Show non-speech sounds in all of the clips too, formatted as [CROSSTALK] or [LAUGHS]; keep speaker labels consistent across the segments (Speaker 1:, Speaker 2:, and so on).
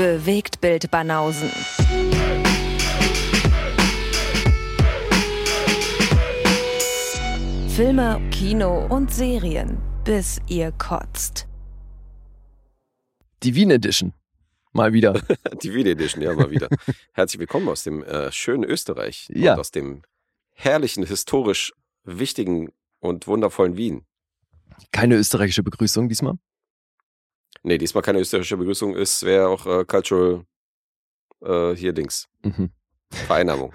Speaker 1: Bewegt Bild Banausen. Filme, Kino und Serien, bis ihr kotzt.
Speaker 2: Die Wien Edition. Mal wieder. [LAUGHS]
Speaker 3: Die Wien Edition, ja, mal wieder. [LAUGHS] Herzlich willkommen aus dem äh, schönen Österreich
Speaker 2: Ja.
Speaker 3: und aus dem herrlichen, historisch wichtigen und wundervollen Wien.
Speaker 2: Keine österreichische Begrüßung diesmal.
Speaker 3: Nee, diesmal keine österreichische Begrüßung, ist wäre auch äh, Cultural äh, hier Dings.
Speaker 2: Mhm.
Speaker 3: Vereinnahmung.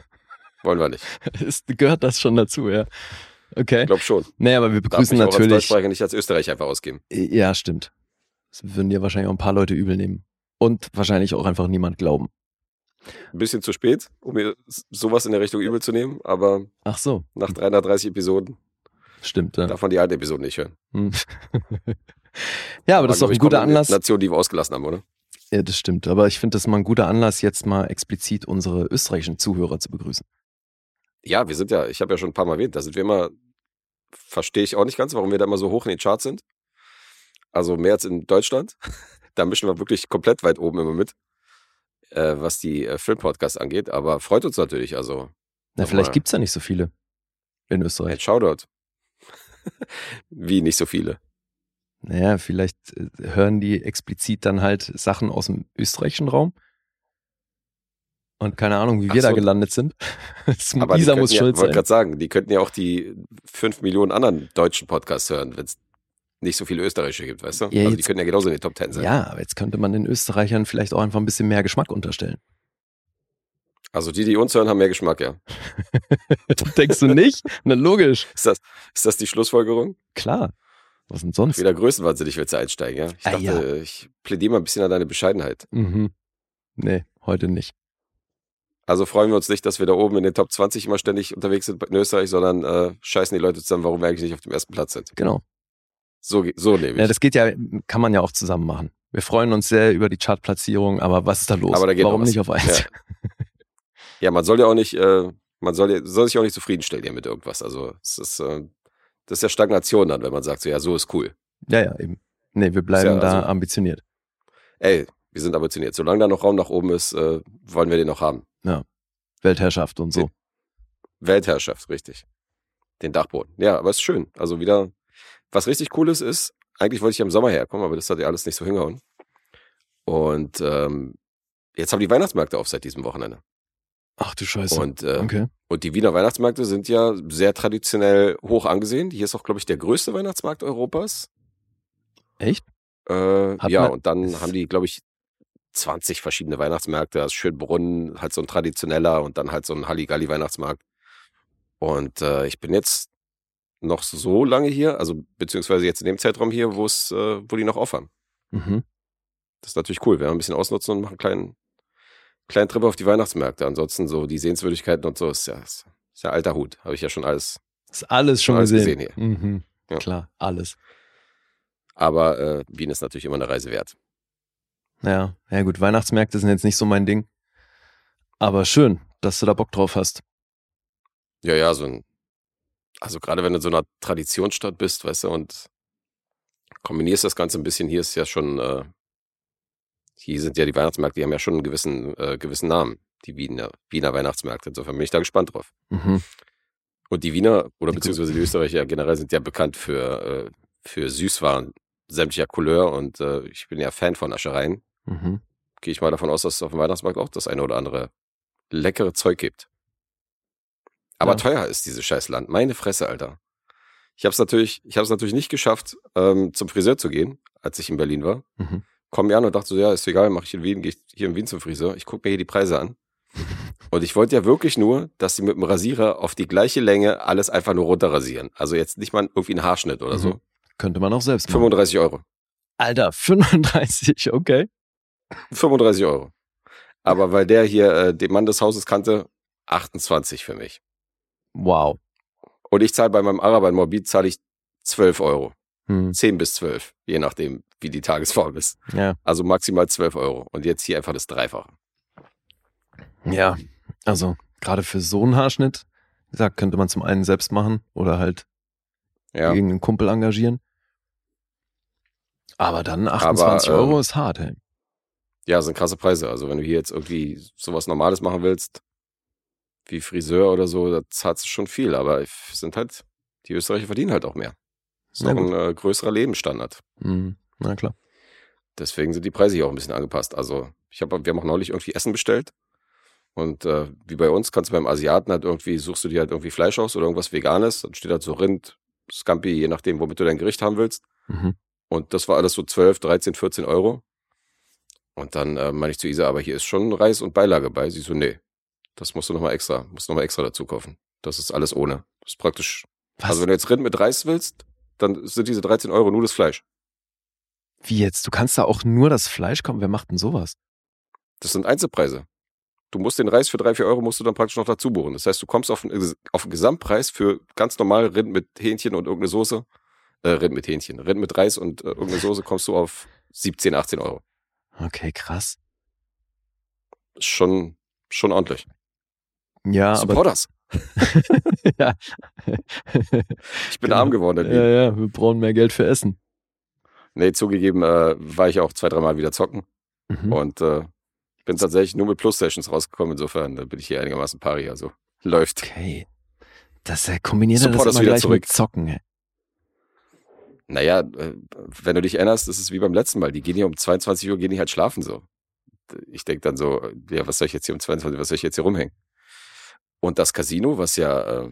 Speaker 3: Wollen wir nicht. [LAUGHS]
Speaker 2: Ist, gehört das schon dazu, ja. Okay.
Speaker 3: Ich glaube schon.
Speaker 2: Nee, aber wir
Speaker 3: Darf
Speaker 2: begrüßen
Speaker 3: mich auch als
Speaker 2: natürlich.
Speaker 3: Deutschsprecher nicht als Österreich einfach ausgeben.
Speaker 2: Ja, stimmt. Das würden dir wahrscheinlich auch ein paar Leute übel nehmen. Und wahrscheinlich auch einfach niemand glauben.
Speaker 3: Ein bisschen zu spät, um mir sowas in der Richtung übel zu nehmen, aber
Speaker 2: Ach so.
Speaker 3: nach 330 Episoden
Speaker 2: Stimmt, ja.
Speaker 3: darf man die alten Episoden nicht hören. [LAUGHS]
Speaker 2: Ja, aber das ist doch ein guter Anlass.
Speaker 3: Nationen, die wir ausgelassen haben, oder?
Speaker 2: Ja, das stimmt. Aber ich finde das mal ein guter Anlass, jetzt mal explizit unsere österreichischen Zuhörer zu begrüßen.
Speaker 3: Ja, wir sind ja, ich habe ja schon ein paar Mal erwähnt, da sind wir immer, verstehe ich auch nicht ganz, warum wir da immer so hoch in den Charts sind. Also mehr als in Deutschland. [LAUGHS] Da mischen wir wirklich komplett weit oben immer mit, äh, was die äh, Filmpodcasts angeht. Aber freut uns natürlich. Also
Speaker 2: Na, vielleicht gibt's ja nicht so viele in Österreich.
Speaker 3: Shoutout. [LAUGHS] Wie nicht so viele.
Speaker 2: Naja, vielleicht äh, hören die explizit dann halt Sachen aus dem österreichischen Raum. Und keine Ahnung, wie wir
Speaker 3: Ach
Speaker 2: da
Speaker 3: so.
Speaker 2: gelandet sind. [LAUGHS] Das-
Speaker 3: Aber
Speaker 2: Isa
Speaker 3: die
Speaker 2: muss
Speaker 3: könnten ja,
Speaker 2: schuld
Speaker 3: wollte
Speaker 2: sein.
Speaker 3: gerade sagen, die könnten ja auch die fünf Millionen anderen deutschen Podcasts hören, wenn es nicht so viele Österreicher gibt, weißt du?
Speaker 2: Ja,
Speaker 3: also die könnten ja genauso in den Top Ten sein.
Speaker 2: Ja, aber jetzt könnte man den Österreichern vielleicht auch einfach ein bisschen mehr Geschmack unterstellen.
Speaker 3: Also die, die uns hören, haben mehr Geschmack, ja. [LAUGHS]
Speaker 2: Denkst du nicht? Na logisch.
Speaker 3: Ist das, ist das die Schlussfolgerung?
Speaker 2: Klar. Was denn sonst?
Speaker 3: Wieder größenwahnsinnig willst du einsteigen, ja? Ich
Speaker 2: Ah,
Speaker 3: dachte,
Speaker 2: ja.
Speaker 3: ich plädiere mal ein bisschen an deine Bescheidenheit.
Speaker 2: Mhm. Nee, heute nicht.
Speaker 3: Also freuen wir uns nicht, dass wir da oben in den Top 20 immer ständig unterwegs sind in Österreich, sondern äh, scheißen die Leute zusammen, warum wir eigentlich nicht auf dem ersten Platz sind.
Speaker 2: Genau.
Speaker 3: So, so lebe ich.
Speaker 2: Ja, das geht ja, kann man ja auch zusammen machen. Wir freuen uns sehr über die Chartplatzierung, aber was ist da los?
Speaker 3: Aber da geht
Speaker 2: Warum nicht auf eins?
Speaker 3: Ja. ja, man soll ja auch nicht, äh, man soll, ja, soll sich auch nicht zufriedenstellen hier mit irgendwas. Also es ist, äh, das ist ja Stagnation dann, wenn man sagt, so ja, so ist cool.
Speaker 2: Ja, ja, eben. Nee, wir bleiben
Speaker 3: ja
Speaker 2: da
Speaker 3: also-
Speaker 2: ambitioniert.
Speaker 3: Ey, wir sind ambitioniert. Solange da noch Raum nach oben ist, äh, wollen wir den noch haben.
Speaker 2: Weltherrschaft und so.
Speaker 3: Weltherrschaft, richtig. Den Dachboden. Ja, aber ist schön. Also wieder, was richtig cooles ist, eigentlich wollte ich ja im Sommer herkommen, aber das hat ja alles nicht so hingehauen. Und ähm, jetzt haben die Weihnachtsmärkte auf seit diesem Wochenende.
Speaker 2: Ach du Scheiße.
Speaker 3: Und, äh,
Speaker 2: okay.
Speaker 3: und die Wiener Weihnachtsmärkte sind ja sehr traditionell hoch angesehen. Hier ist auch, glaube ich, der größte Weihnachtsmarkt Europas.
Speaker 2: Echt?
Speaker 3: Äh, ja,
Speaker 2: man-
Speaker 3: und dann haben die, glaube ich, 20 verschiedene Weihnachtsmärkte. Das ist Schönbrunn, halt so ein traditioneller und dann halt so ein Halligalli-Weihnachtsmarkt. Und äh, ich bin jetzt noch so lange hier, also beziehungsweise jetzt in dem Zeitraum hier, wo es, äh, wo die noch aufhaben.
Speaker 2: Mhm.
Speaker 3: Das ist natürlich cool. Wir haben ein bisschen ausnutzen und machen einen kleinen, kleinen Trip auf die Weihnachtsmärkte. Ansonsten so die Sehenswürdigkeiten und so ist ja, ist ja alter Hut. Habe ich ja schon alles.
Speaker 2: Ist alles schon
Speaker 3: Alles
Speaker 2: gesehen.
Speaker 3: gesehen
Speaker 2: Mhm.
Speaker 3: Ja.
Speaker 2: Klar, alles.
Speaker 3: Aber äh, Wien ist natürlich immer eine Reise wert.
Speaker 2: Ja, ja gut, Weihnachtsmärkte sind jetzt nicht so mein Ding. Aber schön, dass du da Bock drauf hast.
Speaker 3: Ja, ja, so ein, also gerade wenn du in so einer Traditionsstadt bist, weißt du, und kombinierst das Ganze ein bisschen, hier ist ja schon, äh, hier sind ja die Weihnachtsmärkte, die haben ja schon einen gewissen, äh, gewissen Namen, die Wiener, Wiener Weihnachtsmärkte. Insofern bin ich da gespannt drauf.
Speaker 2: Mhm.
Speaker 3: Und die Wiener oder
Speaker 2: Ja,
Speaker 3: beziehungsweise die Österreicher generell sind ja bekannt für, äh, für Süßwaren sämtlicher Couleur und äh, ich bin ja Fan von Aschereien.
Speaker 2: Mhm.
Speaker 3: Gehe ich mal davon aus, dass es auf dem Weihnachtsmarkt auch das eine oder andere leckere Zeug gibt. Aber
Speaker 2: Ja.
Speaker 3: teuer ist dieses scheiß Land. Meine Fresse, Alter. Ich habe es natürlich, ich habe es natürlich nicht geschafft, ähm, zum Friseur zu gehen, als ich in Berlin war.
Speaker 2: Mhm.
Speaker 3: Komm mir an und dachte so, ja, ist egal, mache ich in Wien, gehe ich hier in Wien zum Friseur. Ich gucke mir hier die Preise an. [LAUGHS] Und ich wollte ja wirklich nur, dass sie mit dem Rasierer auf die gleiche Länge alles einfach nur runterrasieren. Also jetzt nicht mal irgendwie einen Haarschnitt oder so.
Speaker 2: Mhm. Könnte man auch selbst machen.
Speaker 3: 35 Euro.
Speaker 2: Alter, [LAUGHS] 35, okay.
Speaker 3: 35 Euro. Aber weil der hier äh, den Mann des Hauses kannte, 28 für mich.
Speaker 2: Wow.
Speaker 3: Und ich zahle bei meinem Araber in Morbid zahle ich 12 Euro.
Speaker 2: Hm.
Speaker 3: 10 bis 12, je nachdem, wie die Tagesform ist.
Speaker 2: Ja.
Speaker 3: Also maximal 12 Euro. Und jetzt hier einfach das Dreifache.
Speaker 2: Ja, also gerade für so einen Haarschnitt, wie gesagt, könnte man zum einen selbst machen oder halt
Speaker 3: Ja.
Speaker 2: irgendeinen Kumpel engagieren. Aber dann 28
Speaker 3: Aber, ähm,
Speaker 2: Euro ist hart, ey.
Speaker 3: Ja, sind krasse Preise. Also wenn du hier jetzt irgendwie sowas Normales machen willst, wie Friseur oder so, da zahlst du schon viel. Aber sind halt, die Österreicher verdienen halt auch mehr. Ist
Speaker 2: Na
Speaker 3: noch
Speaker 2: gut.
Speaker 3: ein äh, größerer Lebensstandard.
Speaker 2: Mhm. Na klar.
Speaker 3: Deswegen sind die Preise hier auch ein bisschen angepasst. Also ich habe, wir haben auch neulich irgendwie Essen bestellt. Und äh, wie bei uns kannst du beim Asiaten halt irgendwie, suchst du dir halt irgendwie Fleisch aus oder irgendwas Veganes. Dann steht halt so Rind, Scampi, je nachdem, womit du dein Gericht haben willst.
Speaker 2: Mhm.
Speaker 3: Und das war alles so 12, 13, 14 Euro. Und dann äh, meine ich zu Isa, aber hier ist schon Reis und Beilage bei. Sie so, nee, das musst du nochmal extra, musst du nochmal extra dazu kaufen. Das ist alles ohne. Das ist praktisch.
Speaker 2: Was?
Speaker 3: Also wenn du jetzt Rind mit Reis willst, dann sind diese 13 Euro nur das Fleisch.
Speaker 2: Wie jetzt? Du kannst da auch nur das Fleisch kommen? Wer macht denn sowas?
Speaker 3: Das sind Einzelpreise. Du musst den Reis für drei, vier Euro musst du dann praktisch noch dazu buchen. Das heißt, du kommst auf einen, auf einen Gesamtpreis für ganz normal Rind mit Hähnchen und irgendeine Soße. Äh, Rind mit Hähnchen. Rind mit Reis und äh, irgendeine Soße kommst du auf 17, 18 Euro.
Speaker 2: Okay, krass.
Speaker 3: Schon, schon ordentlich.
Speaker 2: Ja, aber.
Speaker 3: Support das. [LAUGHS]
Speaker 2: ja.
Speaker 3: Ich bin
Speaker 2: Genau.
Speaker 3: arm geworden.
Speaker 2: ja, ja, wir brauchen mehr Geld für Essen.
Speaker 3: Nee, zugegeben, äh, war ich auch zwei, dreimal wieder zocken.
Speaker 2: Mhm.
Speaker 3: Und äh, bin tatsächlich nur mit Plus-Stations rausgekommen. Insofern äh, bin ich hier einigermaßen pari. Also läuft.
Speaker 2: Okay. Das äh, kombiniert er das
Speaker 3: Support das
Speaker 2: immer
Speaker 3: wieder
Speaker 2: gleich
Speaker 3: zurück.
Speaker 2: mit Zocken.
Speaker 3: Naja, äh, wenn du dich erinnerst, ist es wie beim letzten Mal. Die gehen hier um 22 Uhr, gehen die halt schlafen so. Ich denk dann so, äh, ja, was soll ich jetzt hier um 22 Uhr, was soll ich jetzt hier rumhängen? Und das Casino, was ja äh,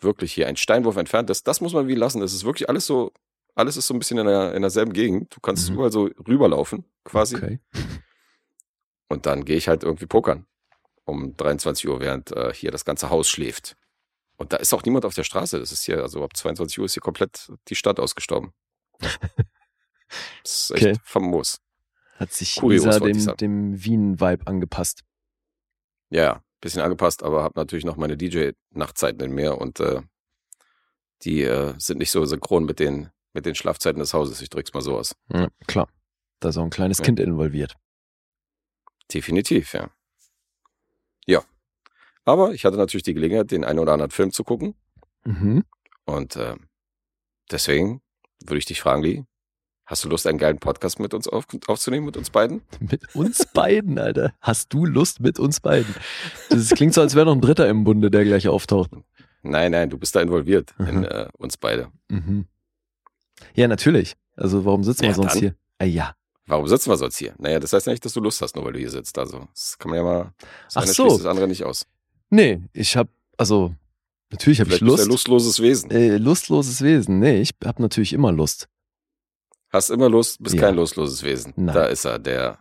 Speaker 3: wirklich hier ein Steinwurf entfernt ist, das muss man wie lassen. Das ist wirklich alles so, alles ist so ein bisschen in, der, in derselben Gegend. Du kannst
Speaker 2: Mhm.
Speaker 3: überall so rüberlaufen, quasi.
Speaker 2: Okay.
Speaker 3: Und dann gehe ich halt irgendwie pokern um 23 Uhr, während äh, hier das ganze Haus schläft. Und da ist auch niemand auf der Straße. Das ist hier, also ab 22 Uhr ist hier komplett die Stadt ausgestorben. Das ist echt
Speaker 2: Okay.
Speaker 3: famos.
Speaker 2: Hat sich
Speaker 3: Kurios,
Speaker 2: Isa dem, dem Wien-Vibe angepasst.
Speaker 3: Ja, bisschen angepasst, aber habe natürlich noch meine DJ-Nachtzeiten in mir und äh, die äh, sind nicht so synchron mit den, mit den Schlafzeiten des Hauses. Ich drück's mal so aus.
Speaker 2: Ja, klar. Da ist auch ein kleines
Speaker 3: Ja.
Speaker 2: Kind involviert.
Speaker 3: Definitiv, ja. Ja. Aber ich hatte natürlich die Gelegenheit, den einen oder anderen Film zu gucken.
Speaker 2: Mhm.
Speaker 3: Und äh, deswegen würde ich dich fragen, Lee, hast du Lust, einen geilen Podcast mit uns auf, aufzunehmen, mit uns beiden? [LAUGHS]
Speaker 2: Mit uns beiden, Alter. Hast du Lust mit uns beiden? Das klingt so, als wäre noch ein Dritter im Bunde, der gleich auftaucht.
Speaker 3: Nein, nein, du bist da involviert in
Speaker 2: Mhm.
Speaker 3: äh, uns beide.
Speaker 2: Mhm. Ja, natürlich. Also warum sitzen wir
Speaker 3: Ja,
Speaker 2: sonst
Speaker 3: dann.
Speaker 2: hier? Ah, ja.
Speaker 3: Warum sitzen wir sonst hier? Naja, das heißt ja nicht, dass du Lust hast, nur weil du hier sitzt. Also, das kann man ja mal. Das
Speaker 2: Ach
Speaker 3: eine
Speaker 2: so.
Speaker 3: das andere nicht aus.
Speaker 2: Nee, ich hab, also, natürlich habe ich
Speaker 3: Vielleicht bist du ein
Speaker 2: Lust.
Speaker 3: lustloses Wesen.
Speaker 2: Äh, lustloses Wesen. Nee, ich habe natürlich immer Lust.
Speaker 3: Hast immer Lust, bist
Speaker 2: Ja.
Speaker 3: kein lustloses Wesen.
Speaker 2: Nein.
Speaker 3: Da ist er, der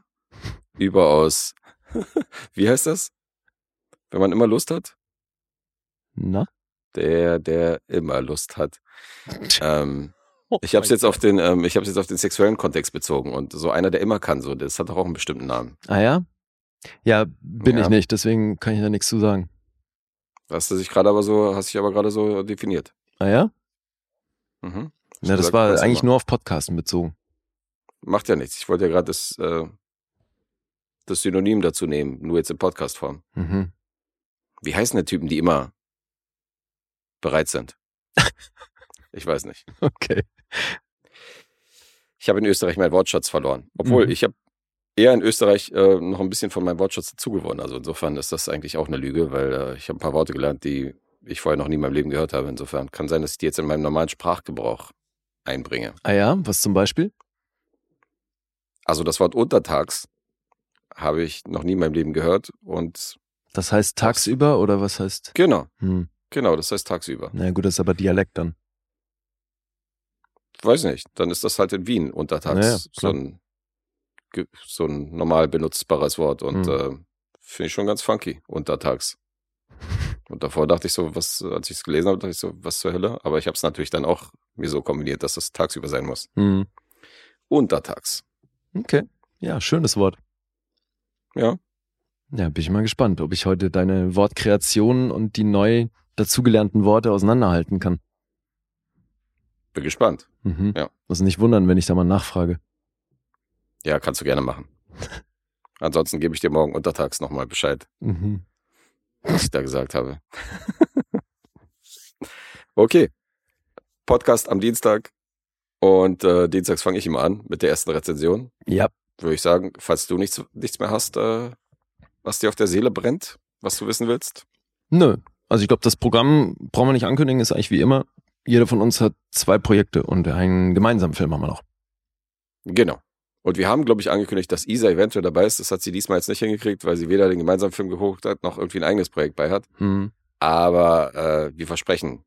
Speaker 3: überaus. [LAUGHS] Wie heißt das? Wenn man immer Lust hat?
Speaker 2: Na?
Speaker 3: Der, der immer Lust hat. [LAUGHS] Ähm,
Speaker 2: Oh
Speaker 3: ich habe es jetzt auf den, ähm, ich habe jetzt auf den sexuellen Kontext bezogen und so einer, der immer kann, so, das hat doch auch einen bestimmten Namen.
Speaker 2: Ah ja? Ja, bin
Speaker 3: Ja.
Speaker 2: ich nicht, deswegen kann ich da nichts zu sagen.
Speaker 3: Hast du sich gerade aber so, hast dich aber gerade so definiert.
Speaker 2: Ah ja?
Speaker 3: Mhm.
Speaker 2: Ja, das war eigentlich
Speaker 3: immer.
Speaker 2: nur auf Podcasten bezogen.
Speaker 3: Macht ja nichts. Ich wollte ja gerade das, äh, das Synonym dazu nehmen, nur jetzt in Podcast-Form.
Speaker 2: Mhm.
Speaker 3: Wie heißen denn Typen, die immer bereit sind? [LAUGHS] ich weiß nicht.
Speaker 2: Okay.
Speaker 3: Ich habe in Österreich meinen Wortschatz verloren. Obwohl,
Speaker 2: Mhm.
Speaker 3: ich habe eher in Österreich äh, noch ein bisschen von meinem Wortschatz dazugewonnen. Also insofern ist das eigentlich auch eine Lüge, weil äh, ich habe ein paar Worte gelernt, die ich vorher noch nie in meinem Leben gehört habe. Insofern kann sein, dass ich die jetzt in meinem normalen Sprachgebrauch einbringe.
Speaker 2: Ah ja, was zum Beispiel?
Speaker 3: Also das Wort untertags habe ich noch nie in meinem Leben gehört. Und
Speaker 2: Das heißt tagsüber oder was heißt?
Speaker 3: genau,
Speaker 2: Hm.
Speaker 3: genau, das heißt tagsüber.
Speaker 2: Na gut, das ist aber Dialekt dann.
Speaker 3: Weiß nicht, dann ist das halt in Wien untertags
Speaker 2: Ja, ja,
Speaker 3: so, ein, so ein normal benutzbares Wort. Und
Speaker 2: Mhm.
Speaker 3: äh, finde ich schon ganz funky, untertags. [LAUGHS] Und davor dachte ich so, was, als ich es gelesen habe, dachte ich so, was zur Hölle? Aber ich habe es natürlich dann auch mir so kombiniert, dass das tagsüber sein muss.
Speaker 2: Hm.
Speaker 3: Untertags.
Speaker 2: Okay. Ja, schönes Wort.
Speaker 3: Ja.
Speaker 2: Ja, bin ich mal gespannt, ob ich heute deine Wortkreationen und die neu dazugelernten Worte auseinanderhalten kann.
Speaker 3: Bin gespannt.
Speaker 2: Mhm.
Speaker 3: Ja.
Speaker 2: Muss nicht wundern, wenn ich da mal nachfrage.
Speaker 3: Ja, kannst du gerne machen. [LAUGHS] Ansonsten gebe ich dir morgen untertags nochmal Bescheid,
Speaker 2: Mhm.
Speaker 3: Was ich da gesagt habe. okay. Podcast am Dienstag. Und äh, dienstags fange ich immer an mit der ersten Rezension.
Speaker 2: Ja,
Speaker 3: würde ich sagen, falls du nichts, nichts mehr hast, äh, was dir auf der Seele brennt, was du wissen willst.
Speaker 2: Nö. Also ich glaube, das Programm brauchen wir nicht ankündigen, ist eigentlich wie immer. Jeder von uns hat zwei Projekte und einen gemeinsamen Film haben wir noch.
Speaker 3: Genau. Und wir haben, glaube ich, angekündigt, dass Isa eventuell dabei ist. Das hat sie diesmal jetzt nicht hingekriegt, weil sie weder den gemeinsamen Film geholt hat, noch irgendwie ein eigenes Projekt bei hat.
Speaker 2: Hm.
Speaker 3: Aber äh, wir versprechen,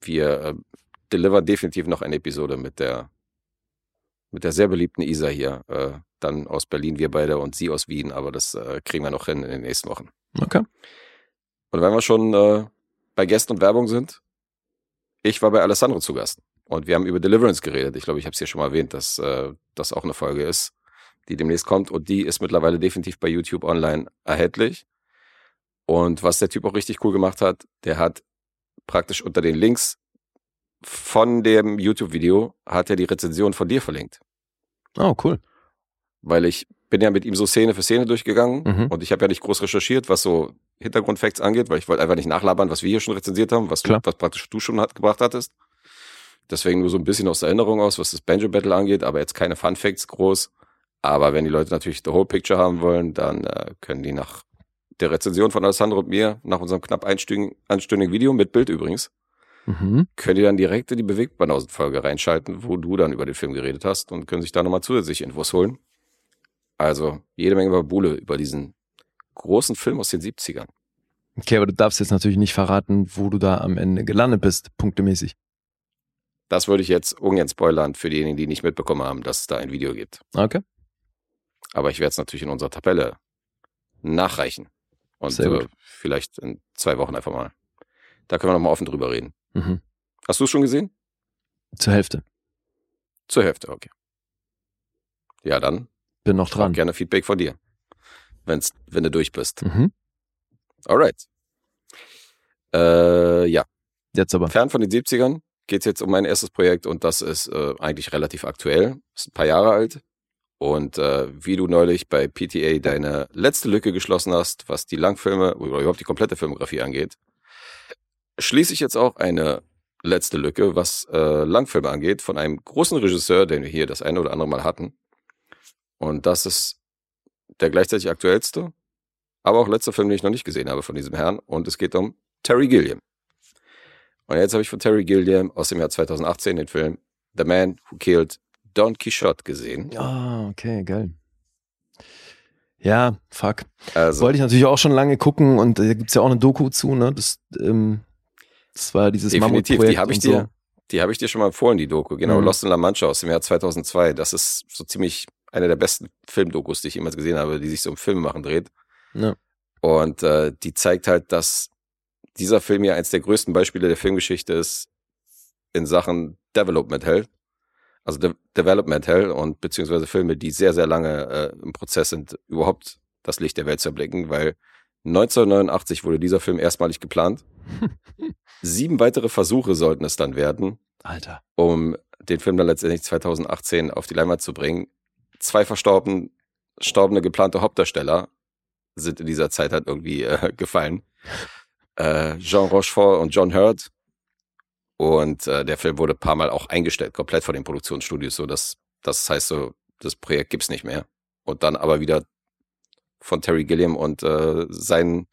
Speaker 3: wir äh, delivern definitiv noch eine Episode mit der mit der sehr beliebten Isa hier. Äh, dann aus Berlin, wir beide und sie aus Wien, aber das äh, kriegen wir noch hin in den nächsten Wochen.
Speaker 2: Okay.
Speaker 3: Und wenn wir schon äh, bei Gästen und Werbung sind, ich war bei Alessandro zu Gast und wir haben über Deliverance geredet. Ich glaube, ich habe es hier schon mal erwähnt, dass äh, das auch eine Folge ist, die demnächst kommt und die ist mittlerweile definitiv bei YouTube online erhältlich. Und was der Typ auch richtig cool gemacht hat, der hat praktisch unter den Links von dem YouTube-Video hat er die Rezension von dir verlinkt.
Speaker 2: Oh, cool.
Speaker 3: Weil ich bin ja mit ihm so Szene für Szene durchgegangen
Speaker 2: Mhm.
Speaker 3: und ich habe ja nicht groß recherchiert, was so Hintergrundfacts angeht, weil ich wollte einfach nicht nachlabern, was wir hier schon rezensiert haben, was, du, was praktisch du schon hat, gebracht hattest. Deswegen nur so ein bisschen aus der Erinnerung aus, was das Banjo Battle angeht, aber jetzt keine Fun Facts groß. Aber wenn die Leute natürlich the whole picture haben wollen, dann äh, können die nach der Rezension von Alessandro und mir, nach unserem knapp einstündigen, Video, mit Bild übrigens,
Speaker 2: Mhm.
Speaker 3: können die dann direkt in die Bewegtbanausen-Folge reinschalten, wo du dann über den Film geredet hast und können sich da nochmal zusätzlich Infos holen. Also jede Menge Babule über diesen großen Film aus den 70ern.
Speaker 2: Okay, aber du darfst jetzt natürlich nicht verraten, wo du da am Ende gelandet bist, punktemäßig.
Speaker 3: Das würde ich jetzt ungern spoilern für diejenigen, die nicht mitbekommen haben, dass es da ein Video gibt.
Speaker 2: Okay.
Speaker 3: Aber ich werde es natürlich in unserer Tabelle nachreichen. Und äh, vielleicht in zwei Wochen einfach mal. Da können wir nochmal offen drüber reden.
Speaker 2: Mhm.
Speaker 3: Hast du es schon gesehen?
Speaker 2: Zur Hälfte.
Speaker 3: Zur Hälfte, okay. Ja, dann
Speaker 2: Bin noch dran.
Speaker 3: gerne Feedback von dir. Wenn's, wenn du durch bist.
Speaker 2: Mhm.
Speaker 3: Alright. Äh, ja,
Speaker 2: Jetzt aber.
Speaker 3: fern von den 70ern geht's jetzt um mein erstes Projekt und das ist äh, eigentlich relativ aktuell. Ist ein paar Jahre alt. Und äh, wie du neulich bei PTA deine letzte Lücke geschlossen hast, was die Langfilme oder überhaupt die komplette Filmografie angeht, schließe ich jetzt auch eine letzte Lücke, was äh, Langfilme angeht, von einem großen Regisseur, den wir hier das eine oder andere Mal hatten. Und das ist der gleichzeitig aktuellste, aber auch letzter Film, den ich noch nicht gesehen habe von diesem Herrn. Und es geht um Terry Gilliam. Und jetzt habe ich von Terry Gilliam aus dem Jahr 2018 den Film The Man Who Killed Don Quixote gesehen.
Speaker 2: Ah, okay, geil. Ja, fuck.
Speaker 3: Also,
Speaker 2: Wollte ich natürlich auch schon lange gucken und da gibt's ja auch eine Doku zu, ne? Das, ähm, das war dieses
Speaker 3: definitiv, die habe ich
Speaker 2: so.
Speaker 3: dir, die habe ich dir schon mal empfohlen, die Doku. Genau,
Speaker 2: Mhm.
Speaker 3: Lost in La Mancha aus dem Jahr 2002. Das ist so ziemlich eine der besten Filmdokus, die ich jemals gesehen habe, die sich so um Filme machen dreht.
Speaker 2: Ja.
Speaker 3: Und äh, die zeigt halt, dass dieser Film ja eins der größten Beispiele der Filmgeschichte ist in Sachen Development Hell. Also De Development Hell und beziehungsweise Filme, die sehr, sehr lange äh, im Prozess sind, überhaupt das Licht der Welt zu erblicken, weil 1989 wurde dieser Film erstmalig geplant. [LAUGHS] Sieben weitere Versuche sollten es dann werden,
Speaker 2: Alter.
Speaker 3: um den Film dann letztendlich 2018 auf die Leinwand zu bringen. Zwei verstorben, verstorbene geplante Hauptdarsteller sind in dieser Zeit halt irgendwie äh, gefallen. Äh, Jean Rochefort und John Hurt. Und äh, der Film wurde ein paar Mal auch eingestellt, komplett von den Produktionsstudios, so dass das heißt so, das Projekt gibt's nicht mehr. Und dann aber wieder von Terry Gilliam und äh, seinen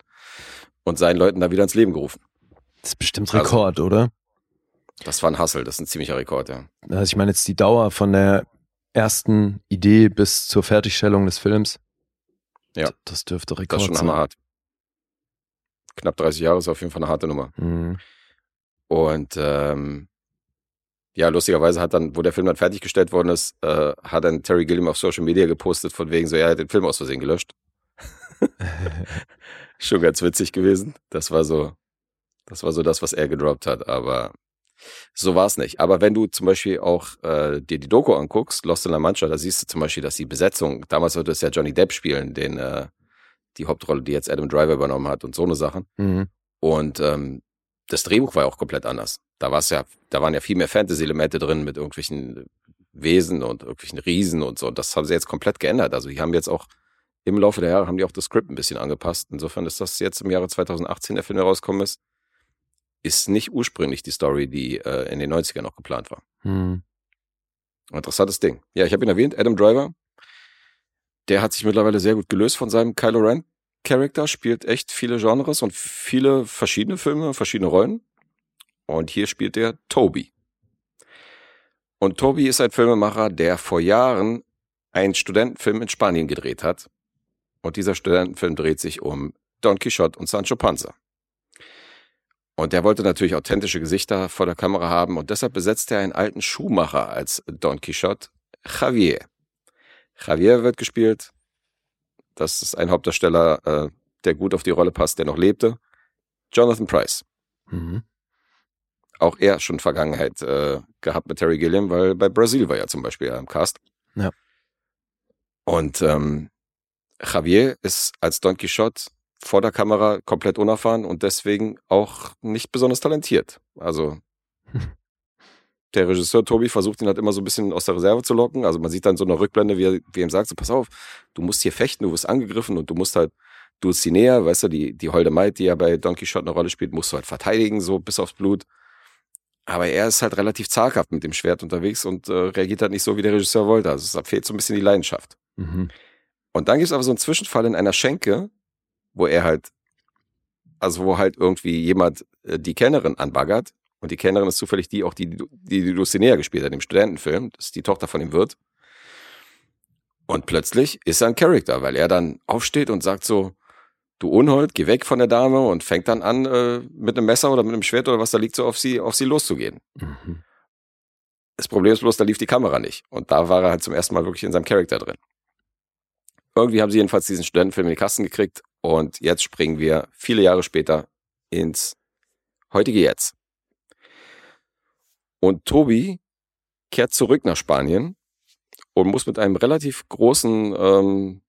Speaker 3: und seinen Leuten da wieder ins Leben gerufen.
Speaker 2: Das ist bestimmt
Speaker 3: Also-
Speaker 2: Rekord, oder?
Speaker 3: Das war ein Hustle, das ist ein ziemlicher Rekord, ja.
Speaker 2: Also ich meine jetzt die Dauer von der ersten Idee bis zur Fertigstellung des Films.
Speaker 3: Ja.
Speaker 2: Das dürfte
Speaker 3: Das
Speaker 2: Rekord
Speaker 3: ist schon
Speaker 2: sein.
Speaker 3: hammerhart. Knapp 30 Jahre ist auf jeden Fall eine harte Nummer.
Speaker 2: Mhm.
Speaker 3: Und ähm, ja, lustigerweise hat dann, wo der Film dann fertiggestellt worden ist, äh, hat dann Terry Gilliam auf Social Media gepostet, von wegen so, ja, er hat den Film aus Versehen gelöscht. [LAUGHS] Schon ganz witzig gewesen. Das war so, das war so das, was er gedroppt hat, aber so war es nicht. Aber wenn du zum Beispiel auch äh, dir die Doku anguckst, Lost in La Mancha, da siehst du zum Beispiel, dass die Besetzung, damals sollte es ja Johnny Depp spielen, den äh, die Hauptrolle, die jetzt Adam Driver übernommen hat und so eine Sachen.
Speaker 2: Mhm.
Speaker 3: Und ähm, das Drehbuch war ja auch komplett anders. Da war es ja, da waren ja viel mehr Fantasy-Elemente drin mit irgendwelchen Wesen und irgendwelchen Riesen und so. Und das haben sie jetzt komplett geändert. Also die haben jetzt auch im Laufe der Jahre haben die auch das Skript ein bisschen angepasst. Insofern ist das jetzt im Jahre 2018 der Film herausgekommen ist, ist nicht ursprünglich die Story, die äh, in den 90ern noch geplant war.
Speaker 2: Mhm.
Speaker 3: Interessantes Ding. Ja, ich habe ihn erwähnt, Adam Driver. Der hat sich mittlerweile sehr gut gelöst von seinem Kylo Ren Charakter, spielt echt viele Genres und viele verschiedene Filme, verschiedene Rollen. Und hier spielt er Toby. Und Toby ist ein Filmemacher, der vor Jahren einen Studentenfilm in Spanien gedreht hat. Und dieser Studentenfilm dreht sich um Don Quixote und Sancho Panza. Und der wollte natürlich authentische Gesichter vor der Kamera haben und deshalb besetzt er einen alten Schuhmacher als Don Quixote, Javier. Javier wird gespielt. Das ist ein Hauptdarsteller, äh, der gut auf die Rolle passt, der noch lebte. Jonathan Price. Mhm. Auch er schon Vergangenheit äh, gehabt mit Terry Gilliam, weil bei Brasil war ja zum Beispiel ja im Cast.
Speaker 2: Ja.
Speaker 3: Und ähm, Javier ist als Don Quixote vor der Kamera komplett unerfahren und deswegen auch nicht besonders talentiert. Also der Regisseur Tobi versucht ihn halt immer so ein bisschen aus der Reserve zu locken. Also man sieht dann so eine Rückblende, wie er, wie er ihm sagt, so pass auf, du musst hier fechten, du wirst angegriffen und du musst halt Dulcinea, weißt du, die, die Holde Maid, die ja bei Don Quixote eine Rolle spielt, musst du halt verteidigen, so bis aufs Blut. Aber er ist halt relativ zaghaft mit dem Schwert unterwegs und äh, reagiert halt nicht so, wie der Regisseur wollte. Also es fehlt so ein bisschen die Leidenschaft. Mhm. Und dann gibt es aber so einen Zwischenfall in einer Schenke, wo er halt, also wo halt irgendwie jemand äh, die Kennerin anbaggert. Und die Kennerin ist zufällig die, auch die, die, die Dulcinea gespielt hat im Studentenfilm. Das ist die Tochter von dem Wirt. Und plötzlich ist er ein Charakter, weil er dann aufsteht und sagt so, du Unhold, geh weg von der Dame und fängt dann an, äh, mit einem Messer oder mit einem Schwert oder was da liegt, so auf sie, auf sie loszugehen. Mhm. Das Problem ist bloß, da lief die Kamera nicht. Und da war er halt zum ersten Mal wirklich in seinem Charakter drin. Irgendwie haben sie jedenfalls diesen Studentenfilm in die Kasten gekriegt und jetzt springen wir viele Jahre später ins heutige Jetzt. Und Tobi kehrt zurück nach Spanien und muss mit einem relativ großen, ähm,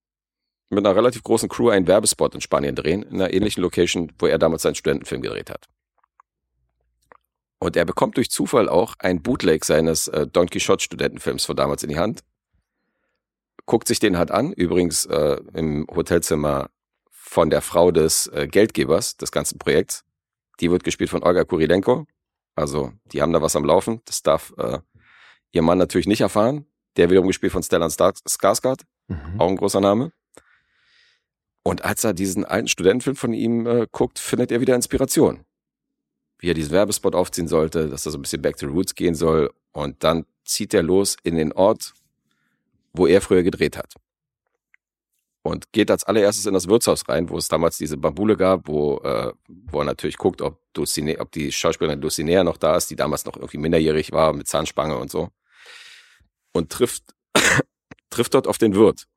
Speaker 3: mit einer relativ großen Crew einen Werbespot in Spanien drehen, in einer ähnlichen Location, wo er damals seinen Studentenfilm gedreht hat. Und er bekommt durch Zufall auch ein Bootleg seines äh, Don Quixote Studentenfilms von damals in die Hand guckt sich den halt an, übrigens äh, im Hotelzimmer von der Frau des äh, Geldgebers des ganzen Projekts. Die wird gespielt von Olga Kurilenko. Also, die haben da was am Laufen. Das darf äh, ihr Mann natürlich nicht erfahren. Der wiederum gespielt von Stellan Skarsgård. Mhm. Auch ein großer Name. Und als er diesen alten Studentenfilm von ihm äh, guckt, findet er wieder Inspiration. Wie er diesen Werbespot aufziehen sollte, dass er so ein bisschen back to the roots gehen soll. Und dann zieht er los in den Ort, wo er früher gedreht hat. Und geht als allererstes in das Wirtshaus rein, wo es damals diese Bambule gab, wo, äh, wo er natürlich guckt, ob, Dulcine, ob die Schauspielerin Dulcinea noch da ist, die damals noch irgendwie minderjährig war mit Zahnspange und so. Und trifft, [COUGHS] trifft dort auf den Wirt.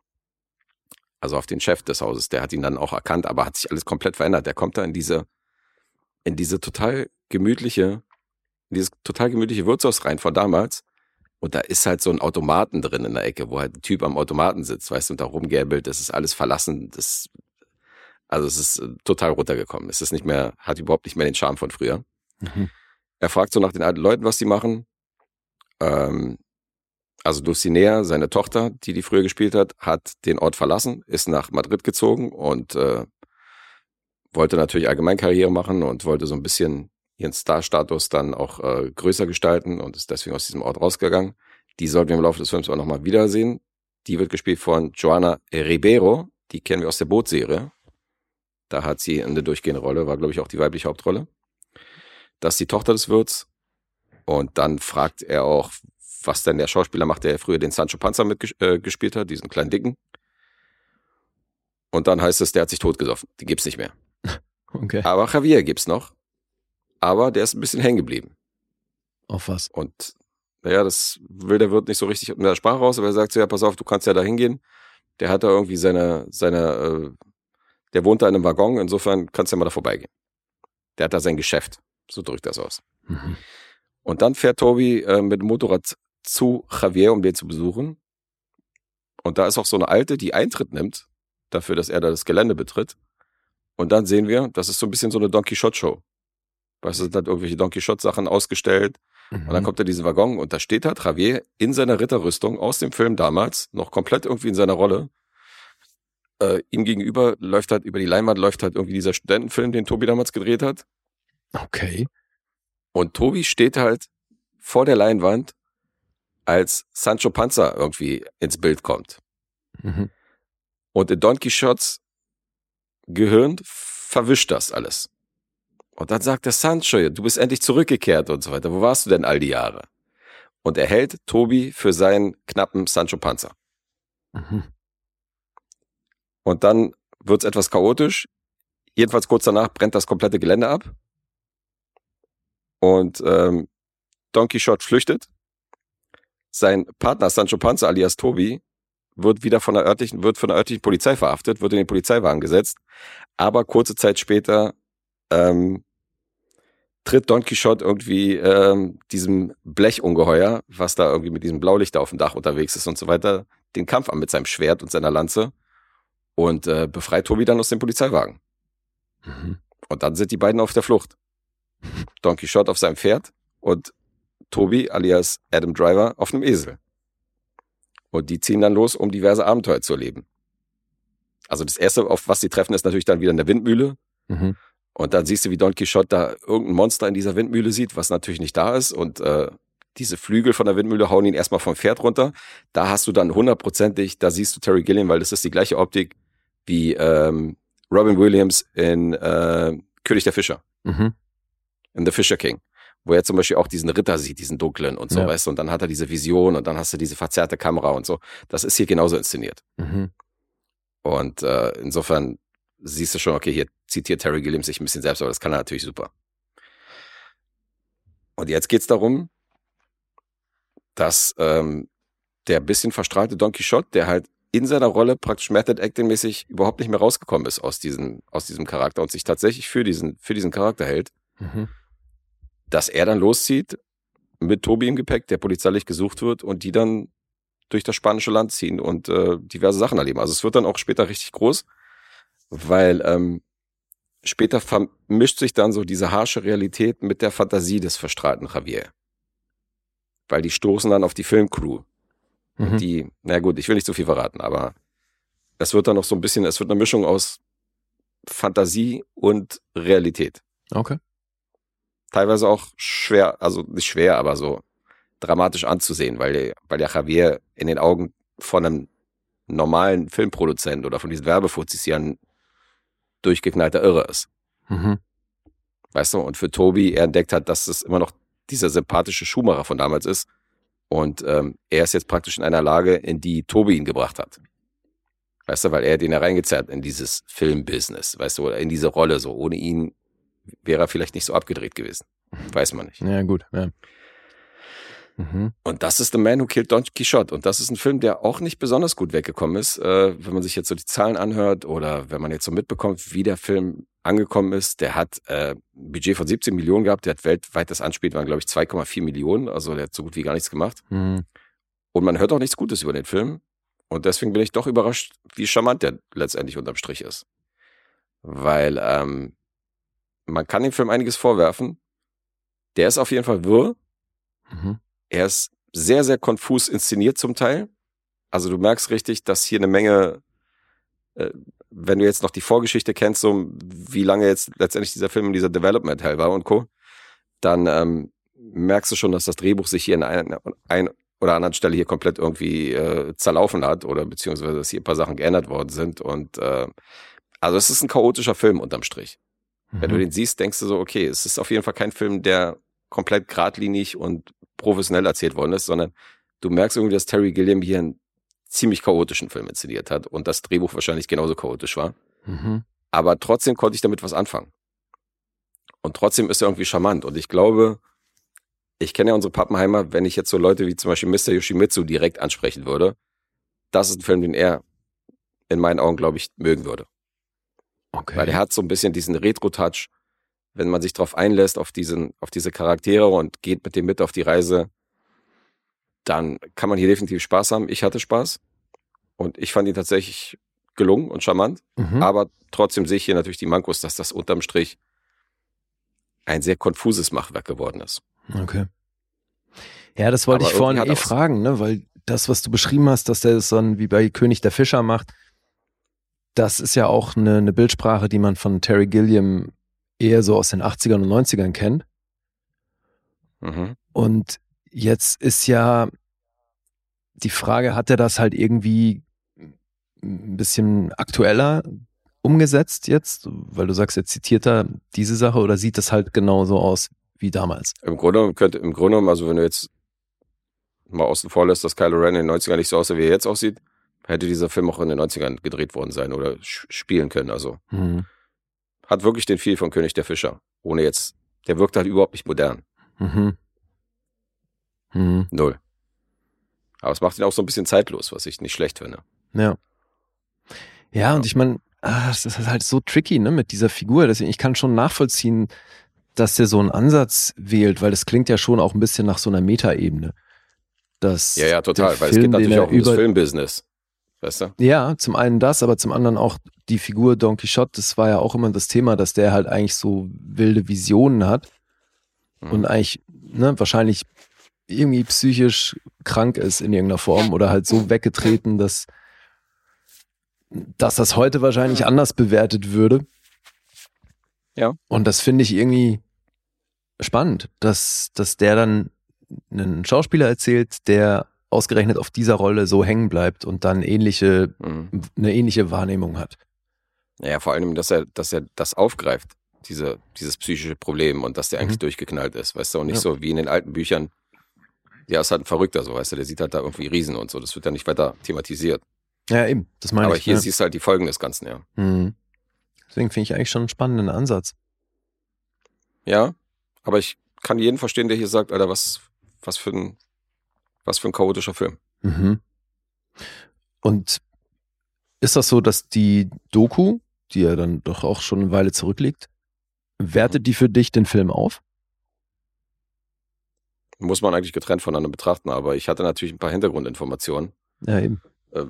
Speaker 3: Also auf den Chef des Hauses. Der hat ihn dann auch erkannt, aber hat sich alles komplett verändert. Der kommt da in diese, in diese total gemütliche, in dieses total gemütliche Wirtshaus rein von damals und da ist halt so ein Automaten drin in der Ecke, wo halt ein Typ am Automaten sitzt, weißt du, und da rumgäbelt. Das ist alles verlassen. Das, also es ist äh, total runtergekommen. Es ist nicht mehr, hat überhaupt nicht mehr den Charme von früher. Mhm. Er fragt so nach den alten Leuten, was die machen. Ähm, also Dulcinea, seine Tochter, die die früher gespielt hat, hat den Ort verlassen, ist nach Madrid gezogen und äh, wollte natürlich allgemein Karriere machen und wollte so ein bisschen ihren Star-Status dann auch äh, größer gestalten und ist deswegen aus diesem Ort rausgegangen. Die sollten wir im Laufe des Films auch nochmal wiedersehen. Die wird gespielt von Joana Ribeiro. Die kennen wir aus der Bootserie. Da hat sie eine durchgehende Rolle, war, glaube ich, auch die weibliche Hauptrolle. Das ist die Tochter des Wirts. Und dann fragt er auch, was denn der Schauspieler macht, der früher den Sancho Panza mitgespielt äh, hat, diesen kleinen Dicken. Und dann heißt es, der hat sich totgesoffen. Die gibt's nicht mehr. [LAUGHS]
Speaker 2: Okay.
Speaker 3: Aber Javier gibt's noch aber der ist ein bisschen hängen geblieben.
Speaker 2: Auf was?
Speaker 3: Und naja, das will der Wirt nicht so richtig in der Sprache raus, aber er sagt so, ja, pass auf, du kannst ja da hingehen. Der hat da irgendwie seine, seine, äh, der wohnt da in einem Waggon, insofern kannst du ja mal da vorbeigehen. Der hat da sein Geschäft. So drückt das aus. Mhm. Und dann fährt Tobi äh, mit dem Motorrad zu Javier, um den zu besuchen. Und da ist auch so eine Alte, die Eintritt nimmt, dafür, dass er da das Gelände betritt. Und dann sehen wir, das ist so ein bisschen so eine Don Quixote-Show. Weißt du, sind halt irgendwelche Don Quixote-Sachen ausgestellt. Mhm. Und dann mhm. kommt er diesen Waggon und da steht halt Javier in seiner Ritterrüstung aus dem Film damals, noch komplett irgendwie in seiner Rolle. Äh, ihm gegenüber läuft halt, über die Leinwand läuft halt irgendwie dieser Studentenfilm, den Tobi damals gedreht hat.
Speaker 2: Okay.
Speaker 3: Und Tobi steht halt vor der Leinwand, als Sancho Panza irgendwie ins Bild kommt. Mhm. Und in Don Quixotes Gehirn verwischt das alles. Und dann sagt der Sancho, du bist endlich zurückgekehrt und so weiter. Wo warst du denn all die Jahre? Und er hält Tobi für seinen knappen Sancho Panzer. Mhm. Und dann wird's etwas chaotisch. Jedenfalls kurz danach brennt das komplette Gelände ab. Und ähm, Don Quixote flüchtet. Sein Partner Sancho Panza alias Tobi wird wieder von der örtlichen, wird von der örtlichen Polizei verhaftet, wird in den Polizeiwagen gesetzt. Aber kurze Zeit später ähm, tritt Don Quixote irgendwie ähm, diesem Blechungeheuer, was da irgendwie mit diesem Blaulicht auf dem Dach unterwegs ist und so weiter, den Kampf an mit seinem Schwert und seiner Lanze und äh, befreit Tobi dann aus dem Polizeiwagen. Mhm. Und dann sind die beiden auf der Flucht. Don Quixote auf seinem Pferd und Tobi alias Adam Driver auf einem Esel. Und die ziehen dann los, um diverse Abenteuer zu erleben. Also das erste, auf was sie treffen, ist natürlich dann wieder in der Windmühle. Mhm. Und dann siehst du, wie Don Quixote da irgendein Monster in dieser Windmühle sieht, was natürlich nicht da ist. Und äh, diese Flügel von der Windmühle hauen ihn erstmal vom Pferd runter. Da hast du dann hundertprozentig, da siehst du Terry Gilliam, weil das ist die gleiche Optik wie ähm, Robin Williams in äh, König der Fischer. Mhm. In The Fisher King. Wo er zum Beispiel auch diesen Ritter sieht, diesen dunklen und so, ja. weißt du, und dann hat er diese Vision und dann hast du diese verzerrte Kamera und so. Das ist hier genauso inszeniert. Mhm. Und äh, insofern siehst du schon, okay, hier zitiert Terry Gilliam sich ein bisschen selbst, aber das kann er natürlich super. Und jetzt geht's darum, dass ähm, der bisschen verstrahlte Don Quixote, der halt in seiner Rolle praktisch Method Acting mäßig überhaupt nicht mehr rausgekommen ist aus diesem, aus diesem Charakter und sich tatsächlich für diesen, für diesen Charakter hält, mhm. dass er dann loszieht mit Tobi im Gepäck, der polizeilich gesucht wird und die dann durch das spanische Land ziehen und äh, diverse Sachen erleben. Also es wird dann auch später richtig groß, weil ähm, später vermischt sich dann so diese harsche Realität mit der Fantasie des verstrahlten Javier. Weil die stoßen dann auf die Filmcrew. Mhm. Die, na gut, ich will nicht zu viel verraten, aber es wird dann noch so ein bisschen, es wird eine Mischung aus Fantasie und Realität.
Speaker 2: Okay.
Speaker 3: Teilweise auch schwer, also nicht schwer, aber so dramatisch anzusehen, weil, weil der Javier in den Augen von einem normalen Filmproduzent oder von diesen Werbefuzis ja ein durchgeknallter Irre ist. Mhm. Weißt du, und für Tobi, er entdeckt hat, dass es immer noch dieser sympathische Schuhmacher von damals ist. Und ähm, er ist jetzt praktisch in einer Lage, in die Tobi ihn gebracht hat. Weißt du, weil er den hereingezerrt in dieses Filmbusiness, weißt du, oder in diese Rolle so. Ohne ihn wäre er vielleicht nicht so abgedreht gewesen. Weiß man nicht.
Speaker 2: Ja, gut, ja.
Speaker 3: Mhm. Und das ist The Man Who Killed Don Quixote. Und das ist ein Film, der auch nicht besonders gut weggekommen ist, äh, wenn man sich jetzt so die Zahlen anhört oder wenn man jetzt so mitbekommt, wie der Film angekommen ist. Der hat äh, ein Budget von 17 Millionen gehabt, der hat weltweit das Anspiel waren, glaube ich, 2,4 Millionen. Also der hat so gut wie gar nichts gemacht. Mhm. Und man hört auch nichts Gutes über den Film. Und deswegen bin ich doch überrascht, wie charmant der letztendlich unterm Strich ist. Weil ähm, man kann dem Film einiges vorwerfen. Der ist auf jeden Fall wirr. Mhm. Er ist sehr, sehr konfus inszeniert zum Teil. Also du merkst richtig, dass hier eine Menge, äh, wenn du jetzt noch die Vorgeschichte kennst, so wie lange jetzt letztendlich dieser Film in dieser Development Hell war und Co., dann ähm, merkst du schon, dass das Drehbuch sich hier in einer ein oder anderen Stelle hier komplett irgendwie äh, zerlaufen hat oder beziehungsweise dass hier ein paar Sachen geändert worden sind. Und äh, also es ist ein chaotischer Film unterm Strich. Mhm. Wenn du mhm. den siehst, denkst du so, okay, es ist auf jeden Fall kein Film, der komplett geradlinig und professionell erzählt worden ist, sondern du merkst irgendwie, dass Terry Gilliam hier einen ziemlich chaotischen Film inszeniert hat und das Drehbuch wahrscheinlich genauso chaotisch war. Mhm. Aber trotzdem konnte ich damit was anfangen. Und trotzdem ist er irgendwie charmant. Und ich glaube, ich kenne ja unsere Pappenheimer, wenn ich jetzt so Leute wie zum Beispiel Mr. Yoshimitsu direkt ansprechen würde, das ist ein Film, den er in meinen Augen, glaube ich, mögen würde. Okay. Weil er hat so ein bisschen diesen Retro-Touch wenn man sich darauf einlässt, auf, diesen, auf diese Charaktere und geht mit dem mit auf die Reise, dann kann man hier definitiv Spaß haben. Ich hatte Spaß und ich fand ihn tatsächlich gelungen und charmant, mhm. aber trotzdem sehe ich hier natürlich die Mankos, dass das unterm Strich ein sehr konfuses Machwerk geworden ist.
Speaker 2: Okay. Ja, das wollte aber ich vorhin eh fragen, ne? weil das, was du beschrieben hast, dass der das dann wie bei König der Fischer macht, das ist ja auch eine, eine Bildsprache, die man von Terry Gilliam eher so aus den 80ern und 90ern kennt. Mhm. Und jetzt ist ja die Frage, hat er das halt irgendwie ein bisschen aktueller umgesetzt jetzt? Weil du sagst, er zitiert da diese Sache oder sieht das halt genauso aus wie damals?
Speaker 3: Im Grunde könnte, im Grunde, also wenn du jetzt mal außen vor lässt, dass Kylo Ren in den 90ern nicht so aussah, wie er jetzt aussieht, hätte dieser Film auch in den 90ern gedreht worden sein oder spielen können. Also mhm. Hat wirklich den Feel von König der Fischer. Ohne jetzt, der wirkt halt überhaupt nicht modern. Mhm. Mhm. Null. Aber es macht ihn auch so ein bisschen zeitlos, was ich nicht schlecht finde.
Speaker 2: Ja. Ja, ja. und ich meine, ah, das ist halt so tricky, ne, mit dieser Figur. Deswegen, ich kann schon nachvollziehen, dass der so einen Ansatz wählt, weil das klingt ja schon auch ein bisschen nach so einer Metaebene.
Speaker 3: Ja, ja, total, weil Film, es geht natürlich auch um das Filmbusiness. Weißt du?
Speaker 2: Ja, zum einen das, aber zum anderen auch die Figur Don Quixote, das war ja auch immer das Thema, dass der halt eigentlich so wilde Visionen hat mhm. und eigentlich ne, wahrscheinlich irgendwie psychisch krank ist in irgendeiner Form oder halt so weggetreten, dass, dass das heute wahrscheinlich anders bewertet würde.
Speaker 3: Ja.
Speaker 2: Und das finde ich irgendwie spannend, dass, dass der dann einen Schauspieler erzählt, der ausgerechnet auf dieser Rolle so hängen bleibt und dann ähnliche, mhm. eine ähnliche Wahrnehmung hat.
Speaker 3: Naja, vor allem, dass er, dass er das aufgreift, diese, dieses psychische Problem und dass der eigentlich mhm. durchgeknallt ist, weißt du, und nicht ja. so wie in den alten Büchern. Ja, ist halt ein Verrückter, so, weißt du, der sieht halt da irgendwie Riesen und so, das wird ja nicht weiter thematisiert.
Speaker 2: Ja, eben, das meine
Speaker 3: Aber
Speaker 2: ich.
Speaker 3: Aber hier ja. siehst du halt die Folgen des Ganzen, ja. Mhm.
Speaker 2: Deswegen finde ich eigentlich schon einen spannenden Ansatz.
Speaker 3: Ja, aber ich kann jeden verstehen, der hier sagt, Alter, was, was für ein, was für ein chaotischer Film. Mhm.
Speaker 2: Und ist das so, dass die Doku, die ja dann doch auch schon eine Weile zurückliegt, wertet die für dich den Film auf?
Speaker 3: Muss man eigentlich getrennt voneinander betrachten, aber ich hatte natürlich ein paar Hintergrundinformationen.
Speaker 2: Ja, eben.
Speaker 3: Äh,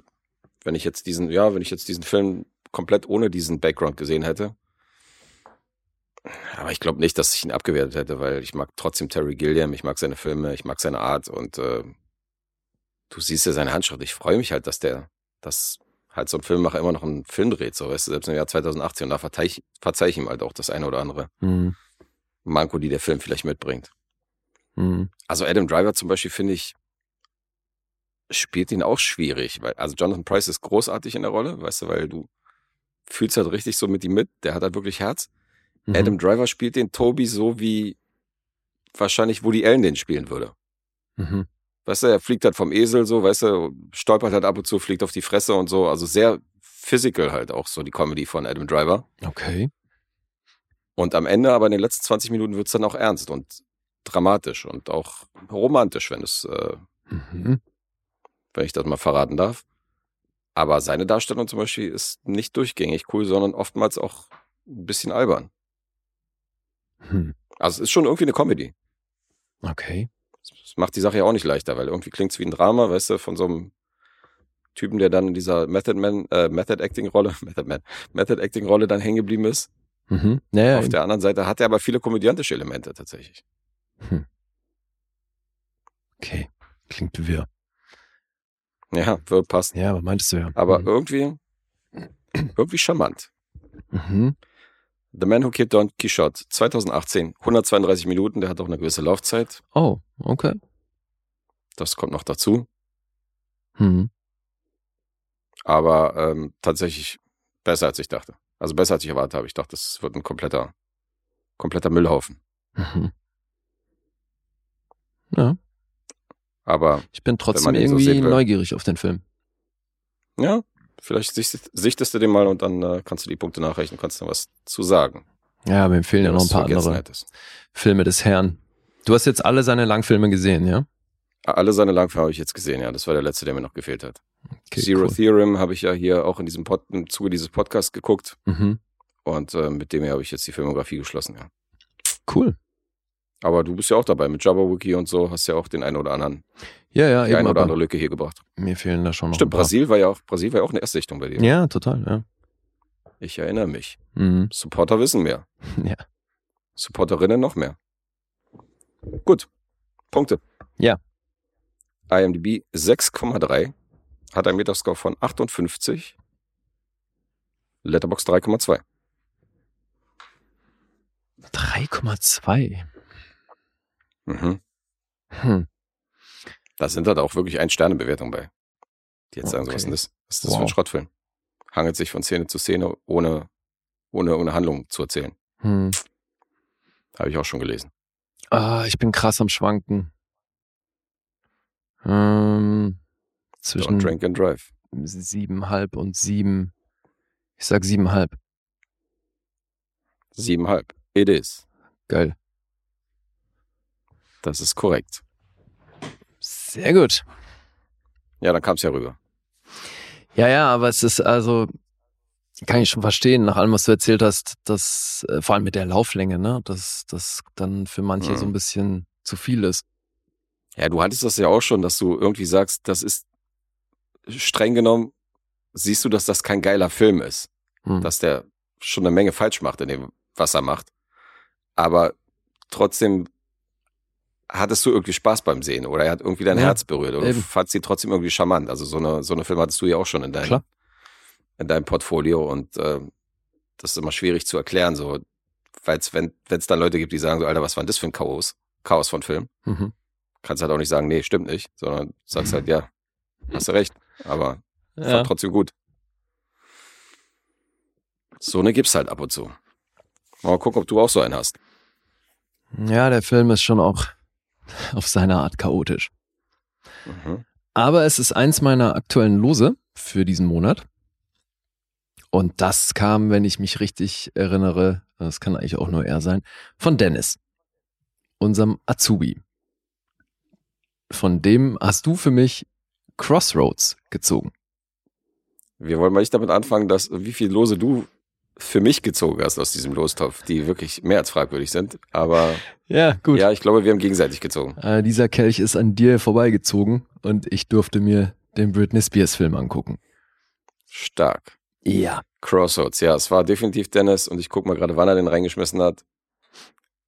Speaker 3: wenn ich jetzt diesen, ja, wenn ich jetzt diesen Film komplett ohne diesen Background gesehen hätte, aber ich glaube nicht, dass ich ihn abgewertet hätte, weil ich mag trotzdem Terry Gilliam, ich mag seine Filme, ich mag seine Art und äh, du siehst ja seine Handschrift. Ich freue mich halt, dass der, dass halt so ein Filmemacher immer noch einen Film dreht, so weißt du, selbst im Jahr 2018. Und da verzeih ich, verzeih ich ihm halt auch das eine oder andere mhm. Manko, die der Film vielleicht mitbringt. Mhm. Also Adam Driver zum Beispiel finde ich, spielt ihn auch schwierig, weil, also Jonathan Price ist großartig in der Rolle, weißt du, weil du fühlst halt richtig so mit ihm mit, der hat halt wirklich Herz. Mhm. Adam Driver spielt den Toby so, wie wahrscheinlich Woody Allen den spielen würde. Mhm. Weißt du, er fliegt halt vom Esel so, weißt du, stolpert halt ab und zu, fliegt auf die Fresse und so. Also sehr physical halt auch so die Comedy von Adam Driver.
Speaker 2: Okay.
Speaker 3: Und am Ende, aber in den letzten 20 Minuten wird's dann auch ernst und dramatisch und auch romantisch, wenn es, äh, mhm. wenn ich das mal verraten darf. Aber seine Darstellung zum Beispiel ist nicht durchgängig cool, sondern oftmals auch ein bisschen albern. Hm. Also es ist schon irgendwie eine Comedy.
Speaker 2: Okay.
Speaker 3: Das macht die Sache ja auch nicht leichter, weil irgendwie klingt es wie ein Drama, weißt du, von so einem Typen, der dann in dieser Method Man, äh, Method Acting Rolle, [LAUGHS] Method Man, Method Acting Rolle dann hängen geblieben ist. Mhm. Naja, Auf der anderen Seite hat er aber viele komödiantische Elemente tatsächlich. Hm.
Speaker 2: Okay, klingt wirr.
Speaker 3: Ja, wirr passt.
Speaker 2: Ja, aber meintest du ja.
Speaker 3: Aber mhm. irgendwie, irgendwie charmant. Mhm. The Man Who Killed Don Quixote, 2018, 132 Minuten, der hat auch eine gewisse Laufzeit.
Speaker 2: Oh, okay.
Speaker 3: Das kommt noch dazu. Hm. Aber ähm, tatsächlich besser als ich dachte. Also besser als ich erwartet habe. Ich dachte, das wird ein kompletter, kompletter Müllhaufen. Mhm.
Speaker 2: Ja.
Speaker 3: Aber
Speaker 2: ich bin trotzdem irgendwie so neugierig auf den Film.
Speaker 3: Ja, Vielleicht sichtest du den mal und dann äh, kannst du die Punkte nachrechnen, kannst du was zu sagen.
Speaker 2: Ja, mir fehlen ja noch ein paar andere hättest. Filme des Herrn. Du hast jetzt alle seine Langfilme gesehen, ja?
Speaker 3: Alle seine Langfilme habe ich jetzt gesehen, ja. Das war der letzte, der mir noch gefehlt hat. Okay, Zero cool. Theorem habe ich ja hier auch in diesem Pod, im Zuge dieses Podcasts geguckt. Mhm. Und äh, mit dem habe ich jetzt die Filmografie geschlossen, ja.
Speaker 2: Cool.
Speaker 3: Aber du bist ja auch dabei mit Jabberwocky und so, hast ja auch den einen oder anderen,
Speaker 2: ja, ja,
Speaker 3: die eben, eine oder andere Lücke hier gebracht.
Speaker 2: Mir fehlen da schon noch.
Speaker 3: Stimmt, Brasil war ja auch, Brasil war ja auch eine Erstsichtung bei dir.
Speaker 2: Ja, total, ja.
Speaker 3: Ich erinnere mich. Mhm. Supporter wissen mehr. [LAUGHS]
Speaker 2: Ja.
Speaker 3: Supporterinnen noch mehr. Gut. Punkte.
Speaker 2: Ja.
Speaker 3: IMDb 6,3. Hat einen Metascore von 58. Letterbox 3,2.
Speaker 2: 3,2.
Speaker 3: Mhm. Hm. Da sind halt auch wirklich Ein-Sterne-Bewertungen bei. Die jetzt sagen, okay. so, was ist das? Was ist das wow. für ein Schrottfilm? hangelt sich von Szene zu Szene, ohne, ohne ohne Handlung zu erzählen. Hm. Habe ich auch schon gelesen.
Speaker 2: Ah, ich bin krass am Schwanken. Ähm, zwischen
Speaker 3: Don't drink and drive.
Speaker 2: siebenhalb und sieben. Ich sag siebenhalb.
Speaker 3: Siebenhalb. It is.
Speaker 2: Geil.
Speaker 3: Das ist korrekt.
Speaker 2: Sehr gut.
Speaker 3: Ja, dann kam es ja rüber.
Speaker 2: Ja, ja, aber es ist also, kann ich schon verstehen, nach allem, was du erzählt hast, dass, äh, vor allem mit der Lauflänge, ne, dass das dann für manche mhm. so ein bisschen zu viel ist.
Speaker 3: Ja, du hattest das ja auch schon, dass du irgendwie sagst, das ist streng genommen, siehst du, dass das kein geiler Film ist. Mhm. Dass der schon eine Menge falsch macht in dem, was er macht. Aber trotzdem hattest du irgendwie Spaß beim Sehen oder er hat irgendwie dein ja, Herz berührt oder fandst sie trotzdem irgendwie charmant. Also so eine, so eine Film hattest du ja auch schon in deinem, in deinem Portfolio und äh, das ist immer schwierig zu erklären, so, weil wenn es dann Leute gibt, die sagen so, Alter, was war denn das für ein Chaos? Chaos von Film. Mhm. Kannst halt auch nicht sagen, nee, stimmt nicht, sondern sagst halt, ja, hast du recht, aber ja. fand trotzdem gut. So eine gibt's halt ab und zu. Mal gucken, ob du auch so einen hast.
Speaker 2: Ja, der Film ist schon auch [LAUGHS] auf seine Art chaotisch. Mhm. Aber es ist eins meiner aktuellen Lose für diesen Monat. Und das kam, wenn ich mich richtig erinnere, das kann eigentlich auch nur er sein, von Dennis, unserem Azubi. Von dem hast du für mich Crossroads gezogen.
Speaker 3: Wir wollen mal nicht damit anfangen, dass wie viel Lose du für mich gezogen hast aus diesem Lostopf, die wirklich mehr als fragwürdig sind. Aber
Speaker 2: ja, gut.
Speaker 3: Ja, ich glaube, wir haben gegenseitig gezogen.
Speaker 2: Äh, dieser Kelch ist an dir vorbeigezogen und ich durfte mir den Britney Spears Film angucken.
Speaker 3: Stark.
Speaker 2: Ja.
Speaker 3: Crossroads, ja, es war definitiv Dennis und ich gucke mal gerade, wann er den reingeschmissen hat.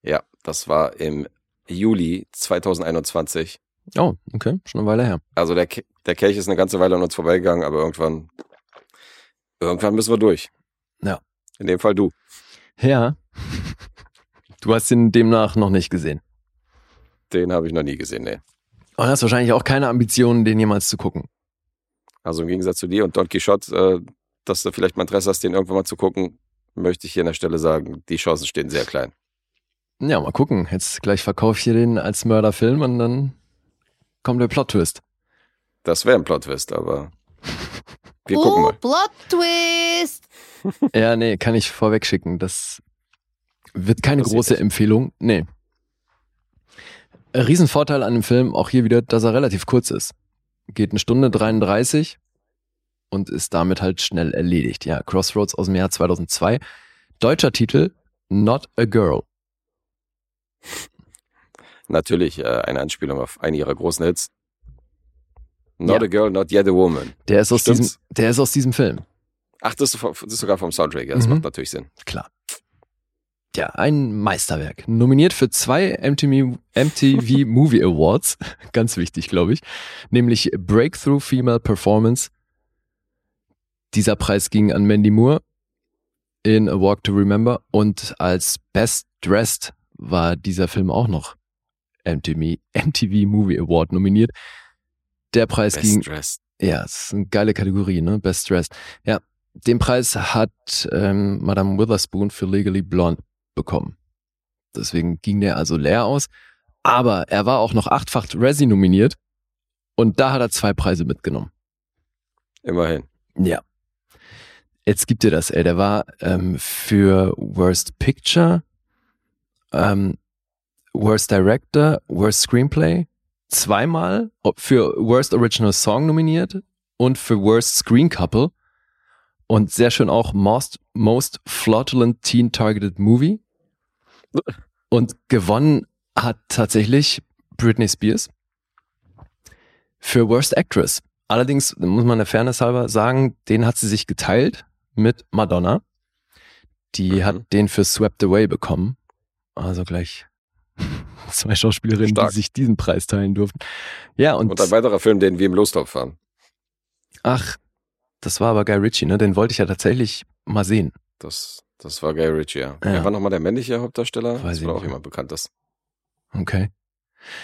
Speaker 3: Ja, das war im Juli 2021.
Speaker 2: Oh, okay, schon eine Weile her.
Speaker 3: Also der, der Kelch ist eine ganze Weile an uns vorbeigegangen, aber irgendwann, irgendwann müssen wir durch.
Speaker 2: Ja.
Speaker 3: In dem Fall du.
Speaker 2: Ja. [LAUGHS] Du hast ihn demnach noch nicht gesehen.
Speaker 3: Den habe ich noch nie gesehen, nee.
Speaker 2: Und hast wahrscheinlich auch keine Ambitionen, den jemals zu gucken.
Speaker 3: Also im Gegensatz zu dir und Don Quixote, äh, dass du vielleicht mal Interesse hast, den irgendwann mal zu gucken, möchte ich hier an der Stelle sagen, die Chancen stehen sehr klein.
Speaker 2: Ja, mal gucken. Jetzt gleich verkaufe ich dir den als Mörderfilm und dann kommt der Plot-Twist.
Speaker 3: Das wäre ein Plot-Twist, aber [LAUGHS] wir oh, gucken mal.
Speaker 4: Plot-Twist! [LAUGHS]
Speaker 2: ja, nee, kann ich vorweg schicken. Das wird keine das große Empfehlung. Nee. Riesenvorteil an dem Film auch hier wieder, dass er relativ kurz ist. Geht eine Stunde 33 und ist damit halt schnell erledigt. Ja, Crossroads aus dem Jahr 2002. Deutscher Titel Not a Girl.
Speaker 3: Natürlich äh, eine Anspielung auf einen ihrer großen Hits. Not ja. a Girl, Not Yet a Woman.
Speaker 2: Der ist, aus diesem, der ist aus diesem Film.
Speaker 3: Ach, das ist, das ist sogar vom Soundtrack, ja, das mhm. macht natürlich Sinn.
Speaker 2: Klar. Ja, ein Meisterwerk. Nominiert für zwei MTV, MTV [LAUGHS] Movie Awards. Ganz wichtig, glaube ich. Nämlich Breakthrough Female Performance. Dieser Preis ging an Mandy Moore in A Walk to Remember. Und als Best Dressed war dieser Film auch noch MTV, MTV Movie Award nominiert. Der Preis Best ging. Dressed. Ja, das ist eine geile Kategorie, ne? Best Dressed. Ja, den Preis hat ähm, Madame Witherspoon für Legally Blonde bekommen. Deswegen ging der also leer aus. Aber er war auch noch achtfach Razzie nominiert und da hat er zwei Preise mitgenommen.
Speaker 3: Immerhin.
Speaker 2: Ja. Jetzt gibt dir das, ey. Der war ähm, für Worst Picture, ähm, Worst Director, Worst Screenplay zweimal für Worst Original Song nominiert und für Worst Screen Couple. Und sehr schön auch Most, Most Flautulent Teen Targeted Movie. Und gewonnen hat tatsächlich Britney Spears für Worst Actress. Allerdings muss man der Fairness halber sagen, den hat sie sich geteilt mit Madonna. Die mhm. hat den für Swept Away bekommen. Also gleich [LAUGHS] zwei Schauspielerinnen, Stark. die sich diesen Preis teilen durften. Ja, und,
Speaker 3: und ein weiterer Film, den wir im Lostopf haben.
Speaker 2: Ach, das war aber Guy Ritchie, ne? Den wollte ich ja tatsächlich mal sehen.
Speaker 3: Das, das war Guy Ritchie, ja. ja. Wer war nochmal der männliche Hauptdarsteller? Weiß das war auch jemand Bekanntes.
Speaker 2: Okay.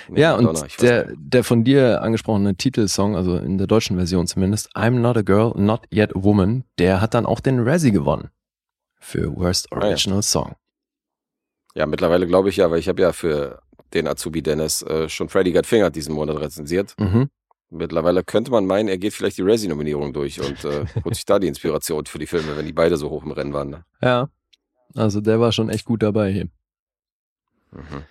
Speaker 2: Nee, ja, und der, der von dir angesprochene Titelsong, also in der deutschen Version zumindest, I'm Not a Girl, Not Yet a Woman, der hat dann auch den Razzie gewonnen für Worst Original ah, ja. Song.
Speaker 3: Ja, mittlerweile glaube ich ja, weil ich habe ja für den Azubi Dennis äh, schon Freddy Got Fingered diesen Monat rezensiert. Mhm. Mittlerweile könnte man meinen, er geht vielleicht die Razzie-Nominierung durch und äh, [LAUGHS] holt sich da die Inspiration für die Filme, wenn die beide so hoch im Rennen waren. Ne?
Speaker 2: Ja, also der war schon echt gut dabei hier. Mhm.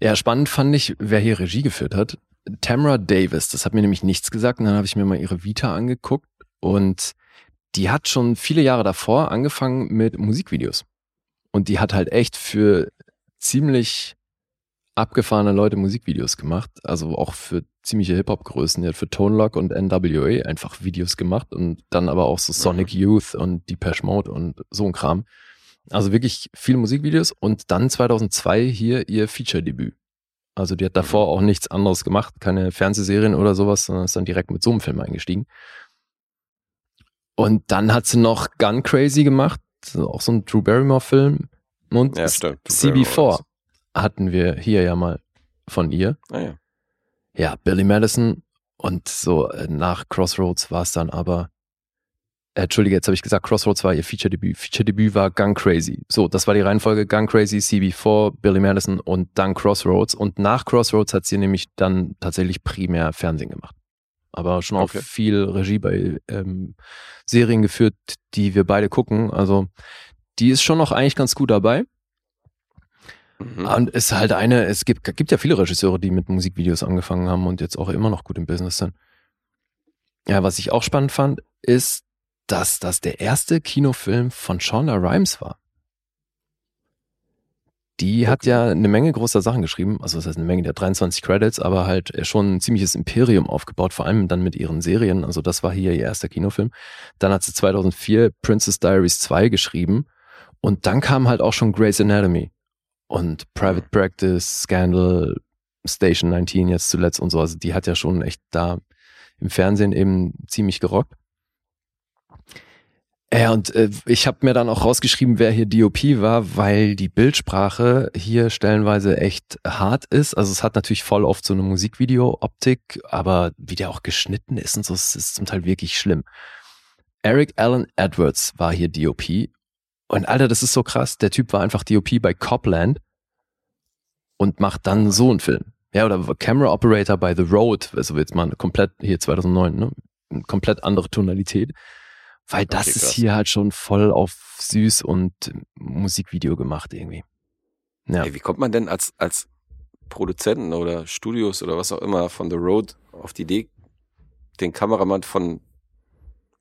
Speaker 2: Ja, spannend fand ich, wer hier Regie geführt hat. Tamra Davis, das hat mir nämlich nichts gesagt. Und dann habe ich mir mal ihre Vita angeguckt und die hat schon viele Jahre davor angefangen mit Musikvideos. Und die hat halt echt für ziemlich abgefahrene Leute Musikvideos gemacht. Also auch für ziemliche Hip-Hop-Größen. Die hat für Tone Lock und NWA einfach Videos gemacht und dann aber auch so Sonic mhm. Youth und Depeche Mode und so ein Kram. Also wirklich viele Musikvideos und dann 2002 hier ihr Feature-Debüt. Also die hat davor mhm. auch nichts anderes gemacht, keine Fernsehserien oder sowas, sondern ist dann direkt mit so einem Film eingestiegen. Und dann hat sie noch Gun Crazy gemacht, auch so ein Drew Barrymore-Film. Und ja, CB4 hatten wir hier ja mal von ihr. Ah, ja. ja, Billy Madison und so äh, nach Crossroads war es dann aber äh, Entschuldige, jetzt habe ich gesagt, Crossroads war ihr Feature-Debüt. Feature-Debüt war Gun Crazy. So, das war die Reihenfolge Gun Crazy, CB4, Billy Madison und dann Crossroads. Und nach Crossroads hat sie nämlich dann tatsächlich primär Fernsehen gemacht. Aber schon okay. auch viel Regie bei ähm, Serien geführt, die wir beide gucken. Also die ist schon noch eigentlich ganz gut dabei. Mhm. Und ist halt eine, es gibt, gibt ja viele Regisseure, die mit Musikvideos angefangen haben und jetzt auch immer noch gut im Business sind. Ja, was ich auch spannend fand, ist, dass das der erste Kinofilm von Shonda Rhimes war. Die okay. hat ja eine Menge großer Sachen geschrieben, also das heißt eine Menge, der 23 Credits, aber halt schon ein ziemliches Imperium aufgebaut, vor allem dann mit ihren Serien, also das war hier ihr erster Kinofilm. Dann hat sie 2004 Princess Diaries 2 geschrieben und dann kam halt auch schon Grey's Anatomy und Private Practice, Scandal, Station 19 jetzt zuletzt und so, also die hat ja schon echt da im Fernsehen eben ziemlich gerockt. Ja, und äh, ich habe mir dann auch rausgeschrieben, wer hier DOP war, weil die Bildsprache hier stellenweise echt hart ist. Also es hat natürlich voll oft so eine Musikvideo-Optik, aber wie der auch geschnitten ist und so, es ist zum Teil wirklich schlimm. Eric Allen Edwards war hier DOP. Und Alter, das ist so krass. Der Typ war einfach DOP bei Copland und macht dann so einen Film. Ja, oder Camera Operator bei The Road, also jetzt mal komplett hier 2009, ne? Eine komplett andere Tonalität. Weil das okay, ist hier halt schon voll auf süß und Musikvideo gemacht irgendwie.
Speaker 3: Ja. Ey, wie kommt man denn als, als Produzenten oder Studios oder was auch immer von The Road auf die Idee, den Kameramann von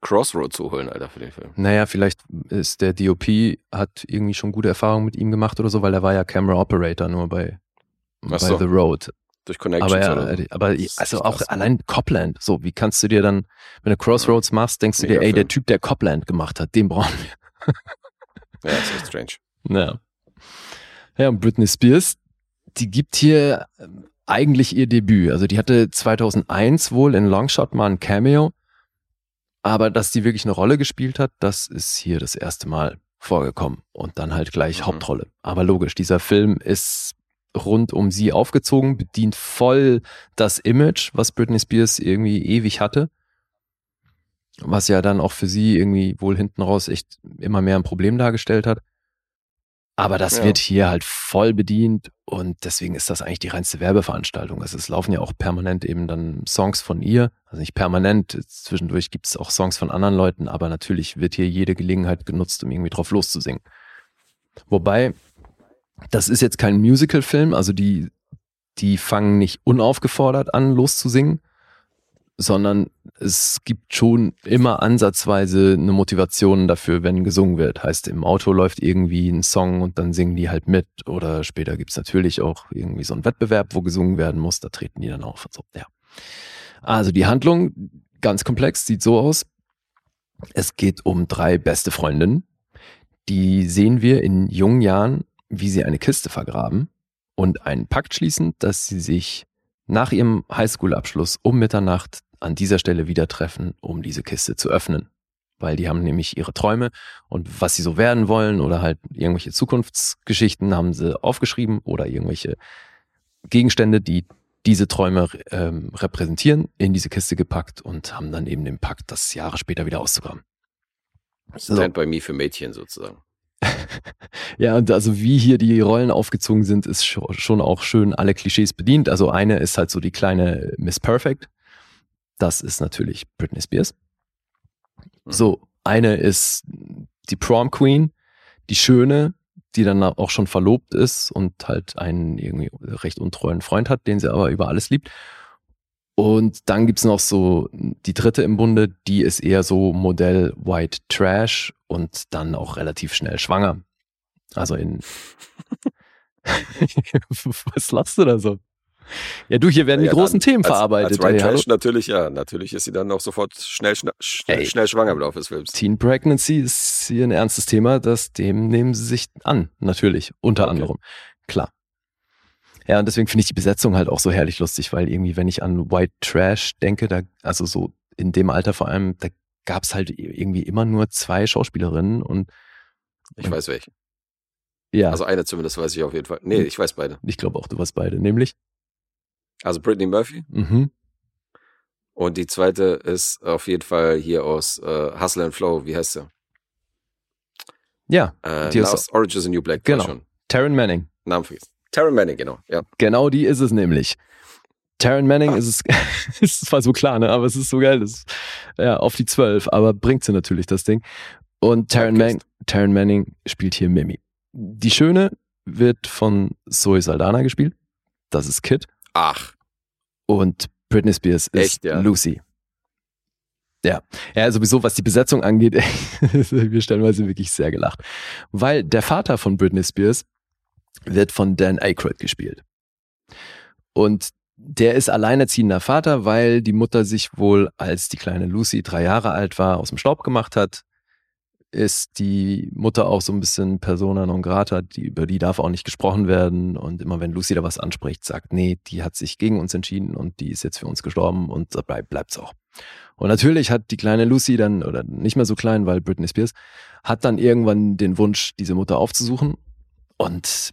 Speaker 3: Crossroad zu holen, Alter, für den Film?
Speaker 2: Naja, vielleicht ist der DOP, hat irgendwie schon gute Erfahrungen mit ihm gemacht oder so, weil er war ja Camera Operator nur bei, bei so. The Road.
Speaker 3: Durch Connections
Speaker 2: aber, ja, aber also auch krass. allein Copland, so, wie kannst du dir dann, wenn du Crossroads machst, denkst du dir, ey, der Typ, der Copland gemacht hat, den brauchen wir.
Speaker 3: ja, das ist echt strange. [LAUGHS]
Speaker 2: Ja. Ja, und Britney Spears, die gibt hier ähm, eigentlich ihr Debüt. Also die hatte 2001 wohl in Longshot mal ein Cameo, aber dass die wirklich eine Rolle gespielt hat, das ist hier das erste Mal vorgekommen und dann halt gleich mhm. Hauptrolle. Aber logisch, dieser Film ist rund um sie aufgezogen, bedient voll das Image, was Britney Spears irgendwie ewig hatte. Was ja dann auch für sie irgendwie wohl hinten raus echt immer mehr ein Problem dargestellt hat. Aber das ja. wird hier halt voll bedient und deswegen ist das eigentlich die reinste Werbeveranstaltung. Also es laufen ja auch permanent eben dann Songs von ihr. Also nicht permanent, zwischendurch gibt es auch Songs von anderen Leuten, aber natürlich wird hier jede Gelegenheit genutzt, um irgendwie drauf loszusingen. Wobei das ist jetzt kein Musical-Film, also die, die fangen nicht unaufgefordert an, loszusingen, sondern es gibt schon immer ansatzweise eine Motivation dafür, wenn gesungen wird. Heißt, im Auto läuft irgendwie ein Song und dann singen die halt mit. Oder später gibt's natürlich auch irgendwie so einen Wettbewerb, wo gesungen werden muss, da treten die dann auf und so. Ja. Also die Handlung, ganz komplex, sieht so aus. Es geht um drei beste Freundinnen. Die sehen wir in jungen Jahren wie sie eine Kiste vergraben und einen Pakt schließen, dass sie sich nach ihrem Highschool-Abschluss um Mitternacht an dieser Stelle wieder treffen, um diese Kiste zu öffnen. Weil die haben nämlich ihre Träume und was sie so werden wollen oder halt irgendwelche Zukunftsgeschichten haben sie aufgeschrieben oder irgendwelche Gegenstände, die diese Träume ähm, repräsentieren, in diese Kiste gepackt und haben dann eben den Pakt, das Jahre später wieder auszugraben.
Speaker 3: Stand so. by me für Mädchen sozusagen. [LAUGHS]
Speaker 2: ja, und also wie hier die Rollen aufgezogen sind, ist schon auch schön alle Klischees bedient. Also eine ist halt so die kleine Miss Perfect. Das ist natürlich Britney Spears. Mhm. So, eine ist die Prom Queen, die Schöne, die dann auch schon verlobt ist und halt einen irgendwie recht untreuen Freund hat, den sie aber über alles liebt. Und dann gibt's noch so die dritte im Bunde, die ist eher so Modell White Trash und dann auch relativ schnell schwanger. Also in. [LAUGHS] Was lachst du da so? Ja, du, hier werden ja, die großen Themen als, verarbeitet.
Speaker 3: Als White Trash natürlich, ja. Natürlich ist sie dann auch sofort schnell, schnell, schnell, schnell schwanger im Laufe des Films.
Speaker 2: Teen Pregnancy ist hier ein ernstes Thema, das dem nehmen sie sich an, natürlich, unter okay. anderem. Klar. Ja, und deswegen finde ich die Besetzung halt auch so herrlich lustig, weil irgendwie, wenn ich an White Trash denke, da, also so in dem Alter vor allem, da gab es halt irgendwie immer nur zwei Schauspielerinnen und
Speaker 3: ich weiß welche.
Speaker 2: Ja.
Speaker 3: Also eine zumindest weiß ich auf jeden Fall. Nee, hm. ich weiß beide.
Speaker 2: Ich glaube auch, du weißt beide, nämlich.
Speaker 3: Also Brittany Murphy.
Speaker 2: Mhm.
Speaker 3: Und die zweite ist auf jeden Fall hier aus äh, Hustle and Flow. Wie heißt sie?
Speaker 2: Ja.
Speaker 3: Äh, die aus Orange is the New Black.
Speaker 2: Genau. Taryn Manning.
Speaker 3: Namen vergessen. Taryn Manning, genau. Ja.
Speaker 2: Genau die ist es nämlich. Taryn Manning ah. ist es, [LAUGHS] ist zwar so klar, ne, aber es ist so geil, das ist, ja, auf die zwölf, aber bringt sie natürlich das Ding. Und Taryn, Man Taryn Manning spielt hier Mimi. Die Schöne wird von Zoe Saldana gespielt. Das ist Kid.
Speaker 3: Ach.
Speaker 2: Und Britney Spears ist
Speaker 3: Echt, ja?
Speaker 2: Lucy. Ja. Ja, sowieso, was die Besetzung angeht, [LAUGHS] wir stellenweise wirklich sehr gelacht. Weil der Vater von Britney Spears wird von Dan Aykroyd gespielt. Und der ist alleinerziehender Vater, weil die Mutter sich wohl, als die kleine Lucy drei Jahre alt war, aus dem Staub gemacht hat. Ist die Mutter auch so ein bisschen Persona non grata, die, über die darf auch nicht gesprochen werden. Und immer wenn Lucy da was anspricht, sagt, nee, die hat sich gegen uns entschieden und die ist jetzt für uns gestorben und dabei bleibt's auch. Und natürlich hat die kleine Lucy dann, oder nicht mehr so klein, weil Britney Spears, hat dann irgendwann den Wunsch, diese Mutter aufzusuchen. Und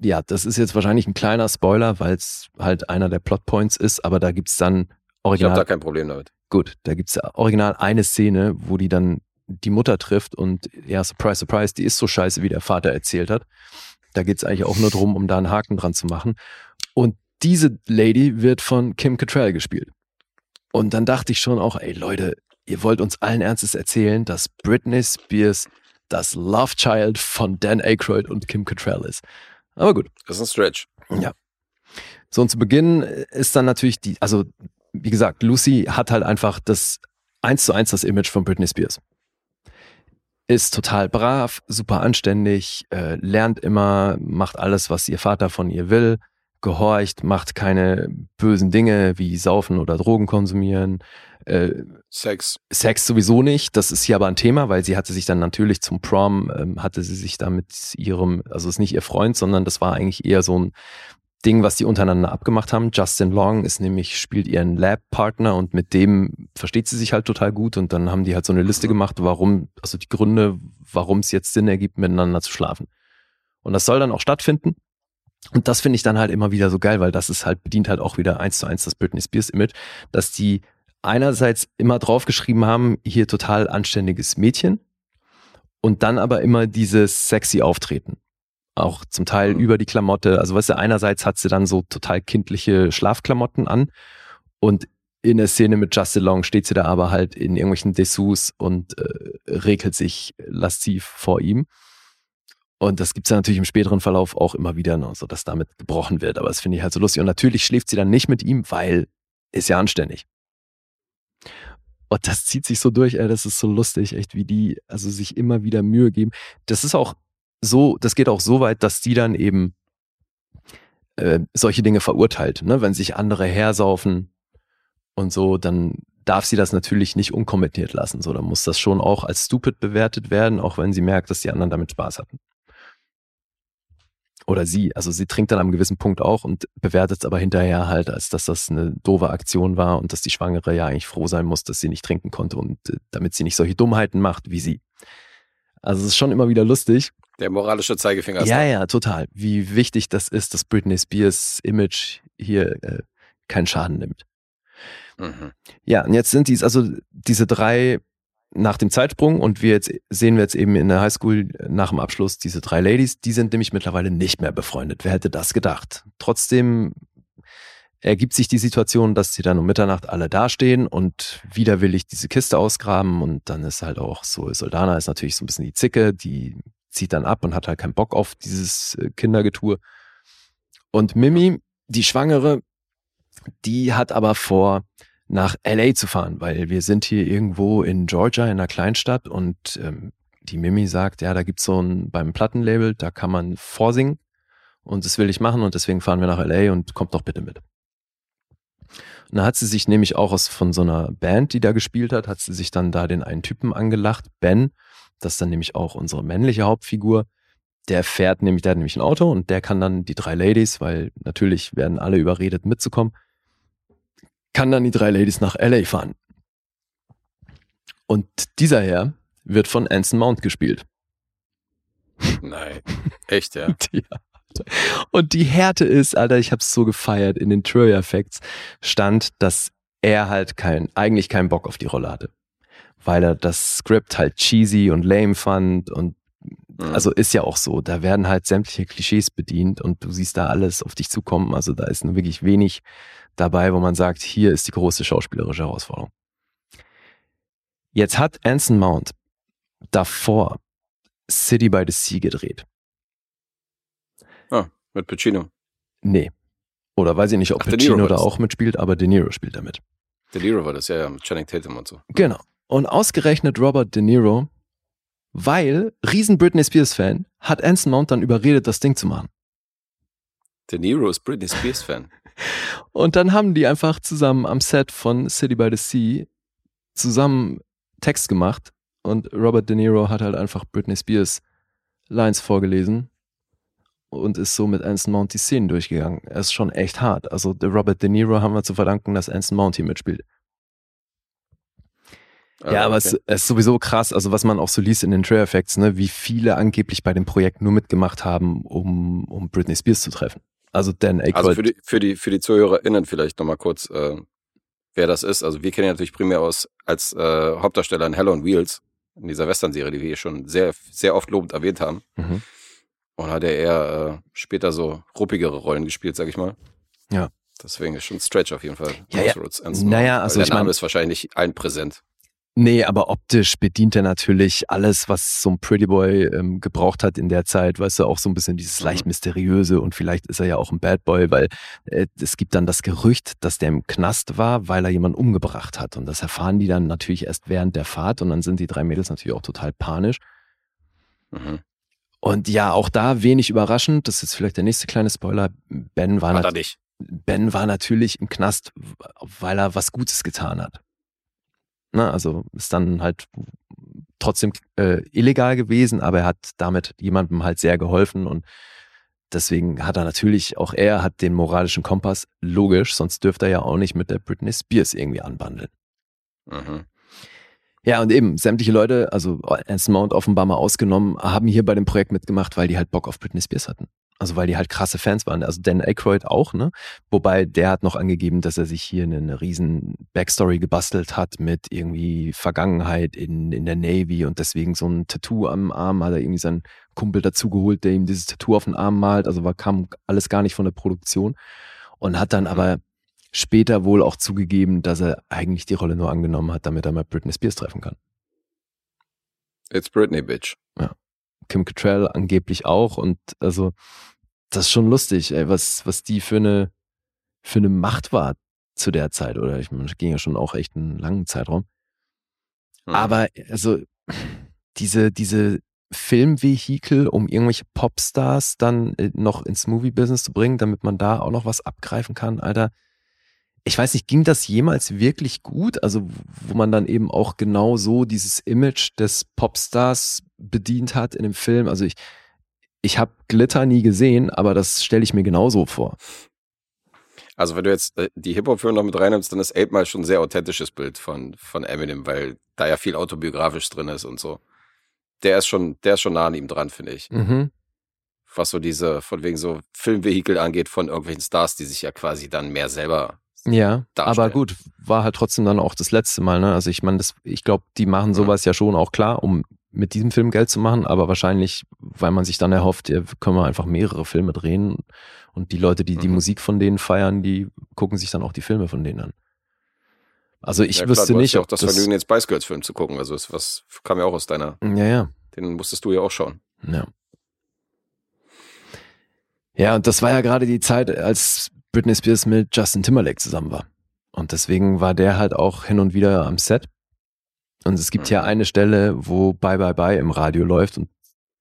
Speaker 2: ja, das ist jetzt wahrscheinlich ein kleiner Spoiler, weil es halt einer der Plotpoints ist, aber da gibt's dann original.
Speaker 3: Ich habe da kein Problem damit.
Speaker 2: Gut, da gibt's original eine Szene, wo die dann die Mutter trifft und ja, surprise, surprise, die ist so scheiße, wie der Vater erzählt hat. Da geht's eigentlich auch nur drum, um da einen Haken dran zu machen. Und diese Lady wird von Kim Cattrall gespielt. Und dann dachte ich schon auch, ey Leute, ihr wollt uns allen Ernstes erzählen, dass Britney Spears das Love Child von Dan Aykroyd und Kim Cattrall ist. Aber gut.
Speaker 3: Das ist ein Stretch.
Speaker 2: Ja. So, und zu Beginn ist dann natürlich die, also wie gesagt, Lucy hat halt einfach das eins zu eins das Image von Britney Spears. Ist total brav, super anständig, äh, lernt immer, macht alles, was ihr Vater von ihr will, gehorcht, macht keine bösen Dinge wie Saufen oder Drogen konsumieren,
Speaker 3: äh, Sex.
Speaker 2: Sex sowieso nicht. Das ist hier aber ein Thema, weil sie hatte sich dann natürlich zum Prom, ähm, hatte sie sich da mit ihrem, also ist nicht ihr Freund, sondern das war eigentlich eher so ein Ding, was die untereinander abgemacht haben. Justin Long ist nämlich, spielt ihren Lab-Partner und mit dem versteht sie sich halt total gut und dann haben die halt so eine Liste gemacht, warum, also die Gründe, warum es jetzt Sinn ergibt, miteinander zu schlafen. Und das soll dann auch stattfinden. Und das finde ich dann halt immer wieder so geil, weil das ist halt, bedient halt auch wieder eins zu eins das Britney Spears Image, dass die einerseits immer draufgeschrieben haben, hier total anständiges Mädchen und dann aber immer dieses sexy Auftreten. Auch zum Teil mhm. über die Klamotte. Also weißt du, einerseits hat sie dann so total kindliche Schlafklamotten an und in der Szene mit Justin Long steht sie da aber halt in irgendwelchen Dessous und äh, regelt sich lasziv vor ihm. Und das gibt's ja natürlich im späteren Verlauf auch immer wieder, ne, so dass damit gebrochen wird. Aber das finde ich halt so lustig. Und natürlich schläft sie dann nicht mit ihm, weil ist ja anständig. Und das zieht sich so durch, ey, das ist so lustig, echt, wie die also sich immer wieder Mühe geben. Das ist auch so, das geht auch so weit, dass die dann eben äh, solche Dinge verurteilt. Ne? Wenn sich andere hersaufen und so, dann darf sie das natürlich nicht unkommentiert lassen. So, dann muss das schon auch als stupid bewertet werden, auch wenn sie merkt, dass die anderen damit Spaß hatten oder sie, also sie trinkt dann am gewissen Punkt auch und bewertet es aber hinterher halt, als dass das eine doofe Aktion war und dass die Schwangere ja eigentlich froh sein muss, dass sie nicht trinken konnte und äh, damit sie nicht solche Dummheiten macht wie sie. Also es ist schon immer wieder lustig.
Speaker 3: Der moralische Zeigefinger
Speaker 2: ist Ja, da. ja, total. Wie wichtig das ist, dass Britney Spears Image hier äh, keinen Schaden nimmt. Mhm. Ja, und jetzt sind dies also diese drei nach dem Zeitsprung und wir jetzt sehen wir jetzt eben in der Highschool nach dem Abschluss diese drei Ladies, die sind nämlich mittlerweile nicht mehr befreundet. Wer hätte das gedacht? Trotzdem ergibt sich die Situation, dass sie dann um Mitternacht alle dastehen und widerwillig diese Kiste ausgraben und dann ist halt auch so, Soldana ist natürlich so ein bisschen die Zicke, die zieht dann ab und hat halt keinen Bock auf dieses äh, Kindergetue. Und Mimi, die Schwangere, die hat aber vor, nach LA zu fahren, weil wir sind hier irgendwo in Georgia in einer Kleinstadt und ähm, die Mimi sagt, ja, da gibt's so ein beim Plattenlabel, da kann man vorsingen und das will ich machen und deswegen fahren wir nach LA und kommt doch bitte mit. Und da hat sie sich nämlich auch aus von so einer Band, die da gespielt hat, hat sie sich dann da den einen Typen angelacht, Ben, das ist dann nämlich auch unsere männliche Hauptfigur. Der fährt nämlich, der hat nämlich ein Auto und der kann dann die drei Ladies, weil natürlich werden alle überredet mitzukommen, kann dann die drei Ladies nach LA fahren. Und dieser Herr wird von Anson Mount gespielt.
Speaker 3: Nein, echt, ja. [LAUGHS]
Speaker 2: ja. Und die Härte ist, Alter, ich hab's so gefeiert, in den Trailer Effects stand, dass er halt kein, eigentlich keinen Bock auf die Rolle hatte. Weil er das Skript halt cheesy und lame fand und mhm. also ist ja auch so, da werden halt sämtliche Klischees bedient und du siehst da alles auf dich zukommen. Also da ist nur wirklich wenig dabei, wo man sagt, hier ist die große schauspielerische Herausforderung. Jetzt hat Anson Mount davor City by the Sea gedreht.
Speaker 3: Ah, mit Pacino.
Speaker 2: Nee. Oder weiß ich nicht, ob Ach, Pacino da auch mitspielt, aber De Niro spielt damit.
Speaker 3: De Niro war das, ja, ja, mit Channing Tatum und so.
Speaker 2: Genau. Und ausgerechnet Robert De Niro, weil riesen Britney Spears Fan, hat Anson Mount dann überredet, das Ding zu machen.
Speaker 3: De Niro ist Britney Spears Fan. [LAUGHS]
Speaker 2: Und dann haben die einfach zusammen am Set von City by the Sea zusammen Text gemacht und Robert De Niro hat halt einfach Britney Spears Lines vorgelesen und ist so mit Anson Mount die Szenen durchgegangen. Er ist schon echt hart. Also Robert De Niro haben wir zu verdanken, dass Anson Mount hier mitspielt. Ah, ja, aber okay. es, es, ist sowieso krass, also was man auch so liest in den Trailer Effects, ne, wie viele angeblich bei dem Projekt nur mitgemacht haben, um, um Britney Spears zu treffen. Also Dan Aykroyd.
Speaker 3: Also für die, für die, für die ZuhörerInnen vielleicht nochmal kurz, äh, wer das ist. Also wir kennen ja natürlich primär aus als äh, Hauptdarsteller in Hell on Wheels, in dieser Western-Serie, die wir hier schon sehr, sehr oft lobend erwähnt haben. Mhm. Und hat er eher äh, später so ruppigere Rollen gespielt, sag ich mal.
Speaker 2: Ja.
Speaker 3: Deswegen ist schon Stretch auf jeden Fall.
Speaker 2: Ja, ja. Naja, also
Speaker 3: der Name mein, ist wahrscheinlich allen präsent.
Speaker 2: Nee, aber optisch bedient er natürlich alles, was so ein Pretty Boy ähm, gebraucht hat in der Zeit. Weißt du, auch so ein bisschen dieses leicht mhm. mysteriöse und vielleicht ist er ja auch ein Bad Boy, weil äh, es gibt dann das Gerücht, dass der im Knast war, weil er jemanden umgebracht hat. Und das erfahren die dann natürlich erst während der Fahrt und dann sind die drei Mädels natürlich auch total panisch. Mhm. Und ja, auch da wenig überraschend. Das ist jetzt vielleicht der nächste kleine Spoiler. Ben war,
Speaker 3: nat
Speaker 2: Ben war natürlich im Knast, weil er was Gutes getan hat. Ne? Also ist dann halt trotzdem äh, illegal gewesen, aber er hat damit jemandem halt sehr geholfen und deswegen hat er natürlich, auch er hat den moralischen Kompass, logisch, sonst dürfte er ja auch nicht mit der Britney Spears irgendwie anbandeln. Mhm. Ja, und eben, sämtliche Leute, also Anson Mount offenbar mal ausgenommen, haben hier bei dem Projekt mitgemacht, weil die halt Bock auf Britney Spears hatten. Also weil die halt krasse Fans waren. Also Dan Aykroyd auch, ne? Wobei der hat noch angegeben, dass er sich hier eine, eine riesen Backstory gebastelt hat mit irgendwie Vergangenheit in, in der Navy und deswegen so ein Tattoo am Arm hat er irgendwie seinen Kumpel dazugeholt, der ihm dieses Tattoo auf den Arm malt. Also war, kam alles gar nicht von der Produktion und hat dann mhm. aber später wohl auch zugegeben, dass er eigentlich die Rolle nur angenommen hat, damit er mal Britney Spears treffen kann.
Speaker 3: It's Britney, bitch.
Speaker 2: Ja. Kim Cattrall angeblich auch und also das ist schon lustig, ey, was, was die für eine, für eine Macht war zu der Zeit, oder? Ich meine, es ging ja schon auch echt einen langen Zeitraum. Mhm. Aber, also, diese, diese Filmvehikel, um irgendwelche Popstars dann äh, noch ins Movie-Business zu bringen, damit man da auch noch was abgreifen kann, Alter. Ich weiß nicht, ging das jemals wirklich gut? Also, wo man dann eben auch genau so dieses Image des Popstars bedient hat in dem Film. Also ich, ich habe Glitter nie gesehen, aber das stelle ich mir genauso vor.
Speaker 3: Also wenn du jetzt äh, die Hip-Hop-Filme noch mit reinnimmst, dann ist Ape mal schon ein sehr authentisches Bild von, von Eminem, weil da ja viel autobiografisch drin ist und so. der ist schon, der ist schon nah an ihm dran, finde ich. Mhm. Was so diese, von wegen so Filmvehikel angeht von irgendwelchen Stars, die sich ja quasi dann mehr selber
Speaker 2: ja, darstellen. aber gut, war halt trotzdem dann auch das letzte Mal, ne? Also ich meine, ich glaube, die machen mhm. sowas mhm. ja schon auch klar, um mit diesem Film Geld zu machen, aber wahrscheinlich, weil man sich dann erhofft, ja, können wir einfach mehrere Filme drehen und die Leute, die mhm. die Musik von denen feiern, die gucken sich dann auch die Filme von denen an. Also ich ja, wüsste klar, nicht,
Speaker 3: ja auch das, das Vergnügen, den Spice Girls Film zu gucken. Also ist was kam ja auch aus deiner.
Speaker 2: Ja, ja.
Speaker 3: Den musstest du ja auch schauen.
Speaker 2: Ja. Ja, und das war ja gerade die Zeit, als Britney Spears mit Justin Timberlake zusammen war. Und deswegen war der halt auch hin und wieder am Set. Und es gibt mhm. ja eine Stelle, wo Bye Bye Bye im Radio läuft und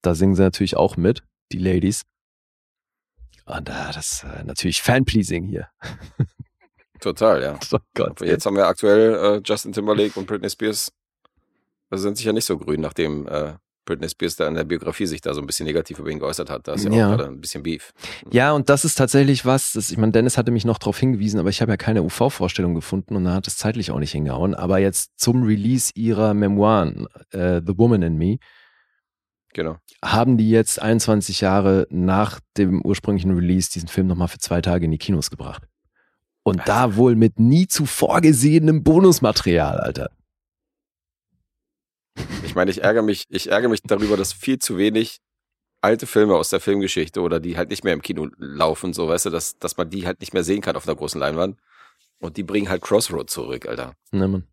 Speaker 2: da singen sie natürlich auch mit, die Ladies. Und äh, das ist äh, natürlich Fanpleasing hier.
Speaker 3: Total, ja. [LAUGHS] Oh Gott, jetzt haben wir aktuell äh, Justin Timberlake und Britney Spears. Also sind sich ja nicht so grün, nachdem äh, Britney Spears da in der Biografie sich da so ein bisschen negativ über ihn geäußert hat. Da ist ja, ja. auch gerade ein bisschen Beef.
Speaker 2: Ja, und das ist tatsächlich was, das, ich meine, Dennis hatte mich noch darauf hingewiesen, aber ich habe ja keine UV-Vorstellung gefunden und da hat es zeitlich auch nicht hingehauen. Aber jetzt zum Release ihrer Memoiren, äh, The Woman in Me,
Speaker 3: Genau.
Speaker 2: Haben die jetzt 21 Jahre nach dem ursprünglichen Release diesen Film nochmal für zwei Tage in die Kinos gebracht. Und da wohl mit nie zuvor gesehenem Bonusmaterial, Alter.
Speaker 3: Ich meine, ich ärgere mich, ich ärgere mich darüber, dass viel zu wenig alte Filme aus der Filmgeschichte oder die halt nicht mehr im Kino laufen, so weißt du, dass, dass man die halt nicht mehr sehen kann auf einer großen Leinwand. Und die bringen halt Crossroad zurück, Alter.
Speaker 2: Ne, Mann.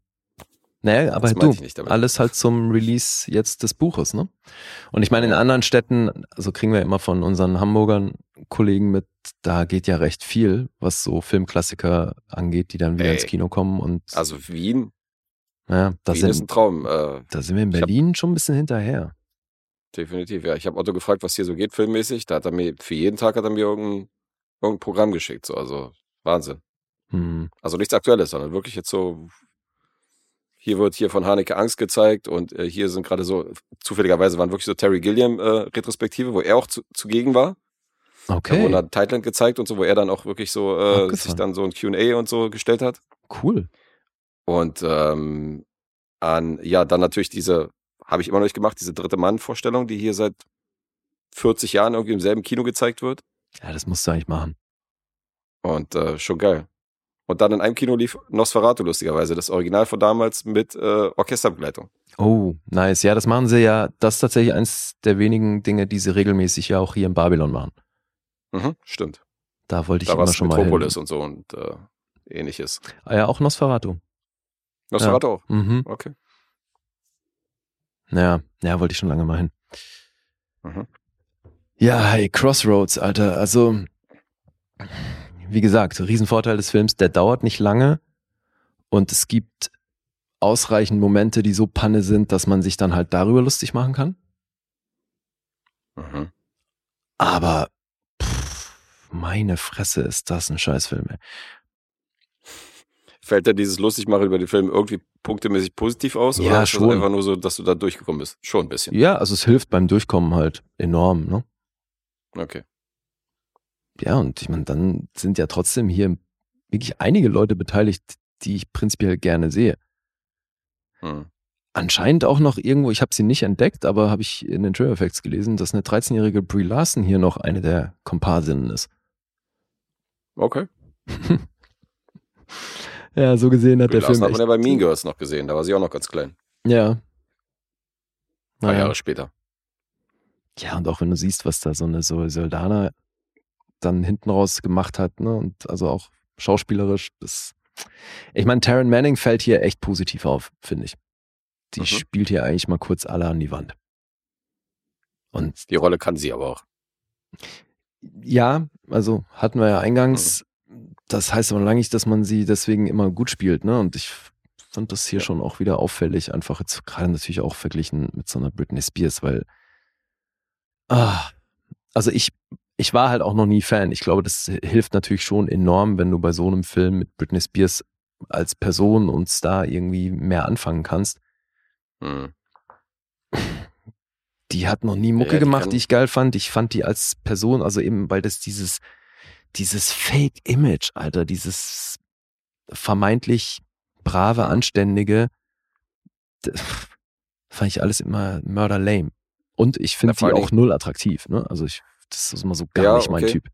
Speaker 2: Naja, aber du, alles halt zum Release jetzt des Buches, ne? Und ich meine, in anderen Städten, also kriegen wir immer von unseren Hamburgern Kollegen mit, da geht ja recht viel, was so Filmklassiker angeht, die dann wieder Ey, ins Kino kommen und.
Speaker 3: Also Wien.
Speaker 2: Ja, da
Speaker 3: Wien
Speaker 2: sind,
Speaker 3: ist ein Traum. Äh,
Speaker 2: da sind wir in Berlin hab, schon ein bisschen hinterher.
Speaker 3: Definitiv, ja. Ich habe Otto gefragt, was hier so geht filmmäßig. Da hat er mir, für jeden Tag hat er mir irgendein, irgendein Programm geschickt, so, also Wahnsinn. Hm. Also nichts Aktuelles, sondern wirklich jetzt so hier wird hier von Haneke Angst gezeigt und äh, hier sind gerade so, zufälligerweise waren wirklich so Terry Gilliam äh, Retrospektive, wo er auch zu, zugegen war.
Speaker 2: Okay.
Speaker 3: Da wurde dann Thailand gezeigt und so, wo er dann auch wirklich so äh, sich dann so ein Q&A und so gestellt hat.
Speaker 2: Cool.
Speaker 3: Und ähm, an, ja, dann natürlich diese, habe ich immer noch nicht gemacht, diese dritte Mann-Vorstellung, die hier seit 40 Jahren irgendwie im selben Kino gezeigt wird.
Speaker 2: Ja, das musst du eigentlich machen.
Speaker 3: Und äh, schon geil. Und dann in einem Kino lief Nosferatu lustigerweise, das Original von damals mit äh, Orchesterbegleitung.
Speaker 2: Oh, nice. Ja, das machen sie ja. Das ist tatsächlich eins der wenigen Dinge, die sie regelmäßig ja auch hier in Babylon machen.
Speaker 3: Mhm, stimmt.
Speaker 2: Da wollte ich da immer schon mal
Speaker 3: Metropolis hin. und so und äh, ähnliches.
Speaker 2: Ah ja, auch Nosferatu.
Speaker 3: Nosferatu
Speaker 2: ja.
Speaker 3: auch?
Speaker 2: Mhm.
Speaker 3: Okay.
Speaker 2: Ja, ja, wollte ich schon lange mal hin. Mhm. Ja, hey, Crossroads, Alter. Also, wie gesagt, Riesenvorteil des Films, der dauert nicht lange und es gibt ausreichend Momente, die so Panne sind, dass man sich dann halt darüber lustig machen kann. Mhm. Aber pff, meine Fresse ist das ein Scheißfilm. Ey.
Speaker 3: Fällt dir dieses Lustigmachen über den Film irgendwie punktemäßig positiv aus?
Speaker 2: Ja, oder ist schon.
Speaker 3: Das einfach nur so, dass du da durchgekommen bist? Schon ein bisschen.
Speaker 2: Ja, also es hilft beim Durchkommen halt enorm, ne?
Speaker 3: Okay.
Speaker 2: Ja, und ich meine, dann sind ja trotzdem hier wirklich einige Leute beteiligt, die ich prinzipiell gerne sehe. Hm. Anscheinend auch noch irgendwo, ich habe sie nicht entdeckt, aber habe ich in den Trailer Effects gelesen, dass eine 13-jährige Brie Larson hier noch eine der Komparsinnen ist.
Speaker 3: Okay. [LAUGHS]
Speaker 2: ja, so gesehen hat
Speaker 3: Brie
Speaker 2: der Film.
Speaker 3: Das hat man ja bei Mean Girls noch gesehen, da war sie auch noch ganz klein.
Speaker 2: Ja.
Speaker 3: Ein paar naja. Jahre später.
Speaker 2: Ja, und auch wenn du siehst, was da so eine so Soldana dann hinten raus gemacht hat, ne? Und also auch schauspielerisch, das. Ich meine, Taryn Manning fällt hier echt positiv auf, finde ich. Die mhm. spielt hier eigentlich mal kurz alle an die Wand.
Speaker 3: Und die Rolle kann sie aber auch.
Speaker 2: Ja, also hatten wir ja eingangs. Das heißt aber lange nicht, dass man sie deswegen immer gut spielt, ne? Und ich fand das hier schon auch wieder auffällig, einfach jetzt gerade natürlich auch verglichen mit so einer Britney Spears, weil ah, also ich ich war halt auch noch nie Fan. Ich glaube, das hilft natürlich schon enorm, wenn du bei so einem Film mit Britney Spears als Person und Star irgendwie mehr anfangen kannst. Mhm. Die hat noch nie Mucke ja, gemacht, die ich geil fand. Ich fand die als Person, also eben, weil das dieses, dieses Fake-Image, Alter, dieses vermeintlich brave, anständige, fand ich alles immer murder lame. Und ich finde die auch null attraktiv. Ne? Also ich, das ist immer so gar ja, nicht mein okay. Typ.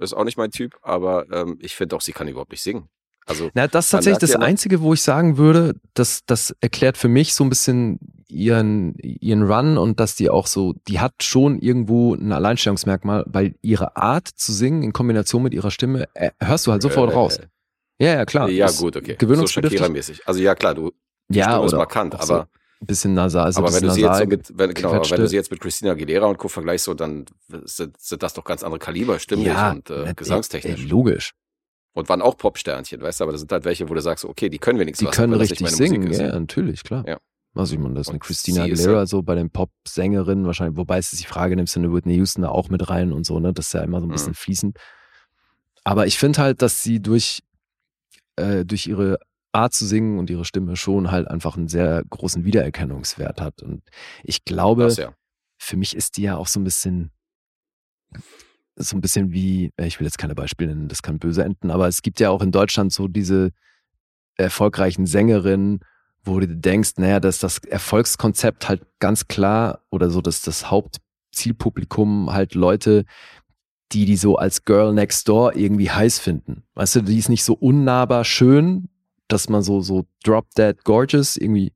Speaker 3: Ist auch nicht mein Typ, aber ähm, ich finde auch, sie kann überhaupt nicht singen. Also,
Speaker 2: Na, das ist tatsächlich das ja Einzige, wo ich sagen würde, dass das erklärt für mich so ein bisschen ihren, ihren Run und dass die auch so, die hat schon irgendwo ein Alleinstellungsmerkmal, weil ihre Art zu singen in Kombination mit ihrer Stimme, äh, hörst du halt sofort äh, raus. Ja, ja, klar.
Speaker 3: Ja, gut, okay.
Speaker 2: Gewöhnungsbedürftig.
Speaker 3: So mäßig Also ja, klar, du
Speaker 2: ja,
Speaker 3: oder ist markant, aber so
Speaker 2: ein bisschen nasal. Also
Speaker 3: aber wenn
Speaker 2: du
Speaker 3: sie jetzt so mit, wenn, genau, wenn du sie jetzt mit Christina Aguilera und Co. vergleichst, so, dann sind, sind das doch ganz andere Kaliber, stimmlich ja, und äh, gesangstechnisch.
Speaker 2: Ey, logisch.
Speaker 3: Und waren auch Popsternchen, weißt du, aber das sind halt welche, wo du sagst, okay, die können wenigstens
Speaker 2: die was. Die können richtig singen, ja, natürlich, klar. Ja. Also ich meine, das ist eine Christina Aguilera ja so bei den Pop-Sängerinnen wahrscheinlich, wobei es ist die Frage, nimmst du eine Whitney Houston da auch mit rein und so, ne? Das ist ja immer so ein bisschen mhm. fließend. Aber ich finde halt, dass sie durch, äh, durch ihre Art zu singen und ihre Stimme schon halt einfach einen sehr großen Wiedererkennungswert hat. Und ich glaube, ja. für mich ist die ja auch so ein bisschen, so ein bisschen wie, äh, ich will jetzt keine Beispiele nennen, das kann böse enden, aber es gibt ja auch in Deutschland so diese erfolgreichen Sängerinnen, wo du denkst, naja, dass das Erfolgskonzept halt ganz klar oder so, dass das Hauptzielpublikum halt Leute, die die so als Girl Next Door irgendwie heiß finden. Weißt du, die ist nicht so unnahbar schön, dass man so, so drop dead gorgeous irgendwie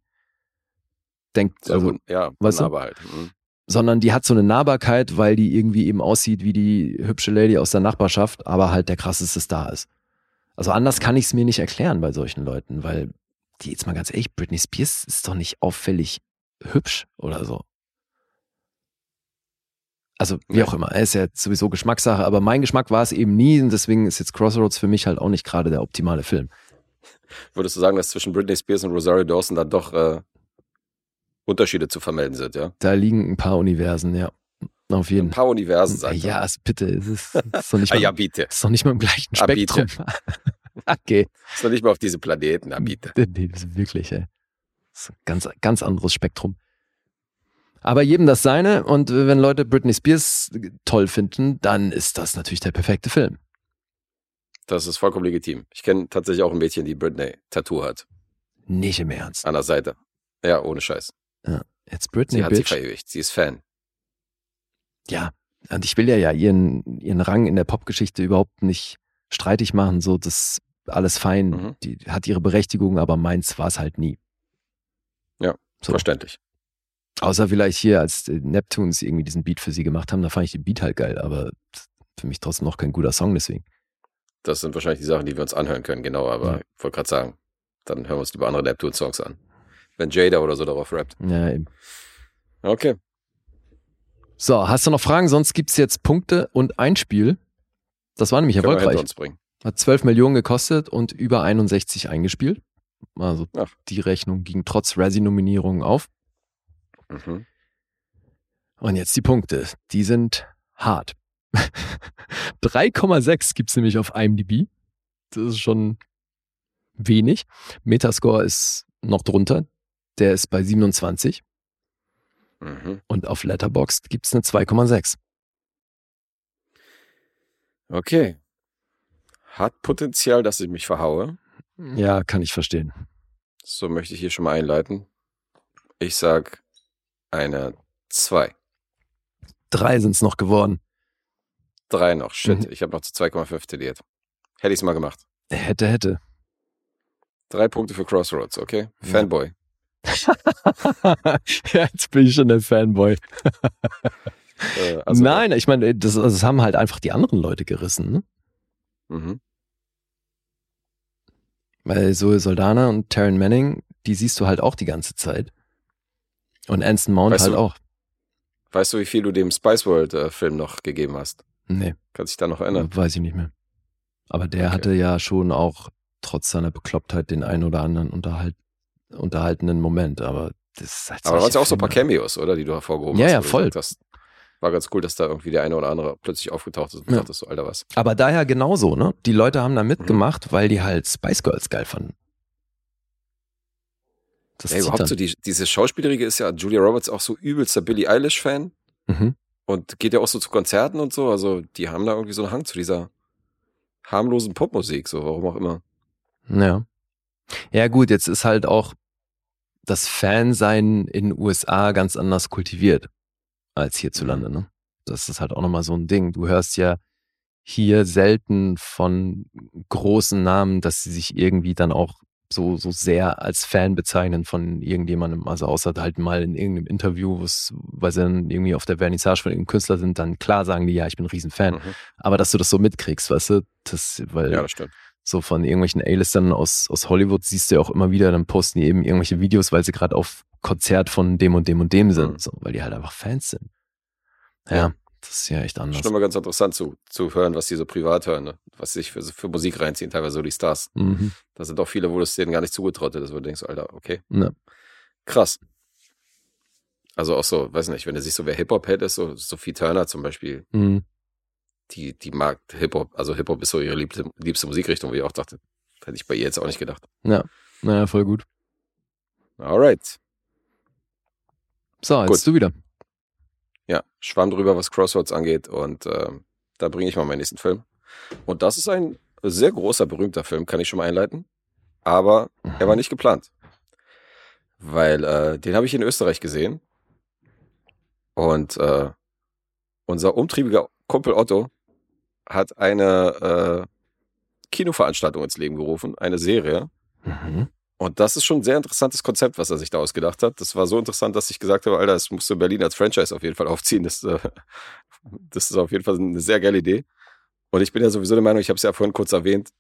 Speaker 2: denkt, also,
Speaker 3: ja, weißt du? halt. Mhm.
Speaker 2: Sondern die hat so eine Nahbarkeit, weil die irgendwie eben aussieht wie die hübsche Lady aus der Nachbarschaft, aber halt der krasseste Star ist. Also anders kann ich es mir nicht erklären bei solchen Leuten, weil die jetzt mal ganz ehrlich, Britney Spears ist doch nicht auffällig hübsch oder so. Also wie auch immer, er ist ja sowieso Geschmackssache, aber mein Geschmack war es eben nie und deswegen ist jetzt Crossroads für mich halt auch nicht gerade der optimale Film.
Speaker 3: Würdest du sagen, dass zwischen Britney Spears und Rosario Dawson dann doch äh, Unterschiede zu vermelden sind, ja?
Speaker 2: Da liegen ein paar Universen, ja. Auf jeden.
Speaker 3: Ein paar Universen, sagt
Speaker 2: Ja, also bitte, es ist, ist doch nicht [LAUGHS]
Speaker 3: ah,
Speaker 2: mal,
Speaker 3: ja, bitte.
Speaker 2: ist doch nicht mal im gleichen ah, Spektrum. [LAUGHS]
Speaker 3: okay. Ist doch nicht mal auf diese Planeten, ja, bitte.
Speaker 2: Nee, wirklich, ey. Das ist ein ganz, ganz anderes Spektrum. Aber jedem das seine und wenn Leute Britney Spears toll finden, dann ist das natürlich der perfekte Film.
Speaker 3: Das ist vollkommen legitim. Ich kenne tatsächlich auch ein Mädchen, die Britney Tattoo hat.
Speaker 2: Nicht im Ernst.
Speaker 3: An der Seite. Ja, ohne Scheiß.
Speaker 2: Ja. Jetzt Britney
Speaker 3: Sie hat Bitch. sie verewigt. Sie ist Fan.
Speaker 2: Ja. Und ich will ja ja ihren, ihren Rang in der Popgeschichte überhaupt nicht streitig machen. So, das alles fein. Mhm. Die hat ihre Berechtigung, aber meins war es halt nie.
Speaker 3: Ja, so. verständlich.
Speaker 2: Außer vielleicht hier, als Neptunes irgendwie diesen Beat für sie gemacht haben, da fand ich den Beat halt geil, aber für mich trotzdem noch kein guter Song deswegen.
Speaker 3: Das sind wahrscheinlich die Sachen, die wir uns anhören können, genau. Aber ja. ich wollte gerade sagen, dann hören wir uns lieber andere Neptune-Songs an. Wenn Jada oder so darauf rappt.
Speaker 2: Ja, eben.
Speaker 3: Okay.
Speaker 2: So, hast du noch Fragen? Sonst gibt es jetzt Punkte und ein Spiel. Das war nämlich Können erfolgreich. Hat 12 Millionen gekostet und über 61 eingespielt. Also Ach. die Rechnung ging trotz Razzie-Nominierungen auf. Mhm. Und jetzt die Punkte. Die sind hart. 3,6 gibt es nämlich auf IMDb. Das ist schon wenig. Metascore ist noch drunter. Der ist bei 27. Mhm. Und auf Letterboxd gibt es eine 2,6.
Speaker 3: Okay. Hat Potenzial, dass ich mich verhaue.
Speaker 2: Ja, kann ich verstehen.
Speaker 3: So möchte ich hier schon mal einleiten. Ich sag eine 2.
Speaker 2: Drei sind es noch geworden.
Speaker 3: Drei noch. Shit, mhm. ich habe noch zu 2,5 tendiert. Hätte ich es mal gemacht.
Speaker 2: Hätte, hätte.
Speaker 3: Drei Punkte für Crossroads, okay? Ja. Fanboy. [LAUGHS]
Speaker 2: ja, jetzt bin ich schon der Fanboy. äh, also, Nein, ich meine, das, das, haben halt einfach die anderen Leute gerissen. Ne? Mhm. Weil Zoe Soldana und Taryn Manning, die siehst du halt auch die ganze Zeit. Und Anson Mount weißt halt du, auch.
Speaker 3: Weißt du, wie viel du dem Spice World äh, Film noch gegeben hast?
Speaker 2: Nee.
Speaker 3: Kannst dich da noch erinnern?
Speaker 2: Weiß ich nicht mehr. Aber der okay. hatte ja schon auch trotz seiner Beklopptheit den einen oder anderen unterhalt, unterhaltenen Moment. Aber das ist
Speaker 3: halt Aber waren ja auch so ein paar Cameos, oder? Die du hervorgehoben
Speaker 2: ja,
Speaker 3: hast.
Speaker 2: Ja, voll.
Speaker 3: Das war ganz cool, dass da irgendwie der eine oder andere plötzlich aufgetaucht ist und ja. dachtest so, Alter, was.
Speaker 2: Aber daher genauso, ne? Die Leute haben da mitgemacht, mhm. weil die halt Spice Girls geil fanden.
Speaker 3: Das ja, überhaupt dann. so, die, diese Schauspielerige ist ja Julia Roberts auch so übelster Billie Eilish-Fan. Mhm. Und geht ja auch so zu Konzerten und so. Also die haben da irgendwie so einen Hang zu dieser harmlosen Popmusik, so warum auch immer.
Speaker 2: Ja. Ja, gut, jetzt ist halt auch das Fansein in den USA ganz anders kultiviert als hierzulande. Mhm. Ne? Das ist halt auch nochmal so ein Ding. Du hörst ja hier selten von großen Namen, dass sie sich irgendwie dann auch so, so sehr als Fan bezeichnen von irgendjemandem. Also außer halt mal in irgendeinem Interview, weil sie dann irgendwie auf der Vernissage von irgendeinem Künstler sind, dann klar sagen die, ja, ich bin ein Riesenfan. Mhm. Aber dass du das so mitkriegst, weißt du, das, weil
Speaker 3: ja, das stimmt.
Speaker 2: So von irgendwelchen A-Listern aus, aus Hollywood siehst du ja auch immer wieder, dann posten die eben irgendwelche Videos, weil sie gerade auf Konzert von dem und dem und dem sind, mhm. so, weil die halt einfach Fans sind. Ja. ja. Das ist ja echt anders.
Speaker 3: Schon immer ganz interessant zu, zu hören, was die so privat hören, ne? was sich für, für Musik reinziehen, teilweise so die Stars. Mhm. Da sind auch viele, wo das denen gar nicht zugetraut ist, wo du denkst, Alter, okay. Ja. Krass. Also auch so, weiß nicht, wenn er sich so wer Hip-Hop hätte, so Sophie Turner zum Beispiel, mhm. Die, die mag Hip-Hop, also Hip-Hop ist so ihre liebste, liebste Musikrichtung, wie ich auch dachte. Hätte ich bei ihr jetzt auch nicht gedacht.
Speaker 2: Ja, naja, voll gut.
Speaker 3: Alright.
Speaker 2: So, jetzt gut. du wieder.
Speaker 3: Ja, schwamm drüber, was Crossroads angeht. Und äh, da bringe ich mal meinen nächsten Film. Und das ist ein sehr großer, berühmter Film, kann ich schon mal einleiten. Aber er war mhm. nicht geplant. Weil äh, den habe ich in Österreich gesehen. Und äh, unser umtriebiger Kumpel Otto hat eine äh, Kinoveranstaltung ins Leben gerufen, eine Serie. Mhm. Und das ist schon ein sehr interessantes Konzept, was er sich da ausgedacht hat. Das war so interessant, dass ich gesagt habe, Alter, das musst du in Berlin als Franchise auf jeden Fall aufziehen. Das, äh, [LAUGHS] das ist auf jeden Fall eine sehr geile Idee. Und ich bin ja sowieso der Meinung, ich habe es ja vorhin kurz erwähnt,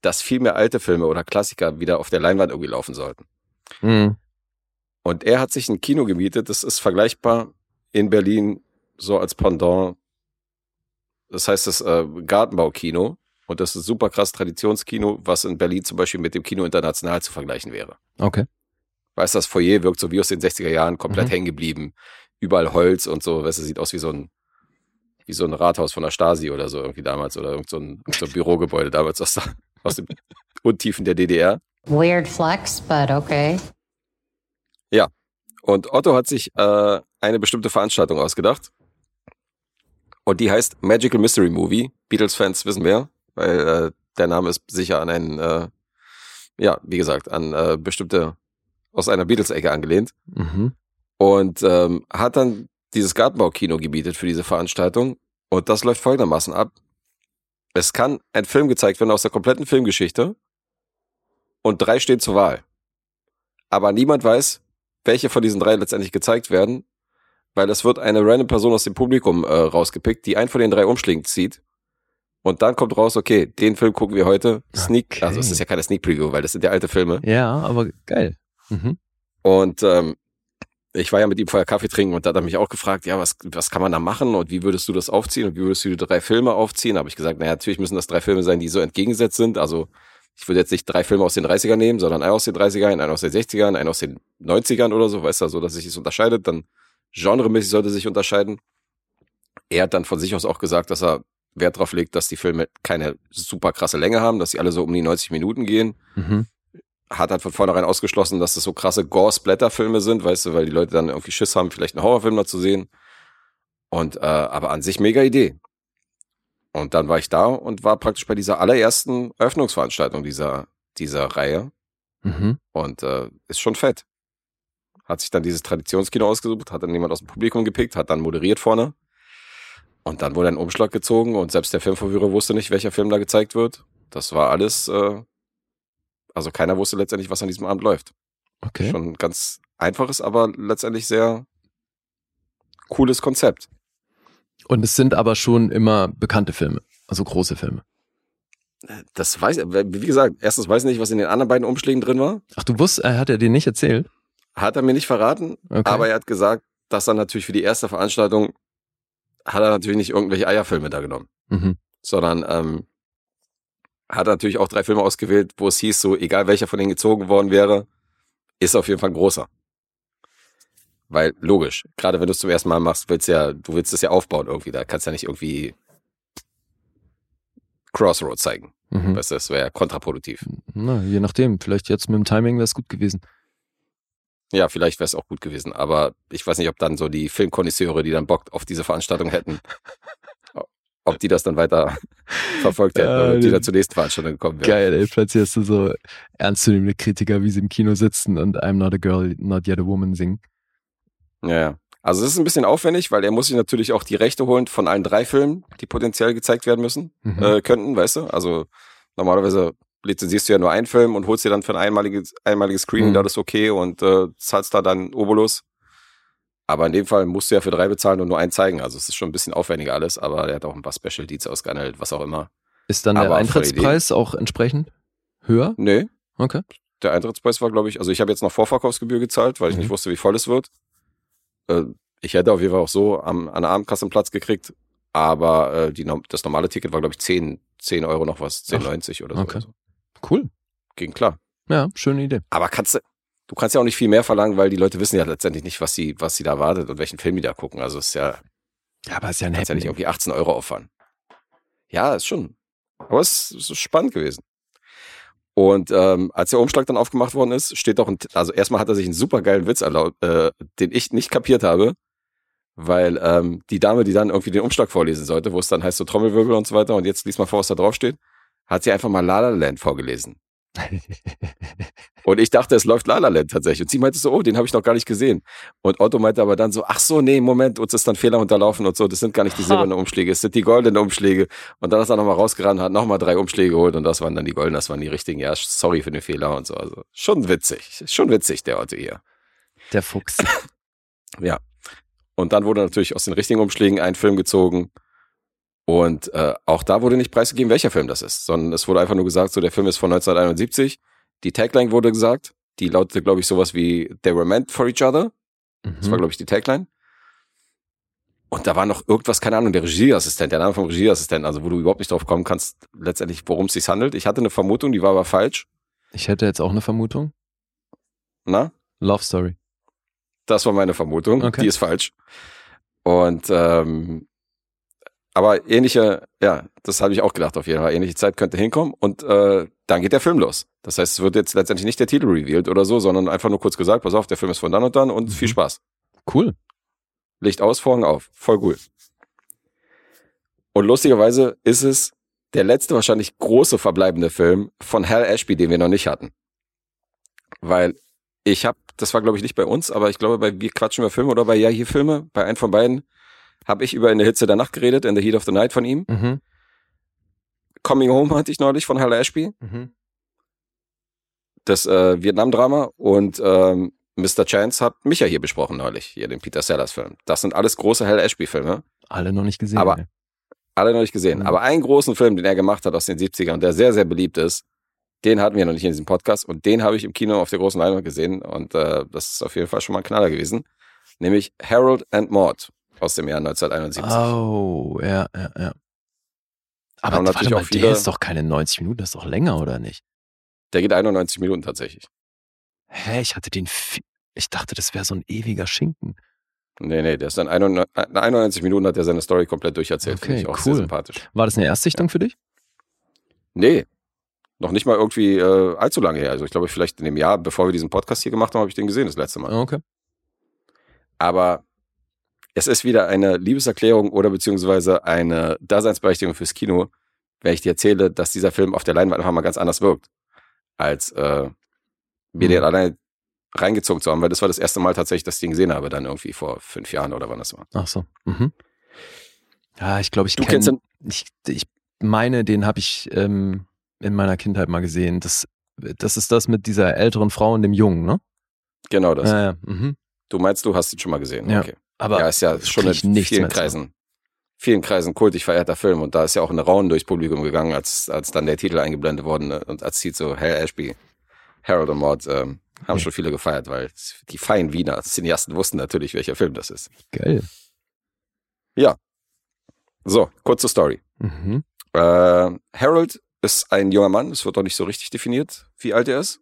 Speaker 3: dass viel mehr alte Filme oder Klassiker wieder auf der Leinwand irgendwie laufen sollten. Mhm. Und er hat sich ein Kino gemietet, das ist vergleichbar in Berlin so als Pendant. Das heißt das äh, Gartenbaukino. Und das ist super krass Traditionskino, was in Berlin zum Beispiel mit dem Kino international zu vergleichen wäre.
Speaker 2: Okay.
Speaker 3: Weißt du, das Foyer wirkt so wie aus den 60er Jahren, komplett mhm. hängen geblieben. Überall Holz und so, weißt du, sieht aus wie so ein, wie so ein Rathaus von der Stasi oder so irgendwie damals oder irgend so ein, so ein Bürogebäude damals aus, der, aus den [LAUGHS] Untiefen der DDR.
Speaker 4: Weird flex, but okay.
Speaker 3: Ja. Und Otto hat sich äh, eine bestimmte Veranstaltung ausgedacht. Und die heißt Magical Mystery Movie. Beatles-Fans wissen wer weil äh, der Name ist sicher an einen, äh, ja, wie gesagt, an äh, bestimmte aus einer Beatles-Ecke angelehnt. Mhm. Und ähm, hat dann dieses Gartenbaukino gebietet für diese Veranstaltung. Und das läuft folgendermaßen ab. Es kann ein Film gezeigt werden aus der kompletten Filmgeschichte und drei stehen zur Wahl. Aber niemand weiß, welche von diesen drei letztendlich gezeigt werden, weil es wird eine random Person aus dem Publikum äh, rausgepickt, die einen von den drei Umschlägen zieht und dann kommt raus, okay, den Film gucken wir heute. Sneak, okay. also es ist ja keine Sneak Preview, weil das sind ja alte Filme.
Speaker 2: Ja, aber geil. Mhm.
Speaker 3: Und ähm, ich war ja mit ihm vorher Kaffee trinken und da hat er mich auch gefragt, ja, was, was kann man da machen und wie würdest du das aufziehen und wie würdest du die drei Filme aufziehen? Habe ich gesagt, naja, natürlich müssen das drei Filme sein, die so entgegengesetzt sind. Also ich würde jetzt nicht drei Filme aus den 30ern nehmen, sondern einen aus den 30ern, einen aus den 60ern, einen aus den 90ern oder so, weißt du, so dass sich das unterscheidet. Dann genremäßig sollte sich unterscheiden. Er hat dann von sich aus auch gesagt, dass er Wert darauf legt, dass die Filme keine super krasse Länge haben, dass sie alle so um die 90 Minuten gehen. Mhm. Hat halt von vornherein ausgeschlossen, dass das so krasse Gore-Splatter-Filme sind, weißt du, weil die Leute dann irgendwie Schiss haben, vielleicht einen Horrorfilm noch zu sehen. Und äh, aber an sich mega Idee. Und dann war ich da und war praktisch bei dieser allerersten Eröffnungsveranstaltung dieser, dieser Reihe. Mhm. Und äh, ist schon fett. Hat sich dann dieses Traditionskino ausgesucht, hat dann jemand aus dem Publikum gepickt, hat dann moderiert vorne. Und dann wurde ein Umschlag gezogen und selbst der Filmverführer wusste nicht, welcher Film da gezeigt wird. Das war alles, äh, also keiner wusste letztendlich, was an diesem Abend läuft. Okay. Schon ganz einfaches, aber letztendlich sehr cooles Konzept.
Speaker 2: Und es sind aber schon immer bekannte Filme, also große Filme.
Speaker 3: Das weiß, wie gesagt, erstens weiß ich nicht, was in den anderen beiden Umschlägen drin war.
Speaker 2: Ach, du wusstest, er hat er dir nicht erzählt?
Speaker 3: Hat er mir nicht verraten, okay. aber er hat gesagt, dass er natürlich für die erste Veranstaltung hat er natürlich nicht irgendwelche Eierfilme da genommen, mhm. sondern ähm, hat natürlich auch drei Filme ausgewählt, wo es hieß, so egal welcher von denen gezogen worden wäre, ist auf jeden Fall ein großer. Weil logisch, gerade wenn du es zum ersten Mal machst, willst ja, du willst es ja aufbauen irgendwie, da kannst du ja nicht irgendwie Crossroad zeigen. Mhm. Weißt du, das wäre ja kontraproduktiv.
Speaker 2: Na, je nachdem, vielleicht jetzt mit dem Timing wäre es gut gewesen.
Speaker 3: Ja, vielleicht wäre es auch gut gewesen, aber ich weiß nicht, ob dann so die Filmkonnoisseure, die dann Bock auf diese Veranstaltung hätten, [LAUGHS] ob die das dann weiter verfolgt hätten oder ob die dann zur nächsten Veranstaltung gekommen wären.
Speaker 2: Geil, ey, plötzlich hast du so ernstzunehmende Kritiker, wie sie im Kino sitzen und I'm not a girl, not yet a woman singen.
Speaker 3: Ja, ja. Also es ist ein bisschen aufwendig, weil er muss sich natürlich auch die Rechte holen von allen drei Filmen, die potenziell gezeigt werden müssen, mhm. äh, könnten, weißt du? Also normalerweise lizenzierst du ja nur einen Film und holst dir dann für ein einmaliges, einmaliges Screening mhm. da das okay und äh, zahlst da dann Obolus. Aber in dem Fall musst du ja für drei bezahlen und nur einen zeigen. Also es ist schon ein bisschen aufwendiger alles, aber er hat auch ein paar Special Deeds ausgehandelt, was auch immer.
Speaker 2: Ist dann
Speaker 3: aber
Speaker 2: der Eintrittspreis auch entsprechend höher?
Speaker 3: Nee.
Speaker 2: Okay.
Speaker 3: Der Eintrittspreis war, glaube ich, also ich habe jetzt noch Vorverkaufsgebühr gezahlt, weil ich mhm. nicht wusste, wie voll es wird. Äh, ich hätte auf jeden Fall auch so am, an der Abendkasse einen Platz gekriegt, aber äh, die, das normale Ticket war, glaube ich, 10, 10 Euro noch was, 10,90 oder so.
Speaker 2: Okay. Cool.
Speaker 3: Ging klar.
Speaker 2: Ja, schöne Idee.
Speaker 3: Aber kannst du, du kannst ja auch nicht viel mehr verlangen, weil die Leute wissen ja letztendlich nicht, was sie, was sie da wartet und welchen Film die da gucken. Also ist ja.
Speaker 2: Ja, aber ist ja ein
Speaker 3: ja nicht irgendwie 18 Euro auffahren. Ja, ist schon. Aber es ist spannend gewesen. Und ähm, als der Umschlag dann aufgemacht worden ist, steht doch ein, also erstmal hat er sich einen supergeilen Witz erlaubt, äh, den ich nicht kapiert habe, weil ähm, die Dame, die dann irgendwie den Umschlag vorlesen sollte, wo es dann heißt so Trommelwirbel und so weiter und jetzt liest mal vor, was da drauf steht, hat sie einfach mal La La Land vorgelesen. [LAUGHS] und ich dachte, es läuft La La Land tatsächlich. Und sie meinte so, oh, den habe ich noch gar nicht gesehen. Und Otto meinte aber dann so, ach so, nee, Moment, uns ist dann Fehler unterlaufen und so. Das sind gar nicht die silbernen [LAUGHS] Umschläge, es sind die goldenen Umschläge. Und dann ist er nochmal rausgerannt, hat nochmal drei Umschläge geholt und das waren dann die goldenen, das waren die richtigen. Ja, sorry für den Fehler und so. Also schon witzig, schon witzig, der Otto hier.
Speaker 2: Der Fuchs. [LAUGHS]
Speaker 3: ja. Und dann wurde natürlich aus den richtigen Umschlägen ein Film gezogen. Und äh, auch da wurde nicht preisgegeben, welcher Film das ist, sondern es wurde einfach nur gesagt, so der Film ist von 1971. Die Tagline wurde gesagt, die lautete, glaube ich, sowas wie They were meant for each other. Mhm. Das war, mhm. glaube ich, die Tagline. Und da war noch irgendwas, keine Ahnung, der Regieassistent, der Name vom Regieassistenten, also wo du überhaupt nicht drauf kommen kannst, letztendlich, worum es sich handelt. Ich hatte eine Vermutung, die war aber falsch.
Speaker 2: Ich hätte jetzt auch eine Vermutung.
Speaker 3: Na?
Speaker 2: Love Story.
Speaker 3: Das war meine Vermutung. Okay. Die ist falsch. Und ähm, aber ähnliche, ja, das habe ich auch gedacht auf jeden Fall. Ähnliche Zeit könnte hinkommen und äh, dann geht der Film los. Das heißt, es wird jetzt letztendlich nicht der Titel revealed oder so, sondern einfach nur kurz gesagt, pass auf, der Film ist von dann und dann und mhm. viel Spaß.
Speaker 2: Cool.
Speaker 3: Licht aus, Vorhang auf. Voll cool. Und lustigerweise ist es der letzte wahrscheinlich große verbleibende Film von Hal Ashby, den wir noch nicht hatten. Weil ich habe, das war glaube ich nicht bei uns, aber ich glaube bei Wir quatschen über Filme oder bei Ja hier Filme, bei einem von beiden, habe ich über In der Hitze der Nacht geredet, In the Heat of the Night von ihm. Mhm. Coming Home hatte ich neulich von Hal Ashby. Mhm. Das äh, Vietnam-Drama und ähm, Mr. Chance hat mich ja hier besprochen neulich, hier den Peter Sellers-Film. Das sind alles große Hal Ashby-Filme.
Speaker 2: Alle noch nicht gesehen.
Speaker 3: Aber ey. alle noch nicht gesehen. Mhm. Aber einen großen Film, den er gemacht hat aus den 70ern, der sehr, sehr beliebt ist, den hatten wir noch nicht in diesem Podcast und den habe ich im Kino auf der großen Leinwand gesehen und äh, das ist auf jeden Fall schon mal ein Knaller gewesen. Nämlich Harold and Maud aus dem Jahr 1971.
Speaker 2: Oh, ja, ja, ja. Aber warte natürlich mal, der ist doch keine 90 Minuten, das ist doch länger, oder nicht?
Speaker 3: Der geht 91 Minuten tatsächlich.
Speaker 2: Hä, ich hatte den, ich dachte, das wäre so ein ewiger Schinken.
Speaker 3: Nee, nee, der ist dann 91 Minuten hat er seine Story komplett durcherzählt. Okay, Finde ich auch cool. sehr sympathisch.
Speaker 2: War das eine Erstsichtung ja. für dich?
Speaker 3: Nee, noch nicht mal irgendwie äh, allzu lange her. Also ich glaube, vielleicht in dem Jahr, bevor wir diesen Podcast hier gemacht haben, habe ich den gesehen das letzte Mal.
Speaker 2: Okay.
Speaker 3: Aber es ist wieder eine Liebeserklärung oder beziehungsweise eine Daseinsberechtigung fürs Kino, wenn ich dir erzähle, dass dieser Film auf der Leinwand einfach mal ganz anders wirkt, als äh, mir mhm. den alleine reingezogen zu haben, weil das war das erste Mal tatsächlich, dass ich den gesehen habe, dann irgendwie vor fünf Jahren oder wann das war.
Speaker 2: Ach so. Mhm. Ja, ich glaube, ich du kenn, kennst den, ich, ich meine, den habe ich ähm, in meiner Kindheit mal gesehen. Das, das ist das mit dieser älteren Frau und dem Jungen, ne?
Speaker 3: Genau das.
Speaker 2: Mhm.
Speaker 3: Du meinst, du hast ihn schon mal gesehen?
Speaker 2: Ja.
Speaker 3: Okay.
Speaker 2: Aber
Speaker 3: ja, ist ja schon in vielen Kreisen, vielen Kreisen kultig verehrter Film und da ist ja auch eine Raunen durchs Publikum gegangen, als, als dann der Titel eingeblendet worden ne? und als sieht so Hal Ashby, Harold und Maud, ähm, haben schon viele gefeiert, weil die feinen Wiener Cineasten wussten natürlich, welcher Film das ist.
Speaker 2: Geil.
Speaker 3: Ja. So, kurze Story. Mhm. Äh, Harold ist ein junger Mann, es wird doch nicht so richtig definiert, wie alt er ist.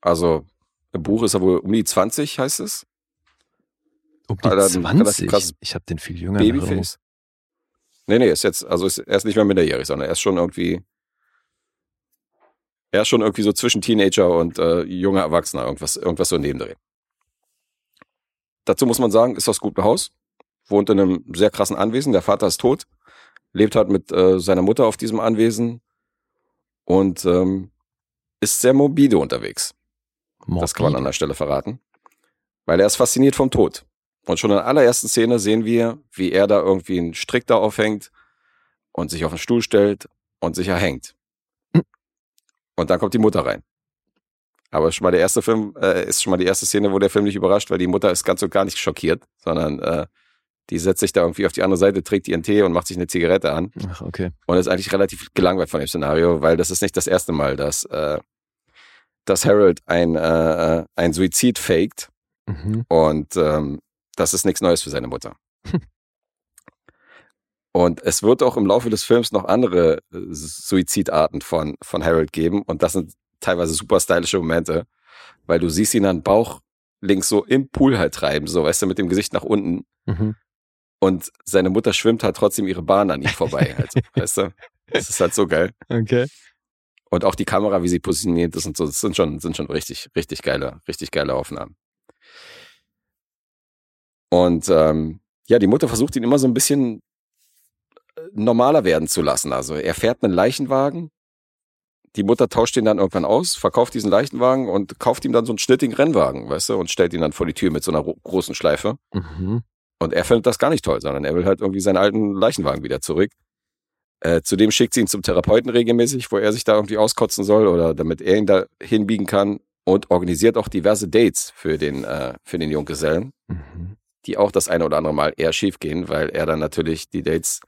Speaker 3: Also im Buch ist er wohl um die 20, heißt es.
Speaker 2: Um die Alter, 20? Ich habe den viel jünger.
Speaker 3: Babyface. Nee, nee, ist jetzt, also ist, er ist nicht mehr minderjährig, sondern er ist schon irgendwie, er ist schon irgendwie so zwischen Teenager und äh, junger Erwachsener, irgendwas, irgendwas so nebendrehen. Dazu muss man sagen, ist das gute Haus, wohnt in einem sehr krassen Anwesen, der Vater ist tot, lebt halt mit äh, seiner Mutter auf diesem Anwesen und ähm, ist sehr morbide unterwegs. Morbide. Das kann man an der Stelle verraten. Weil er ist fasziniert vom Tod. Und schon in der allerersten Szene sehen wir, wie er da irgendwie einen Strick da aufhängt und sich auf den Stuhl stellt und sich erhängt. Und dann kommt die Mutter rein. Aber schon mal der erste Film äh, ist schon mal die erste Szene, wo der Film nicht überrascht, weil die Mutter ist ganz und gar nicht schockiert, sondern äh, die setzt sich da irgendwie auf die andere Seite, trägt ihren Tee und macht sich eine Zigarette an.
Speaker 2: Ach, okay.
Speaker 3: Und ist eigentlich relativ gelangweilt von dem Szenario, weil das ist nicht das erste Mal, dass, äh, dass Harold ein, äh, ein Suizid faked. Mhm. Und ähm, das ist nichts Neues für seine Mutter. Und es wird auch im Laufe des Films noch andere äh, Suizidarten von, von Harold geben. Und das sind teilweise super stylische Momente, weil du siehst ihn an Bauch links so im Pool halt treiben, so weißt du, mit dem Gesicht nach unten. Mhm. Und seine Mutter schwimmt halt trotzdem ihre Bahn an ihm vorbei. Halt, [LAUGHS] weißt du? Das ist halt so geil.
Speaker 2: Okay.
Speaker 3: Und auch die Kamera, wie sie positioniert ist und so, das sind schon, sind schon richtig, richtig geile, richtig geile Aufnahmen. Und ähm, ja, die Mutter versucht ihn immer so ein bisschen äh, normaler werden zu lassen. Also er fährt einen Leichenwagen. Die Mutter tauscht ihn dann irgendwann aus, verkauft diesen Leichenwagen und kauft ihm dann so einen schnittigen Rennwagen, weißt du, und stellt ihn dann vor die Tür mit so einer großen Schleife. Mhm. Und er findet das gar nicht toll, sondern er will halt irgendwie seinen alten Leichenwagen wieder zurück. Äh, zudem schickt sie ihn zum Therapeuten regelmäßig, wo er sich da irgendwie auskotzen soll oder damit er ihn da hinbiegen kann und organisiert auch diverse Dates für den, äh, für den Junggesellen. Mhm die auch das eine oder andere Mal eher schief gehen, weil er dann natürlich die Dates,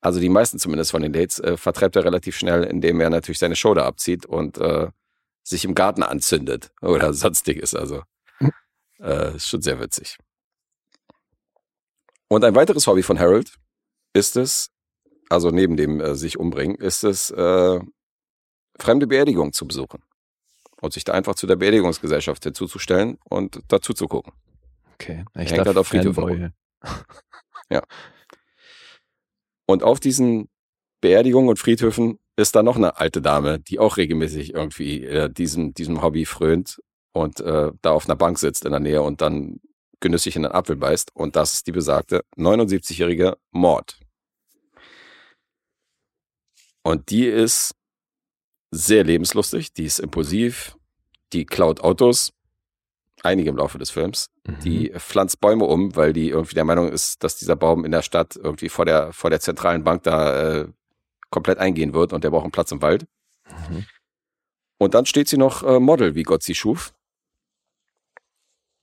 Speaker 3: also die meisten zumindest von den Dates, äh, vertreibt er relativ schnell, indem er natürlich seine Show da abzieht und äh, sich im Garten anzündet [LAUGHS] oder sonstiges. Also äh, ist schon sehr witzig. Und ein weiteres Hobby von Harold ist es, also neben dem äh, sich umbringen, ist es, äh, fremde Beerdigungen zu besuchen. Und sich da einfach zu der Beerdigungsgesellschaft hinzuzustellen und dazu zu gucken.
Speaker 2: Okay.
Speaker 3: Ich hängt halt auf Ja. Und auf diesen Beerdigungen und Friedhöfen ist da noch eine alte Dame, die auch regelmäßig irgendwie äh, diesem, diesem Hobby frönt und äh, da auf einer Bank sitzt in der Nähe und dann genüsslich in den Apfel beißt. Und das ist die besagte 79-jährige Mord. Und die ist sehr lebenslustig, die ist impulsiv, die klaut Autos, einige im Laufe des Films. Mhm. Die pflanzt Bäume um, weil die irgendwie der Meinung ist, dass dieser Baum in der Stadt irgendwie vor der, vor der zentralen Bank da äh, komplett eingehen wird und der braucht einen Platz im Wald. Mhm. Und dann steht sie noch äh, Model, wie Gott sie schuf.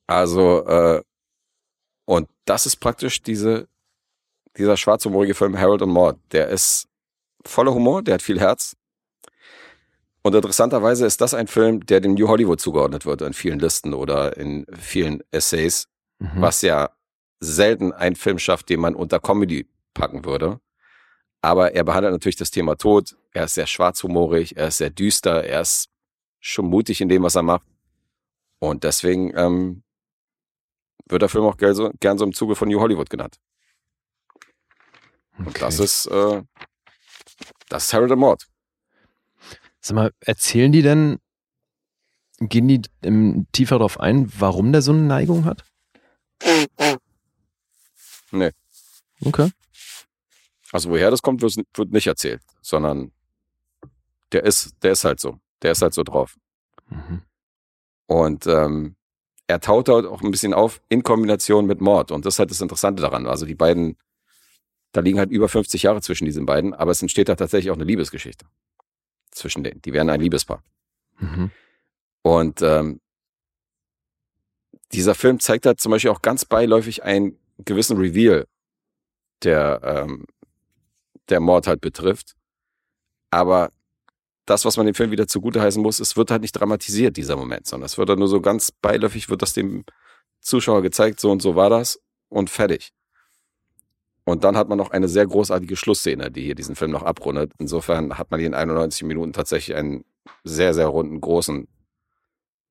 Speaker 3: Also, äh, und das ist praktisch diese, dieser schwarzhumorige Film Harold und Maud. Der ist voller Humor, der hat viel Herz, und interessanterweise ist das ein Film, der dem New Hollywood zugeordnet wird in vielen Listen oder in vielen Essays, mhm. was ja selten ein Film schafft, den man unter Comedy packen würde. Aber er behandelt natürlich das Thema Tod. Er ist sehr schwarzhumorig, er ist sehr düster, er ist schon mutig in dem, was er macht. Und deswegen ähm, wird der Film auch gern so, gern so im Zuge von New Hollywood genannt. Okay. Und das ist, äh, das ist Harold Mord.
Speaker 2: Sag mal, erzählen die denn, gehen die im, tiefer darauf ein, warum der so eine Neigung hat?
Speaker 3: Nee.
Speaker 2: Okay.
Speaker 3: Also woher das kommt, wird, nicht erzählt, sondern der ist, der ist halt so. Der ist halt so drauf. Mhm. Und ähm, er taut halt auch ein bisschen auf in Kombination mit Mord. Und das ist halt das Interessante daran. Also die beiden, da liegen halt über 50 Jahre zwischen diesen beiden, aber es entsteht da tatsächlich auch eine Liebesgeschichte zwischen denen. Die werden ein Liebespaar. Mhm. Und ähm, dieser Film zeigt halt zum Beispiel auch ganz beiläufig einen gewissen Reveal, der ähm, der Mord halt betrifft. Aber das, was man dem Film wieder zugute heißen muss, es wird halt nicht dramatisiert, dieser Moment, sondern es wird halt nur so ganz beiläufig, wird das dem Zuschauer gezeigt, so und so war das und fertig. Und dann hat man noch eine sehr großartige Schlussszene, die hier diesen Film noch abrundet. Insofern hat man hier in 91 Minuten tatsächlich einen sehr, sehr runden, großen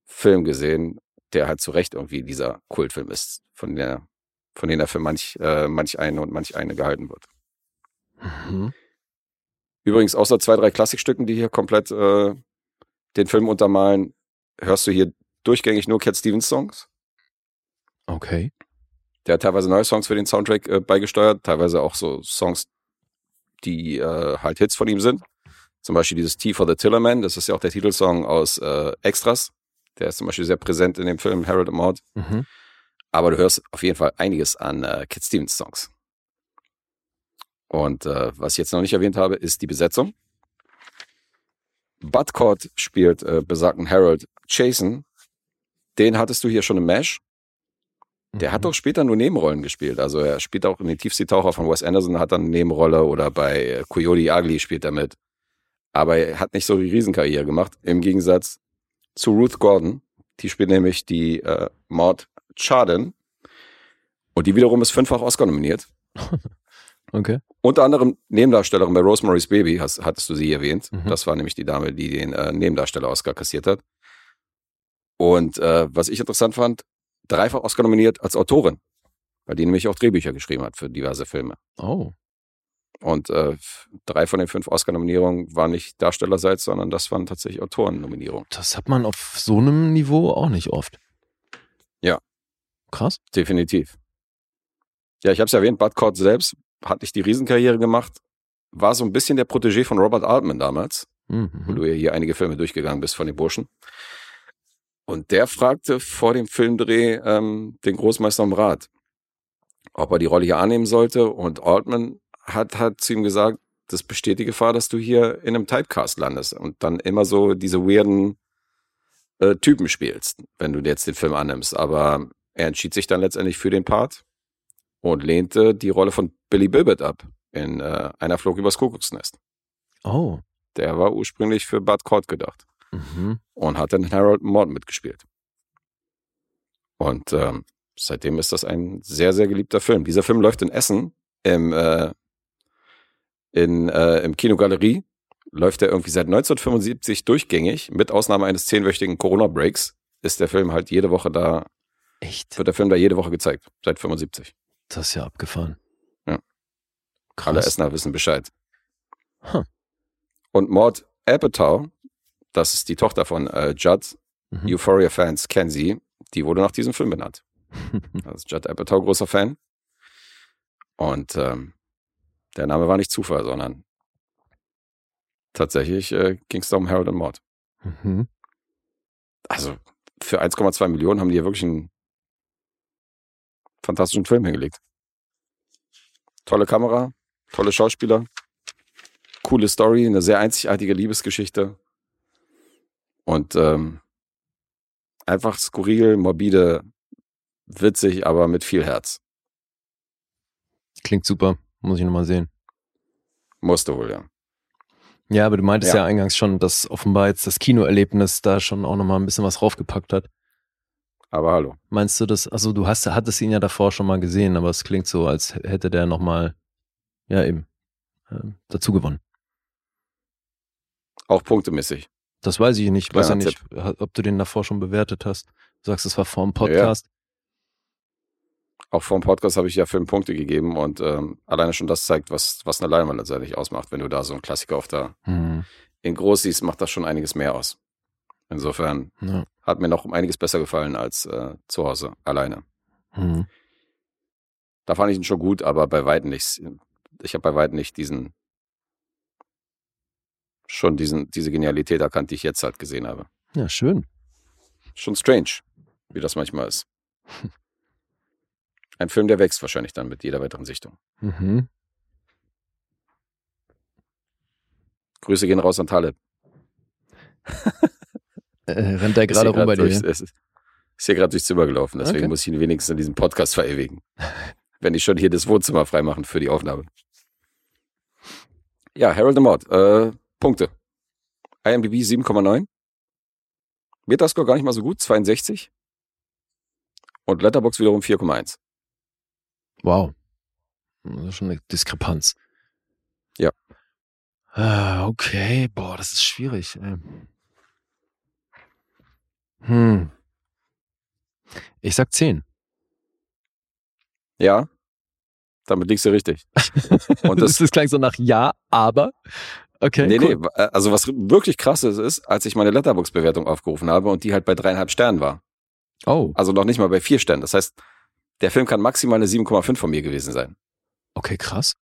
Speaker 3: Film gesehen, der halt zu Recht irgendwie dieser Kultfilm ist, von der, von dem er für manch, äh, manch eine und manch eine gehalten wird. Mhm. Übrigens, außer zwei, drei Klassikstücken, die hier komplett äh, den Film untermalen, hörst du hier durchgängig nur Cat Stevens Songs.
Speaker 2: Okay.
Speaker 3: Der hat teilweise neue Songs für den Soundtrack äh, beigesteuert, teilweise auch so Songs, die äh, halt Hits von ihm sind. Zum Beispiel dieses T for the Tillerman, das ist ja auch der Titelsong aus äh, Extras. Der ist zum Beispiel sehr präsent in dem Film Harold and Maud. Mhm. Aber du hörst auf jeden Fall einiges an äh, Kid Stevens Songs. Und äh, was ich jetzt noch nicht erwähnt habe, ist die Besetzung. Bud Cott spielt äh, besagten Harold Chasen. Den hattest du hier schon im Mesh. Der mhm. hat doch später nur Nebenrollen gespielt. Also er spielt auch in den Tiefseetaucher von Wes Anderson, hat dann eine Nebenrolle oder bei Coyote Ugly spielt er mit. Aber er hat nicht so die Riesenkarriere gemacht, im Gegensatz zu Ruth Gordon. Die spielt nämlich die äh, Maud Chardon. Und die wiederum ist fünffach Oscar nominiert. [LAUGHS]
Speaker 2: okay.
Speaker 3: Unter anderem Nebendarstellerin bei Rosemary's Baby, hast, hattest du sie erwähnt. Mhm. Das war nämlich die Dame, die den äh, Nebendarsteller Oscar kassiert hat. Und äh, was ich interessant fand, dreifach Oscar nominiert als Autorin, weil die nämlich auch Drehbücher geschrieben hat für diverse Filme.
Speaker 2: Oh.
Speaker 3: Und äh, drei von den fünf Oscar-Nominierungen waren nicht Darstellerseits, sondern das waren tatsächlich Autoren-Nominierungen.
Speaker 2: Das hat man auf so einem Niveau auch nicht oft.
Speaker 3: Ja.
Speaker 2: Krass.
Speaker 3: Definitiv. Ja, ich habe es erwähnt, Bud Cott selbst hat nicht die Riesenkarriere gemacht, war so ein bisschen der Protégé von Robert Altman damals, mhm. wo du ja hier einige Filme durchgegangen bist von den Burschen. Und der fragte vor dem Filmdreh ähm, den Großmeister um Rat, ob er die Rolle hier annehmen sollte. Und Altman hat, hat zu ihm gesagt, das besteht die Gefahr, dass du hier in einem Typecast landest und dann immer so diese weirden äh, Typen spielst, wenn du jetzt den Film annimmst. Aber er entschied sich dann letztendlich für den Part und lehnte die Rolle von Billy Bilbert ab in äh, Einer flog übers Kuckucksnest.
Speaker 2: Oh.
Speaker 3: Der war ursprünglich für Bud Cott gedacht mhm. und hat dann Harold Morton mitgespielt. Und ähm, seitdem ist das ein sehr, sehr geliebter Film. Dieser Film läuft in Essen im, äh, in, äh, im Kinogalerie. Läuft er irgendwie seit 1975 durchgängig, mit Ausnahme eines zehnwöchigen Corona-Breaks, ist der Film halt jede Woche da.
Speaker 2: Echt?
Speaker 3: Wird der Film da jede Woche gezeigt, seit 75.
Speaker 2: Das ist ja abgefahren.
Speaker 3: Ja. Krass. Alle Essener wissen Bescheid. Huh. Und Maud Apatow, das ist die Tochter von äh, Judd. Mhm. Euphoria-Fans kennen sie. Die wurde nach diesem Film benannt. [LAUGHS] also Judd Apatow, großer Fan. Und ähm, der Name war nicht Zufall, sondern tatsächlich äh, ging es da um Harold und Maud. Mhm. Also für 1,2 Millionen haben die ja wirklich einen fantastischen Film hingelegt. Tolle Kamera, tolle Schauspieler, coole Story, eine sehr einzigartige Liebesgeschichte. Und ähm, einfach skurril, morbide, witzig, aber mit viel Herz.
Speaker 2: Klingt super. Muss ich nochmal sehen.
Speaker 3: Musste wohl, ja.
Speaker 2: Ja, aber du meintest ja. ja eingangs schon, dass offenbar jetzt das Kinoerlebnis da schon auch nochmal ein bisschen was raufgepackt hat.
Speaker 3: Aber hallo.
Speaker 2: Meinst du das, also du hast, hattest ihn ja davor schon mal gesehen, aber es klingt so, als hätte der nochmal, ja eben, äh, dazu gewonnen.
Speaker 3: Auch punktemäßig.
Speaker 2: Das weiß ich nicht. Ich weiß ja nicht, Tipp. ob du den davor schon bewertet hast. Du sagst, es war vor dem Podcast.
Speaker 3: Ja. Auch vor dem Podcast habe ich ja fünf Punkte gegeben und ähm, alleine schon das zeigt, was, was eine Leinwand letztendlich ausmacht. Wenn du da so einen Klassiker auf der mhm. in groß siehst, macht das schon einiges mehr aus. Insofern ja. hat mir noch um einiges besser gefallen als äh, zu Hause alleine. Mhm. Da fand ich ihn schon gut, aber bei weitem nicht. Ich habe bei weitem nicht diesen schon diesen, diese Genialität erkannt, die ich jetzt halt gesehen habe.
Speaker 2: Ja, schön.
Speaker 3: Schon strange, wie das manchmal ist. [LAUGHS] Ein Film, der wächst wahrscheinlich dann mit jeder weiteren Sichtung. Mhm. Grüße gehen raus an Taleb. [LAUGHS]
Speaker 2: äh, rennt er gerade rum bei dir?
Speaker 3: Durch, ist, ist hier gerade durchs Zimmer gelaufen, deswegen okay. muss ich ihn wenigstens in diesem Podcast verewigen. [LAUGHS] Wenn ich schon hier das Wohnzimmer freimachen für die Aufnahme. Ja, Harold Mod. Äh, Punkte. IMDb 7,9. Metascore gar nicht mal so gut, 62. Und Letterbox wiederum 4,1.
Speaker 2: Wow. Das ist schon eine Diskrepanz.
Speaker 3: Ja.
Speaker 2: Ah, okay, boah, das ist schwierig. Hm. Ich sag 10.
Speaker 3: Ja, damit liegst du richtig. [LAUGHS]
Speaker 2: Und das, das klang so nach Ja, aber. Okay.
Speaker 3: Nee, cool. nee, äh, also was wirklich krass ist, ist, als ich meine Letterbox-Bewertung aufgerufen habe und die halt bei dreieinhalb Sternen war.
Speaker 2: Oh.
Speaker 3: Also noch nicht mal bei vier Sternen. Das heißt, der Film kann maximal eine 7,5 von mir gewesen sein.
Speaker 2: Okay, krass.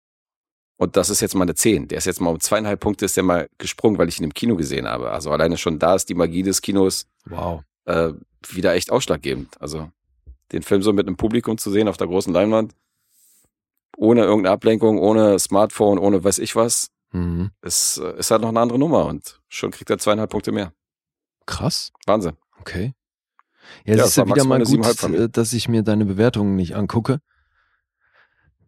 Speaker 3: Und das ist jetzt mal eine 10. Der ist jetzt mal um zweieinhalb Punkte ist der mal gesprungen, weil ich ihn im Kino gesehen habe. Also alleine schon da ist die Magie des Kinos
Speaker 2: wow.
Speaker 3: äh, wieder echt ausschlaggebend. Also den Film so mit einem Publikum zu sehen auf der großen Leinwand, ohne irgendeine Ablenkung, ohne Smartphone, ohne weiß ich was, mhm. ist, äh, ist halt noch eine andere Nummer und schon kriegt er zweieinhalb Punkte mehr.
Speaker 2: Krass.
Speaker 3: Wahnsinn.
Speaker 2: Okay. Ja, ja es ist ja wieder mal gut, äh, dass ich mir deine Bewertungen nicht angucke.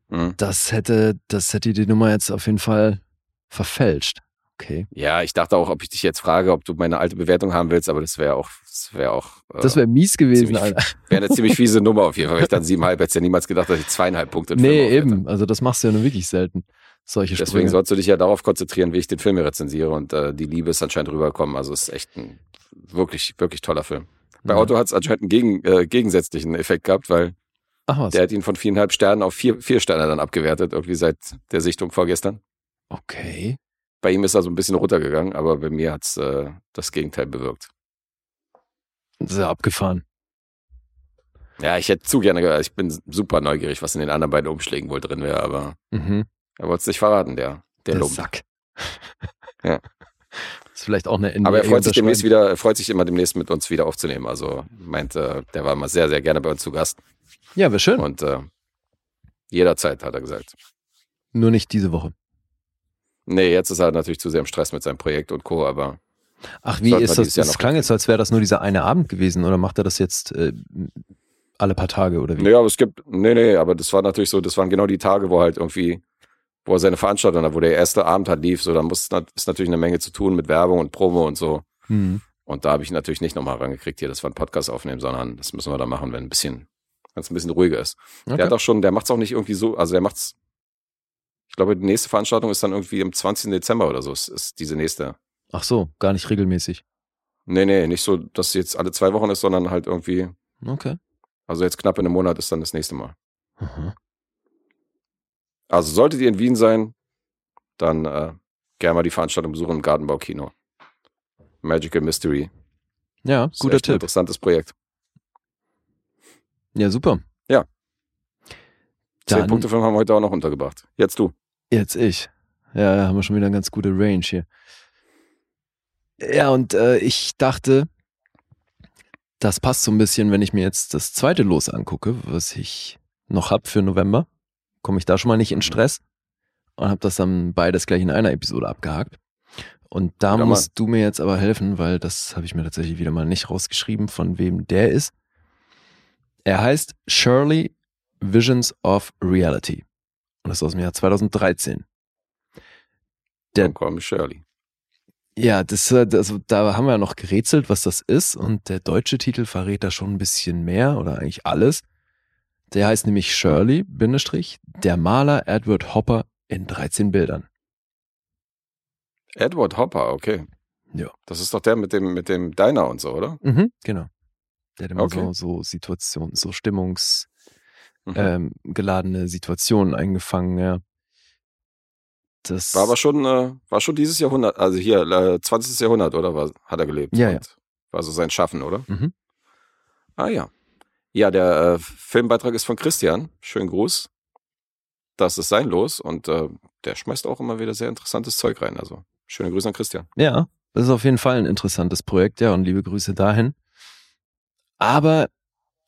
Speaker 2: Mhm. Das hätte, das hätte die Nummer jetzt auf jeden Fall verfälscht. Okay.
Speaker 3: Ja, ich dachte auch, ob ich dich jetzt frage, ob du meine alte Bewertung haben willst, aber das wäre auch, das wäre auch.
Speaker 2: Äh, das wäre mies gewesen,
Speaker 3: Alter. [LAUGHS] Wäre eine ziemlich fiese [LAUGHS] Nummer auf jeden Fall. Weil ich dann siebenhalb hätte ja niemals gedacht, dass ich zweieinhalb Punkte
Speaker 2: Nee, eben. Also das machst du ja nur wirklich selten. Solche
Speaker 3: Deswegen Sprünge. sollst du dich ja darauf konzentrieren, wie ich den Film hier rezensiere und äh, die Liebe ist anscheinend rübergekommen. Also es ist echt ein wirklich, wirklich toller Film. Bei ja. Otto hat es anscheinend einen gegen, äh, gegensätzlichen Effekt gehabt, weil Ach, der hat ihn von viereinhalb Sternen auf vier, vier Sterne dann abgewertet, irgendwie seit der Sichtung vorgestern.
Speaker 2: Okay.
Speaker 3: Bei ihm ist er so ein bisschen runtergegangen, aber bei mir hat's äh, das Gegenteil bewirkt.
Speaker 2: Sehr abgefahren.
Speaker 3: Ja, ich hätte zu gerne gehört. Ich bin super neugierig, was in den anderen beiden Umschlägen wohl drin wäre, aber mhm. Er wollte es nicht verraten, der, der, der
Speaker 2: Sack. [LAUGHS] ja. Ist vielleicht auch eine
Speaker 3: NBA Aber er freut sich demnächst wieder, er freut sich immer demnächst mit uns wieder aufzunehmen. Also meinte, der war mal sehr, sehr gerne bei uns zu Gast.
Speaker 2: Ja, wäre schön.
Speaker 3: Und äh, jederzeit, hat er gesagt.
Speaker 2: Nur nicht diese Woche.
Speaker 3: Nee, jetzt ist er natürlich zu sehr im Stress mit seinem Projekt und Co., aber.
Speaker 2: Ach, wie ist das? Das klang jetzt, als wäre das nur dieser eine Abend gewesen oder macht er das jetzt äh, alle paar Tage oder wie?
Speaker 3: Nee, aber es gibt, nee, nee, aber das war natürlich so, das waren genau die Tage, wo halt irgendwie, wo er seine Veranstaltung hat, wo der erste Abend halt lief, so, da muss, ist natürlich eine Menge zu tun mit Werbung und Promo und so. Mhm. Und da habe ich natürlich nicht nochmal rangekriegt, hier, dass wir einen Podcast aufnehmen, sondern das müssen wir da machen, wenn ein bisschen, wenn es ein bisschen ruhiger ist. Okay. Der hat auch schon, der macht es auch nicht irgendwie so, also der macht's ich glaube, die nächste Veranstaltung ist dann irgendwie am 20. Dezember oder so, ist, ist diese nächste.
Speaker 2: Ach so, gar nicht regelmäßig.
Speaker 3: Nee, nee, nicht so, dass es jetzt alle zwei Wochen ist, sondern halt irgendwie.
Speaker 2: Okay.
Speaker 3: Also jetzt knapp in einem Monat ist dann das nächste Mal. Aha. Also solltet ihr in Wien sein, dann äh, gerne mal die Veranstaltung besuchen im Gartenbaukino. Magical Mystery.
Speaker 2: Ja, guter Tipp.
Speaker 3: Interessantes Projekt.
Speaker 2: Ja, super.
Speaker 3: Ja. Zehn Punkte Film haben wir heute auch noch untergebracht. Jetzt du.
Speaker 2: Jetzt ich. Ja, da haben wir schon wieder eine ganz gute Range hier. Ja, und äh, ich dachte, das passt so ein bisschen, wenn ich mir jetzt das zweite Los angucke, was ich noch habe für November. Komme ich da schon mal nicht in. Stress und habe das dann beides gleich in einer Episode abgehakt. Und da ja, musst du mir jetzt aber helfen, weil das habe ich mir tatsächlich wieder mal nicht rausgeschrieben, von wem der ist. Er heißt Shirley Visions of Reality. Und das ist aus dem Jahr 2013.
Speaker 3: Der, Call Shirley.
Speaker 2: Ja, das, also, da haben wir noch gerätselt, was das ist. Und der deutsche Titel verrät da schon ein bisschen mehr oder eigentlich alles. Der heißt nämlich Shirley, Bindestrich, der Maler Edward Hopper in 13 Bildern.
Speaker 3: Edward Hopper, okay.
Speaker 2: Ja.
Speaker 3: Das ist doch der mit dem, mit dem Diner und so, oder?
Speaker 2: Mhm, genau. Der hat immer okay. so, so Situationen, so Stimmungs, mhm. ähm, Situationen eingefangen, ja.
Speaker 3: Das war aber schon, äh, war schon dieses Jahrhundert, also hier, äh, 20. Jahrhundert, oder? War, hat er gelebt.
Speaker 2: Ja, ja.
Speaker 3: War so sein Schaffen, oder?
Speaker 2: Mhm.
Speaker 3: Ah ja. Ja, der äh, Filmbeitrag ist von Christian. Schönen Gruß. Das ist sein Los und äh, der schmeißt auch immer wieder sehr interessantes Zeug rein. Also schöne Grüße an Christian.
Speaker 2: Ja, das ist auf jeden Fall ein interessantes Projekt, ja, und liebe Grüße dahin. Aber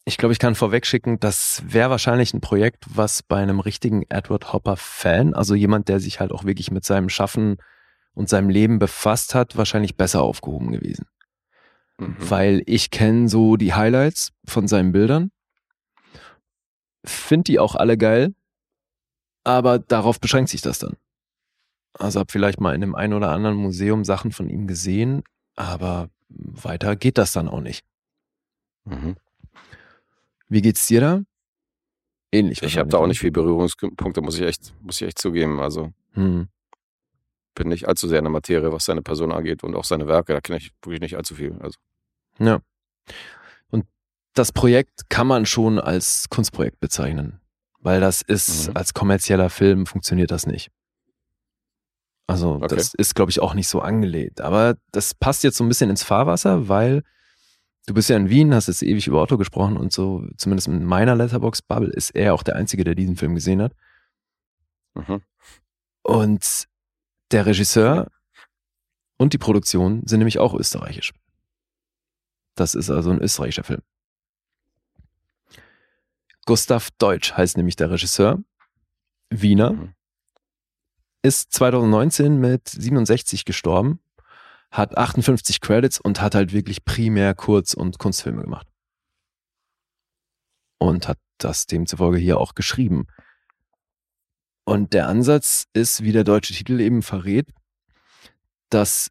Speaker 2: ich glaube, ich kann vorwegschicken, das wäre wahrscheinlich ein Projekt, was bei einem richtigen Edward Hopper-Fan, also jemand, der sich halt auch wirklich mit seinem Schaffen und seinem Leben befasst hat, wahrscheinlich besser aufgehoben gewesen. Mhm. Weil ich kenne so die Highlights von seinen Bildern, finde die auch alle geil, aber darauf beschränkt sich das dann. Also habe vielleicht mal in dem einen oder anderen Museum Sachen von ihm gesehen, aber weiter geht das dann auch nicht. Mhm. Wie geht's dir da?
Speaker 3: Ähnlich. Ich habe da auch nicht viel Berührungspunkte, muss ich echt, muss ich echt zugeben. Also hm. Bin nicht allzu sehr in der Materie, was seine Person angeht und auch seine Werke. Da kenne ich wirklich nicht allzu viel. Also.
Speaker 2: Ja. Und das Projekt kann man schon als Kunstprojekt bezeichnen, weil das ist mhm. als kommerzieller Film funktioniert das nicht. Also okay. das ist, glaube ich, auch nicht so angelegt. Aber das passt jetzt so ein bisschen ins Fahrwasser, weil Du bist ja in Wien, hast jetzt ewig über Otto gesprochen und so, zumindest in meiner Letterbox-Bubble ist er auch der Einzige, der diesen Film gesehen hat. Mhm. Und der Regisseur und die Produktion sind nämlich auch österreichisch. Das ist also ein österreichischer Film. Gustav Deutsch heißt nämlich der Regisseur. Wiener. Mhm. Ist 2019 mit 67 gestorben, hat 58 Credits und hat halt wirklich primär Kurz- und Kunstfilme gemacht. Und hat das demzufolge hier auch geschrieben. Und der Ansatz ist, wie der deutsche Titel eben verrät, dass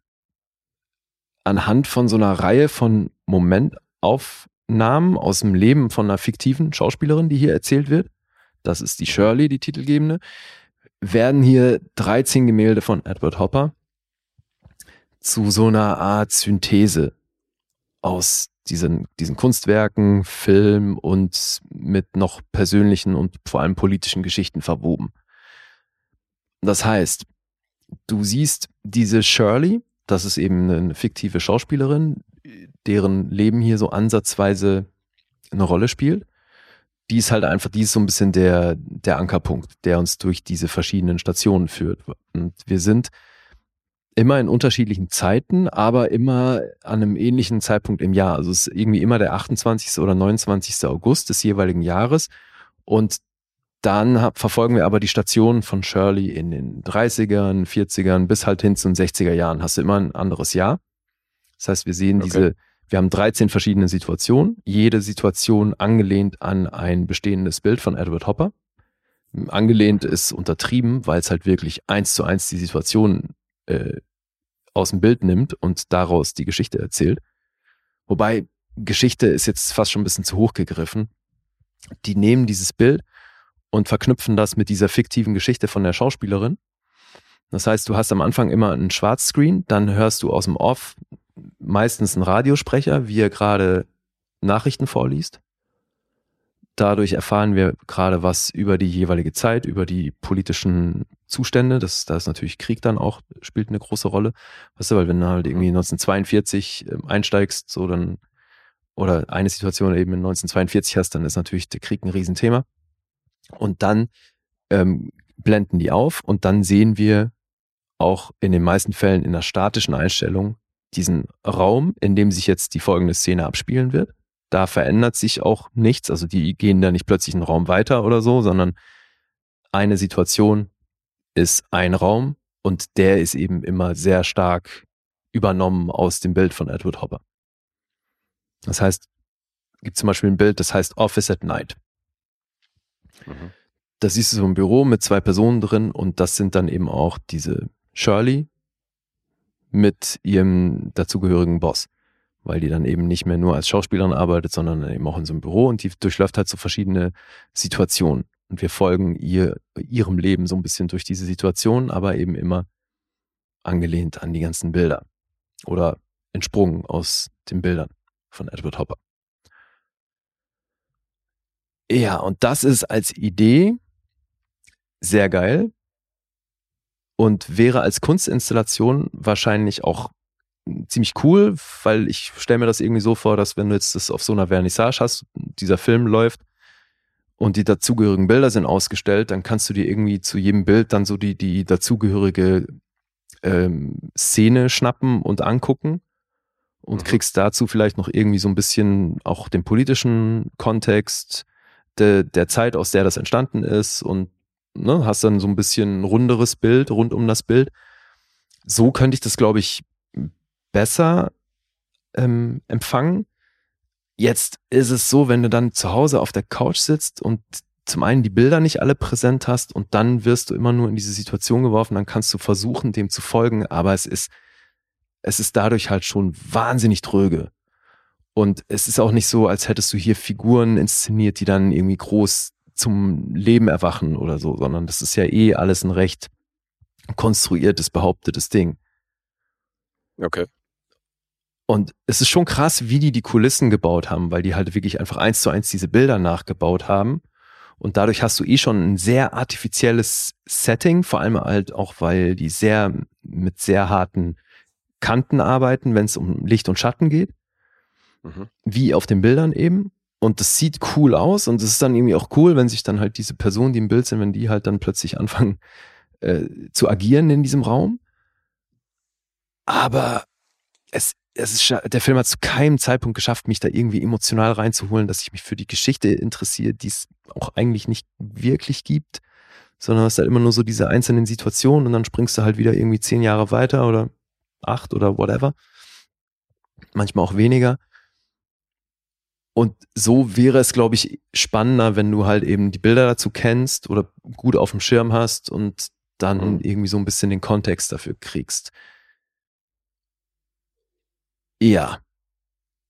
Speaker 2: anhand von so einer Reihe von Momentaufnahmen aus dem Leben von einer fiktiven Schauspielerin, die hier erzählt wird, das ist die Shirley, die Titelgebende, werden hier 13 Gemälde von Edward Hopper zu so einer Art Synthese aus diesen, diesen Kunstwerken, Film und mit noch persönlichen und vor allem politischen Geschichten verwoben. Das heißt, du siehst diese Shirley, das ist eben eine fiktive Schauspielerin, deren Leben hier so ansatzweise eine Rolle spielt. Die ist halt einfach, die ist so ein bisschen der, der Ankerpunkt, der uns durch diese verschiedenen Stationen führt. Und wir sind immer in unterschiedlichen Zeiten, aber immer an einem ähnlichen Zeitpunkt im Jahr. Also es ist irgendwie immer der 28. oder 29. August des jeweiligen Jahres. Und dann hab, verfolgen wir aber die Stationen von Shirley in den 30ern, 40ern bis halt hin zu den 60er Jahren. Hast du immer ein anderes Jahr. Das heißt, wir sehen okay. diese, wir haben 13 verschiedene Situationen, jede Situation angelehnt an ein bestehendes Bild von Edward Hopper. Angelehnt ist untertrieben, weil es halt wirklich eins zu eins die Situation äh, aus dem Bild nimmt und daraus die Geschichte erzählt. Wobei Geschichte ist jetzt fast schon ein bisschen zu hoch gegriffen. Die nehmen dieses Bild und verknüpfen das mit dieser fiktiven Geschichte von der Schauspielerin. Das heißt, du hast am Anfang immer einen Schwarzscreen, dann hörst du aus dem Off meistens einen Radiosprecher, wie er gerade Nachrichten vorliest. Dadurch erfahren wir gerade was über die jeweilige Zeit, über die politischen Zustände. Das, da ist natürlich Krieg dann auch, spielt eine große Rolle. Weißt du, weil wenn du halt irgendwie 1942 ähm, einsteigst, so dann, oder eine Situation eben in 1942 hast, dann ist natürlich der Krieg ein Riesenthema. Und dann ähm, blenden die auf und dann sehen wir auch in den meisten Fällen in der statischen Einstellung diesen Raum, in dem sich jetzt die folgende Szene abspielen wird. Da verändert sich auch nichts, also die gehen da nicht plötzlich einen Raum weiter oder so, sondern eine Situation ist ein Raum und der ist eben immer sehr stark übernommen aus dem Bild von Edward Hopper. Das heißt, gibt zum Beispiel ein Bild, das heißt Office at Night. Mhm. Da siehst du so ein Büro mit zwei Personen drin und das sind dann eben auch diese Shirley mit ihrem dazugehörigen Boss, weil die dann eben nicht mehr nur als Schauspielerin arbeitet, sondern eben auch in so einem Büro und die durchläuft halt so verschiedene Situationen. Und wir folgen ihr, ihrem Leben so ein bisschen durch diese Situation, aber eben immer angelehnt an die ganzen Bilder oder entsprungen aus den Bildern von Edward Hopper. Ja, und das ist als Idee sehr geil und wäre als Kunstinstallation wahrscheinlich auch ziemlich cool, weil ich stelle mir das irgendwie so vor, dass wenn du jetzt das auf so einer Vernissage hast, dieser Film läuft und die dazugehörigen Bilder sind ausgestellt, dann kannst du dir irgendwie zu jedem Bild dann so die, die dazugehörige ähm, Szene schnappen und angucken und mhm. kriegst dazu vielleicht noch irgendwie so ein bisschen auch den politischen Kontext, de, der Zeit, aus der das entstanden ist und ne, hast dann so ein bisschen runderes Bild rund um das Bild. So könnte ich das, glaube ich, besser ähm, empfangen. Jetzt ist es so, wenn du dann zu Hause auf der Couch sitzt und zum einen die Bilder nicht alle präsent hast und dann wirst du immer nur in diese Situation geworfen, dann kannst du versuchen, dem zu folgen, aber es ist, es ist dadurch halt schon wahnsinnig tröge. Und es ist auch nicht so, als hättest du hier Figuren inszeniert, die dann irgendwie groß zum Leben erwachen oder so, sondern das ist ja eh alles ein recht konstruiertes, behauptetes Ding.
Speaker 3: Okay.
Speaker 2: Und es ist schon krass, wie die die Kulissen gebaut haben, weil die halt wirklich einfach eins zu eins diese Bilder nachgebaut haben. Und dadurch hast du eh schon ein sehr artifizielles Setting, vor allem halt auch, weil die sehr mit sehr harten Kanten arbeiten, wenn es um Licht und Schatten geht. Mhm. Wie auf den Bildern eben. Und das sieht cool aus und es ist dann irgendwie auch cool, wenn sich dann halt diese Personen, die im Bild sind, wenn die halt dann plötzlich [LAUGHS] anfangen, äh, zu agieren in diesem Raum. Aber es, es ist, der Film hat zu keinem Zeitpunkt geschafft, mich da irgendwie emotional reinzuholen, dass ich mich für die Geschichte interessiere, die es auch eigentlich nicht wirklich gibt, sondern es ist halt immer nur so diese einzelnen Situationen und dann springst du halt wieder irgendwie zehn Jahre weiter oder acht oder whatever. Manchmal auch weniger. Und so wäre es, glaube ich, spannender, wenn du halt eben die Bilder dazu kennst oder gut auf dem Schirm hast und dann mhm. irgendwie so ein bisschen den Kontext dafür kriegst. Ja.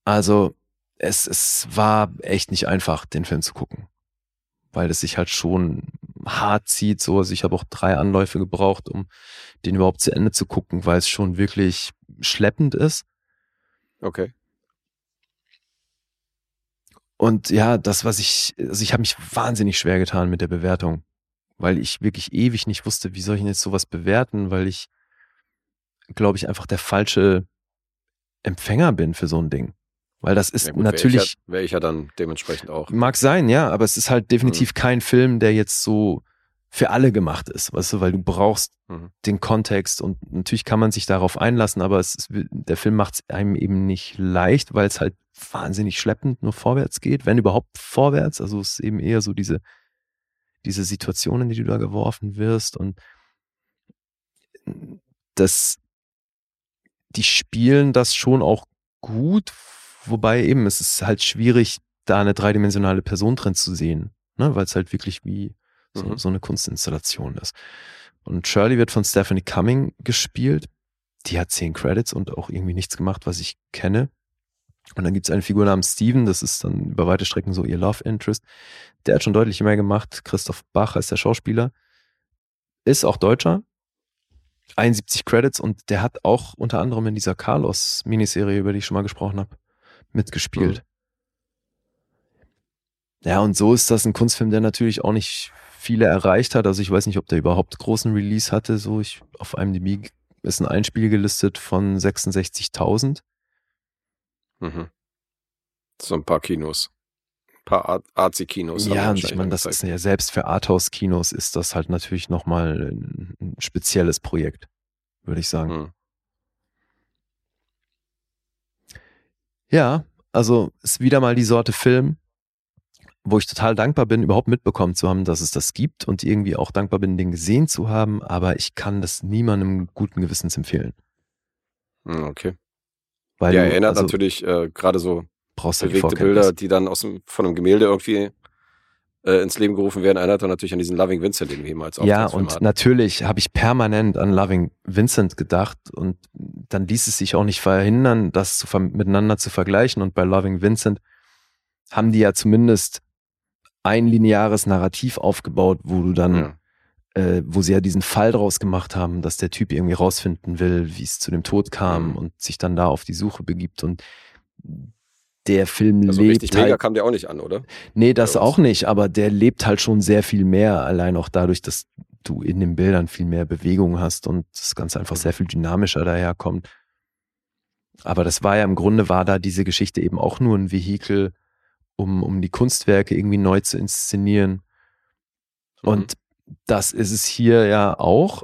Speaker 2: Also, es, es war echt nicht einfach, den Film zu gucken. Weil es sich halt schon hart zieht. So, also ich habe auch drei Anläufe gebraucht, um den überhaupt zu Ende zu gucken, weil es schon wirklich schleppend ist.
Speaker 3: Okay.
Speaker 2: Und ja, das, was ich, also ich habe mich wahnsinnig schwer getan mit der Bewertung, weil ich wirklich ewig nicht wusste, wie soll ich denn jetzt sowas bewerten, weil ich, glaube ich, einfach der falsche Empfänger bin für so ein Ding. Weil das ist ja, gut, natürlich. Wäre
Speaker 3: ich, ja, wär ich, ja, dann dementsprechend auch.
Speaker 2: Mag sein, ja, aber es ist halt definitiv mhm. kein Film, der jetzt so für alle gemacht ist, weißt du, weil du brauchst mhm. den Kontext und natürlich kann man sich darauf einlassen, aber ist, der Film macht es einem eben nicht leicht, weil es halt wahnsinnig schleppend nur vorwärts geht, wenn überhaupt vorwärts. Also es ist eben eher so diese, diese Situationen, die du da geworfen wirst und das, die spielen das schon auch gut, wobei eben es ist halt schwierig, da eine dreidimensionale Person drin zu sehen, ne, weil es halt wirklich wie so, mhm. so eine Kunstinstallation ist. Und Shirley wird von Stephanie Cumming gespielt. Die hat zehn Credits und auch irgendwie nichts gemacht, was ich kenne. Und dann gibt es eine Figur namens Steven, das ist dann über weite Strecken so ihr Love Interest. Der hat schon deutlich mehr gemacht. Christoph Bach ist der Schauspieler. Ist auch Deutscher. 71 Credits und der hat auch unter anderem in dieser Carlos-Miniserie, über die ich schon mal gesprochen habe, mitgespielt. Mhm. Ja, und so ist das ein Kunstfilm, der natürlich auch nicht viele erreicht hat. Also ich weiß nicht, ob der überhaupt großen Release hatte. So, ich auf IMDb ist ein Einspiel gelistet von 66.000.
Speaker 3: Mhm. So ein paar Kinos. Ein paar Arzi-Kinos.
Speaker 2: Ja, und ich meine, das ist ja selbst für Arthouse-Kinos ist das halt natürlich nochmal ein, ein spezielles Projekt, würde ich sagen. Mhm. Ja, also ist wieder mal die Sorte Film, wo ich total dankbar bin, überhaupt mitbekommen zu haben, dass es das gibt und irgendwie auch dankbar bin, den gesehen zu haben, aber ich kann das niemandem guten Gewissens empfehlen.
Speaker 3: Hm, okay. Weil ja, du, erinnert also, natürlich äh, gerade so
Speaker 2: brauchst
Speaker 3: bewegte Bilder, die dann aus dem, von einem Gemälde irgendwie äh, ins Leben gerufen werden, erinnert dann natürlich an diesen Loving Vincent, den wir jemals
Speaker 2: auch Ja, und hatten. natürlich habe ich permanent an Loving Vincent gedacht und dann ließ es sich auch nicht verhindern, das zu, miteinander zu vergleichen und bei Loving Vincent haben die ja zumindest ein lineares Narrativ aufgebaut, wo du dann, ja. äh, wo sie ja diesen Fall draus gemacht haben, dass der Typ irgendwie rausfinden will, wie es zu dem Tod kam mhm. und sich dann da auf die Suche begibt und der Film also lebt
Speaker 3: richtig halt, mega kam der auch nicht an, oder?
Speaker 2: Nee, das auch nicht, aber der lebt halt schon sehr viel mehr, allein auch dadurch, dass du in den Bildern viel mehr Bewegung hast und das Ganze einfach sehr viel dynamischer daherkommt. Aber das war ja im Grunde war da diese Geschichte eben auch nur ein Vehikel, um, um die Kunstwerke irgendwie neu zu inszenieren. Mhm. Und das ist es hier ja auch.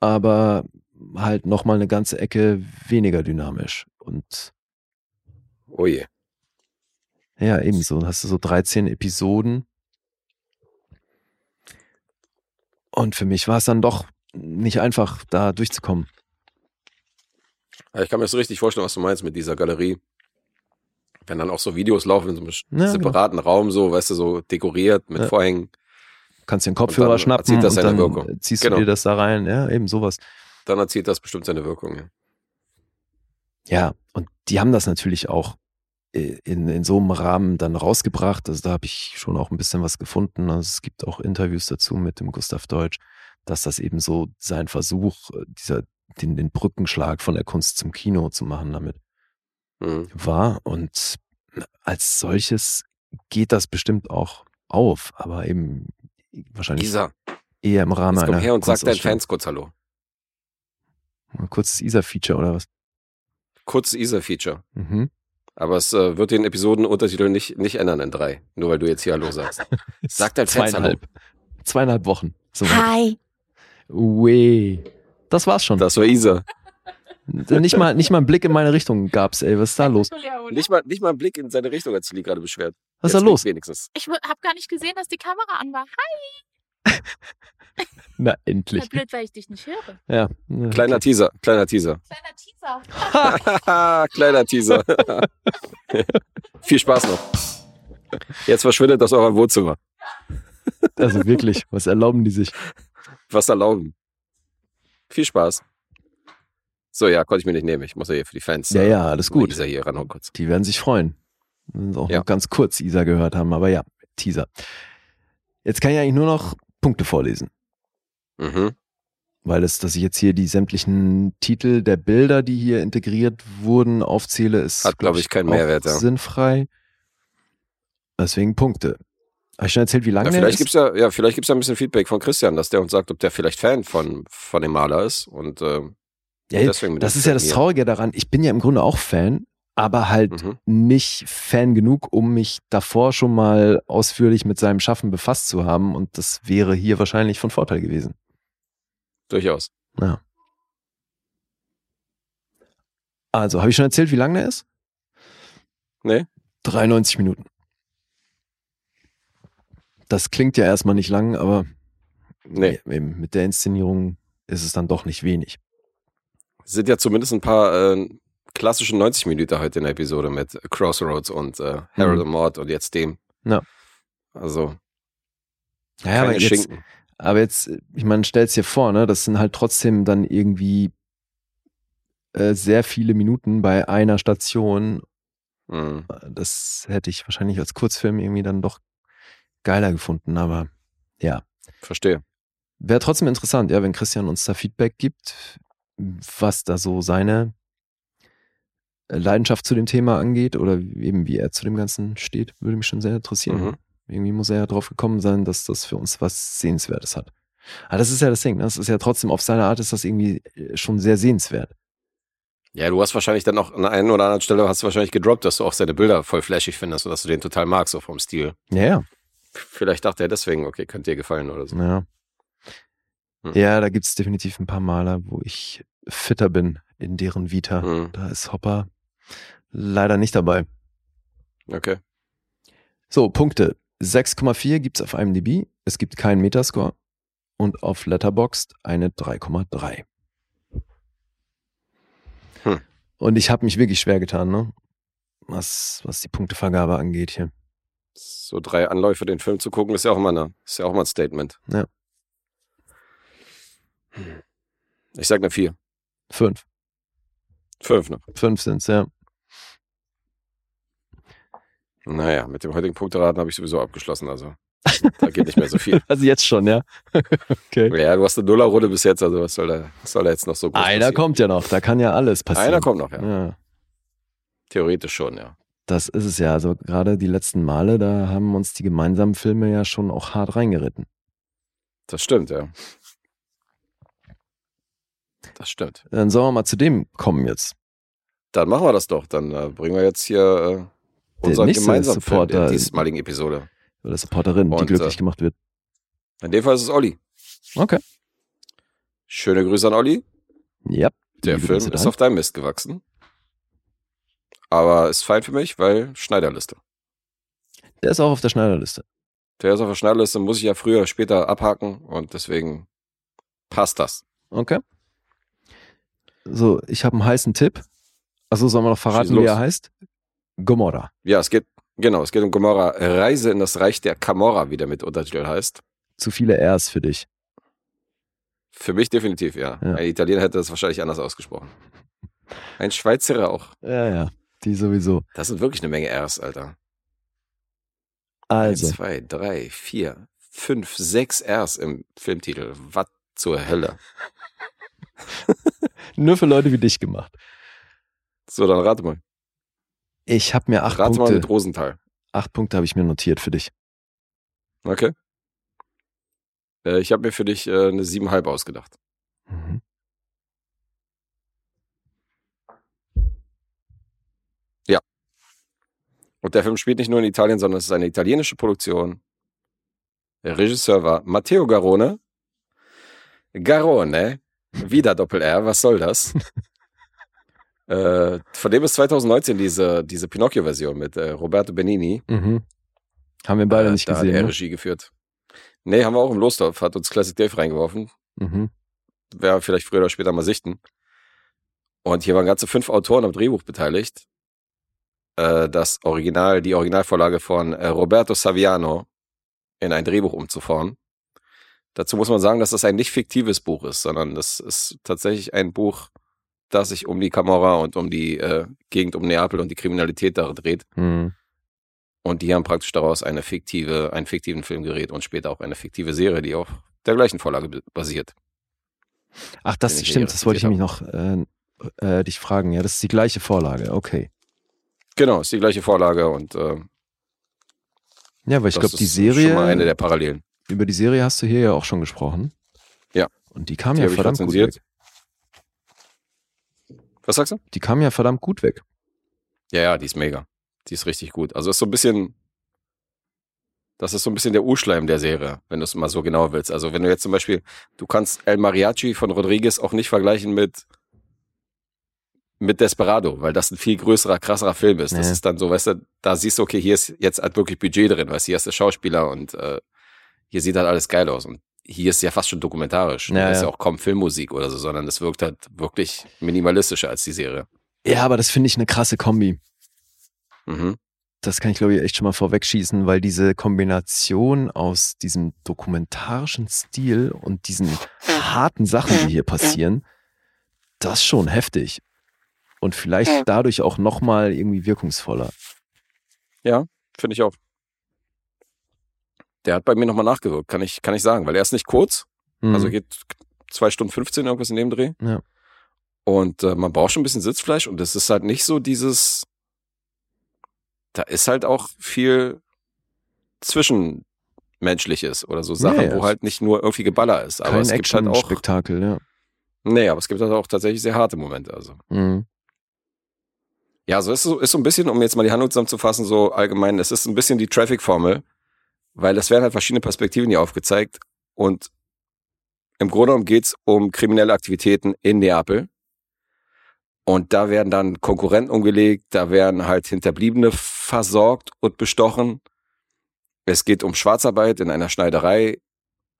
Speaker 2: Aber halt nochmal eine ganze Ecke weniger dynamisch. Und
Speaker 3: oh je.
Speaker 2: Ja, ebenso. Dann hast du so 13 Episoden. Und für mich war es dann doch nicht einfach, da durchzukommen.
Speaker 3: Ich kann mir das so richtig vorstellen, was du meinst mit dieser Galerie wenn dann auch so Videos laufen in so einem ja, genau. separaten genau. Raum, so, weißt du, so dekoriert mit ja. Vorhängen.
Speaker 2: Kannst den Kopfhörer schnappen das und dann Wirkung. ziehst genau. du dir das da rein, ja, eben sowas.
Speaker 3: Dann erzielt das bestimmt seine Wirkung, ja.
Speaker 2: Ja, und die haben das natürlich auch äh, in, in so einem Rahmen dann rausgebracht. Also da habe ich schon auch ein bisschen was gefunden. Also es gibt auch Interviews dazu mit dem Gustav Deutsch, dass das eben so sein Versuch, äh, dieser, den, den Brückenschlag von der Kunst zum Kino zu machen damit mhm. war. Und als solches geht das bestimmt auch auf, aber eben wahrscheinlich
Speaker 3: Isa.
Speaker 2: eher im Rahmen
Speaker 3: Jetzt komm einer her und sag deinen Fans kurz Hallo.
Speaker 2: Ein kurzes Isa-Feature oder was?
Speaker 3: Kurzes Isa-Feature. Mhm. Aber es äh, wird den Episodenuntertitel nicht, nicht ändern in drei, nur weil du jetzt hier Hallo sagst. [LAUGHS] Sag dein Fans Hallo.
Speaker 2: zweieinhalb Wochen.
Speaker 1: So Hi.
Speaker 2: Weh. Das war's schon.
Speaker 3: Das war Isa.
Speaker 2: Nicht mal, nicht mal einen Blick in meine Richtung gab's, ey. Was ist da los?
Speaker 3: Nicht mal, nicht mal einen Blick in seine Richtung hat Silly gerade beschwert.
Speaker 2: Was ist da los?
Speaker 5: Wenigstens. Ich habe gar nicht gesehen, dass die Kamera an war. Hi! [LAUGHS]
Speaker 2: Na, endlich.
Speaker 5: Na, blöd, weil ich dich nicht höre.
Speaker 2: Ja.
Speaker 3: Kleiner Teaser, kleiner Teaser.
Speaker 5: Kleiner
Speaker 3: Teaser. [LAUGHS] kleiner Teaser. [LAUGHS] Viel Spaß noch. Jetzt verschwindet aus eurem Wohnzimmer.
Speaker 2: Also wirklich, was erlauben die sich?
Speaker 3: Was erlauben? Viel Spaß. So, ja, konnte ich mir nicht nehmen. Ich muss ja hier für die Fans.
Speaker 2: Ja, ja, alles gut.
Speaker 3: Isa hier ran kurz.
Speaker 2: Die werden sich freuen. Und auch ja. noch ganz kurz Isa gehört haben, aber ja, Teaser. Jetzt kann ich eigentlich nur noch Punkte vorlesen.
Speaker 3: Mhm.
Speaker 2: Weil es, dass ich jetzt hier die sämtlichen Titel der Bilder, die hier integriert wurden, aufzähle, ist,
Speaker 3: hat, glaube ich, keinen Mehrwert. Ja.
Speaker 2: Sinnfrei. Deswegen Punkte. Habe ich schon erzählt, wie lange ja,
Speaker 3: vielleicht gibt's ja, ja, vielleicht gibt's ja ein bisschen Feedback von Christian, dass der uns sagt, ob der vielleicht Fan von, von dem Maler ist. Und äh,
Speaker 2: ja, deswegen das ist ja das Traurige daran. Ich bin ja im Grunde auch Fan, aber halt mhm. nicht Fan genug, um mich davor schon mal ausführlich mit seinem Schaffen befasst zu haben. Und das wäre hier wahrscheinlich von Vorteil gewesen.
Speaker 3: Durchaus.
Speaker 2: Ja. Also, habe ich schon erzählt, wie lang der ist?
Speaker 3: Nee.
Speaker 2: 93 Minuten. Das klingt ja erstmal nicht lang, aber
Speaker 3: nee.
Speaker 2: mit der Inszenierung ist es dann doch nicht wenig.
Speaker 3: Sind ja zumindest ein paar äh, klassische 90 Minuten heute in der Episode mit Crossroads und äh, Harold mhm. Mord und jetzt dem.
Speaker 2: Ja.
Speaker 3: Also.
Speaker 2: Ja, aber jetzt, aber jetzt, ich meine, stell's dir vor, ne, das sind halt trotzdem dann irgendwie äh, sehr viele Minuten bei einer Station.
Speaker 3: Mhm.
Speaker 2: Das hätte ich wahrscheinlich als Kurzfilm irgendwie dann doch geiler gefunden, aber ja.
Speaker 3: Verstehe.
Speaker 2: Wäre trotzdem interessant, ja, wenn Christian uns da Feedback gibt, was da so seine äh, Leidenschaft zu dem Thema angeht oder eben wie er zu dem Ganzen steht, würde mich schon sehr interessieren. Mhm. Irgendwie muss er ja drauf gekommen sein, dass das für uns was Sehenswertes hat. Aber das ist ja das Ding, ne? das ist ja trotzdem auf seine Art ist das irgendwie äh, schon sehr sehenswert.
Speaker 3: Ja, du hast wahrscheinlich dann auch an einer oder anderen Stelle hast du wahrscheinlich gedroppt, dass du auch seine Bilder voll flashig findest und dass du den total magst, so vom Stil.
Speaker 2: Ja, ja.
Speaker 3: Vielleicht dachte er deswegen, okay, könnte dir gefallen oder so.
Speaker 2: Ja. Hm. Ja, da gibt es definitiv ein paar Maler, wo ich fitter bin in deren Vita. Hm. Da ist Hopper leider nicht dabei.
Speaker 3: Okay.
Speaker 2: So, Punkte. 6,4 gibt's auf IMDb. Es gibt keinen Metascore. Und auf Letterboxd eine 3,3.
Speaker 3: Hm.
Speaker 2: Und ich habe mich wirklich schwer getan, ne? Was, was die Punktevergabe angeht hier.
Speaker 3: So drei Anläufe, den Film zu gucken, ist ja auch immer, eine, ist ja auch mal ein Statement.
Speaker 2: Ja.
Speaker 3: Ich sag eine 4.
Speaker 2: Fünf.
Speaker 3: Fünf noch.
Speaker 2: Fünf sind's, ja.
Speaker 3: Naja, mit dem heutigen Punkteraten habe ich sowieso abgeschlossen, also da geht nicht mehr so viel. [LAUGHS]
Speaker 2: Also jetzt schon, ja? [LAUGHS]
Speaker 3: okay. Ja, du hast eine Nullerrunde bis jetzt, also was soll da, was soll da jetzt noch so
Speaker 2: groß Einer passieren? kommt ja noch, da kann ja alles passieren.
Speaker 3: Einer kommt noch, ja.
Speaker 2: ja.
Speaker 3: Theoretisch schon, ja.
Speaker 2: Das ist es ja. Also gerade die letzten Male, da haben uns die gemeinsamen Filme ja schon auch hart reingeritten.
Speaker 3: Das stimmt, ja. Das stimmt.
Speaker 2: Dann sollen wir mal zu dem kommen jetzt.
Speaker 3: Dann machen wir das doch. Dann äh, bringen wir jetzt hier äh, unseren gemeinsamen Supporter Film der diesmaligen Episode.
Speaker 2: Oder Supporterin, Und, die glücklich äh, gemacht wird.
Speaker 3: In dem Fall ist es Olli.
Speaker 2: Okay.
Speaker 3: Schöne Grüße an Olli.
Speaker 2: Ja.
Speaker 3: Der Film ist auf deinem Mist gewachsen. Aber ist fein für mich, weil Schneiderliste.
Speaker 2: Der ist auch auf der Schneiderliste.
Speaker 3: Der ist auf der Schneiderliste, muss ich ja früher oder später abhaken und deswegen passt das.
Speaker 2: Okay. So, ich habe einen heißen Tipp. Also sollen wir noch verraten, wie er heißt? Gomorra.
Speaker 3: Ja, es geht, genau, es geht um Gomorra. Reise in das Reich der Camorra, wie der mit Untertitel heißt.
Speaker 2: Zu viele Rs für dich.
Speaker 3: Für mich definitiv, ja. ja. Ein Italiener hätte das wahrscheinlich anders ausgesprochen. Ein Schweizer auch.
Speaker 2: Ja, ja. Die sowieso.
Speaker 3: Das sind wirklich eine Menge Rs, Alter.
Speaker 2: Also.
Speaker 3: Eins, zwei, drei, vier, fünf, sechs Rs im Filmtitel. Was zur Hölle? [LAUGHS]
Speaker 2: Nur für Leute wie dich gemacht.
Speaker 3: So, dann rate mal.
Speaker 2: Ich habe mir acht rate Punkte.
Speaker 3: Rate mal mit Rosenthal.
Speaker 2: Acht Punkte habe ich mir notiert für dich.
Speaker 3: Okay. Äh, ich habe mir für dich äh, eine siebenhalb ausgedacht. Mhm. Und der Film spielt nicht nur in Italien, sondern es ist eine italienische Produktion. Der Regisseur war Matteo Garone. Garone, wieder Doppel-R, was soll das? [LAUGHS] äh, von dem ist 2019 diese, diese Pinocchio-Version mit äh, Roberto Benini.
Speaker 2: Mhm. Haben wir beide
Speaker 3: äh,
Speaker 2: nicht
Speaker 3: da
Speaker 2: gesehen.
Speaker 3: Hat er
Speaker 2: Ne?
Speaker 3: Regie geführt. Nee, haben wir auch im Losdorf, hat uns Classic Dave reingeworfen.
Speaker 2: Mhm.
Speaker 3: Werden wir vielleicht früher oder später mal sichten. Und hier waren ganze fünf Autoren am Drehbuch beteiligt. Äh, das Original, die Originalvorlage von äh, Roberto Saviano in ein Drehbuch umzufahren. Dazu muss man sagen, dass das ein nicht fiktives Buch ist, sondern das ist tatsächlich ein Buch, das sich um die Kamera und um die äh, Gegend um Neapel und die Kriminalität da dreht.
Speaker 2: Mhm.
Speaker 3: Und die haben praktisch daraus eine fiktive, einen fiktiven Film gerät und später auch eine fiktive Serie, die auf der gleichen Vorlage basiert.
Speaker 2: Ach, das stimmt, das wollte ich nämlich noch äh, äh, dich fragen. Ja, das ist die gleiche Vorlage, okay.
Speaker 3: Genau, ist die gleiche Vorlage und äh,
Speaker 2: Ja, weil ich
Speaker 3: das
Speaker 2: glaube, die
Speaker 3: ist schon mal eine
Speaker 2: Serie,
Speaker 3: der Parallelen.
Speaker 2: Über die Serie hast du hier ja auch schon gesprochen.
Speaker 3: Ja.
Speaker 2: Und die kam
Speaker 3: Die
Speaker 2: ja verdammt gut weg.
Speaker 3: Was sagst du?
Speaker 2: Die kam ja verdammt gut weg.
Speaker 3: Ja, ja, die ist mega. Die ist richtig gut. Also ist so ein bisschen, das ist so ein bisschen der Urschleim der Serie, wenn du es mal so genau willst. Also wenn du jetzt zum Beispiel, du kannst El Mariachi von Rodriguez auch nicht vergleichen mit mit Desperado, weil das ein viel größerer, krasserer Film ist. Das
Speaker 2: Nee.
Speaker 3: ist dann so, weißt du, da siehst du, okay, hier ist jetzt halt wirklich Budget drin, weißt du, hier ist der Schauspieler und äh, hier sieht halt alles geil aus. Und hier ist ja fast schon dokumentarisch.
Speaker 2: Ja,
Speaker 3: da ist
Speaker 2: ja.
Speaker 3: auch kaum Filmmusik oder so, sondern das wirkt halt wirklich minimalistischer als die Serie.
Speaker 2: Ja, aber das finde ich eine krasse Kombi.
Speaker 3: Mhm.
Speaker 2: Das kann ich, glaube ich, echt schon mal vorwegschießen, weil diese Kombination aus diesem dokumentarischen Stil und diesen harten Sachen, die hier passieren, das ist schon heftig. Und vielleicht dadurch auch nochmal irgendwie wirkungsvoller.
Speaker 3: Ja, finde ich auch. Der hat bei mir nochmal nachgewirkt, kann ich, kann ich sagen, weil er ist nicht kurz,
Speaker 2: Mhm.
Speaker 3: also geht zwei Stunden 15 irgendwas in dem Dreh.
Speaker 2: Ja.
Speaker 3: Und äh, man braucht schon ein bisschen Sitzfleisch und es ist halt nicht so dieses, da ist halt auch viel Zwischenmenschliches oder so Sachen,
Speaker 2: Ja, ja,
Speaker 3: wo halt nicht nur irgendwie Geballer ist, aber
Speaker 2: Kein
Speaker 3: es gibt halt auch,
Speaker 2: Action-Spektakel, ja.
Speaker 3: nee, aber es gibt halt auch tatsächlich sehr harte Momente, also.
Speaker 2: Mhm.
Speaker 3: Ja, so ist so, ist so ein bisschen, um jetzt mal die Handlung zusammenzufassen, so allgemein, es ist ein bisschen die Traffic-Formel, weil es werden halt verschiedene Perspektiven hier aufgezeigt und im Grunde genommen geht's um kriminelle Aktivitäten in Neapel. Und da werden dann Konkurrenten umgelegt, da werden halt Hinterbliebene versorgt und bestochen. Es geht um Schwarzarbeit in einer Schneiderei.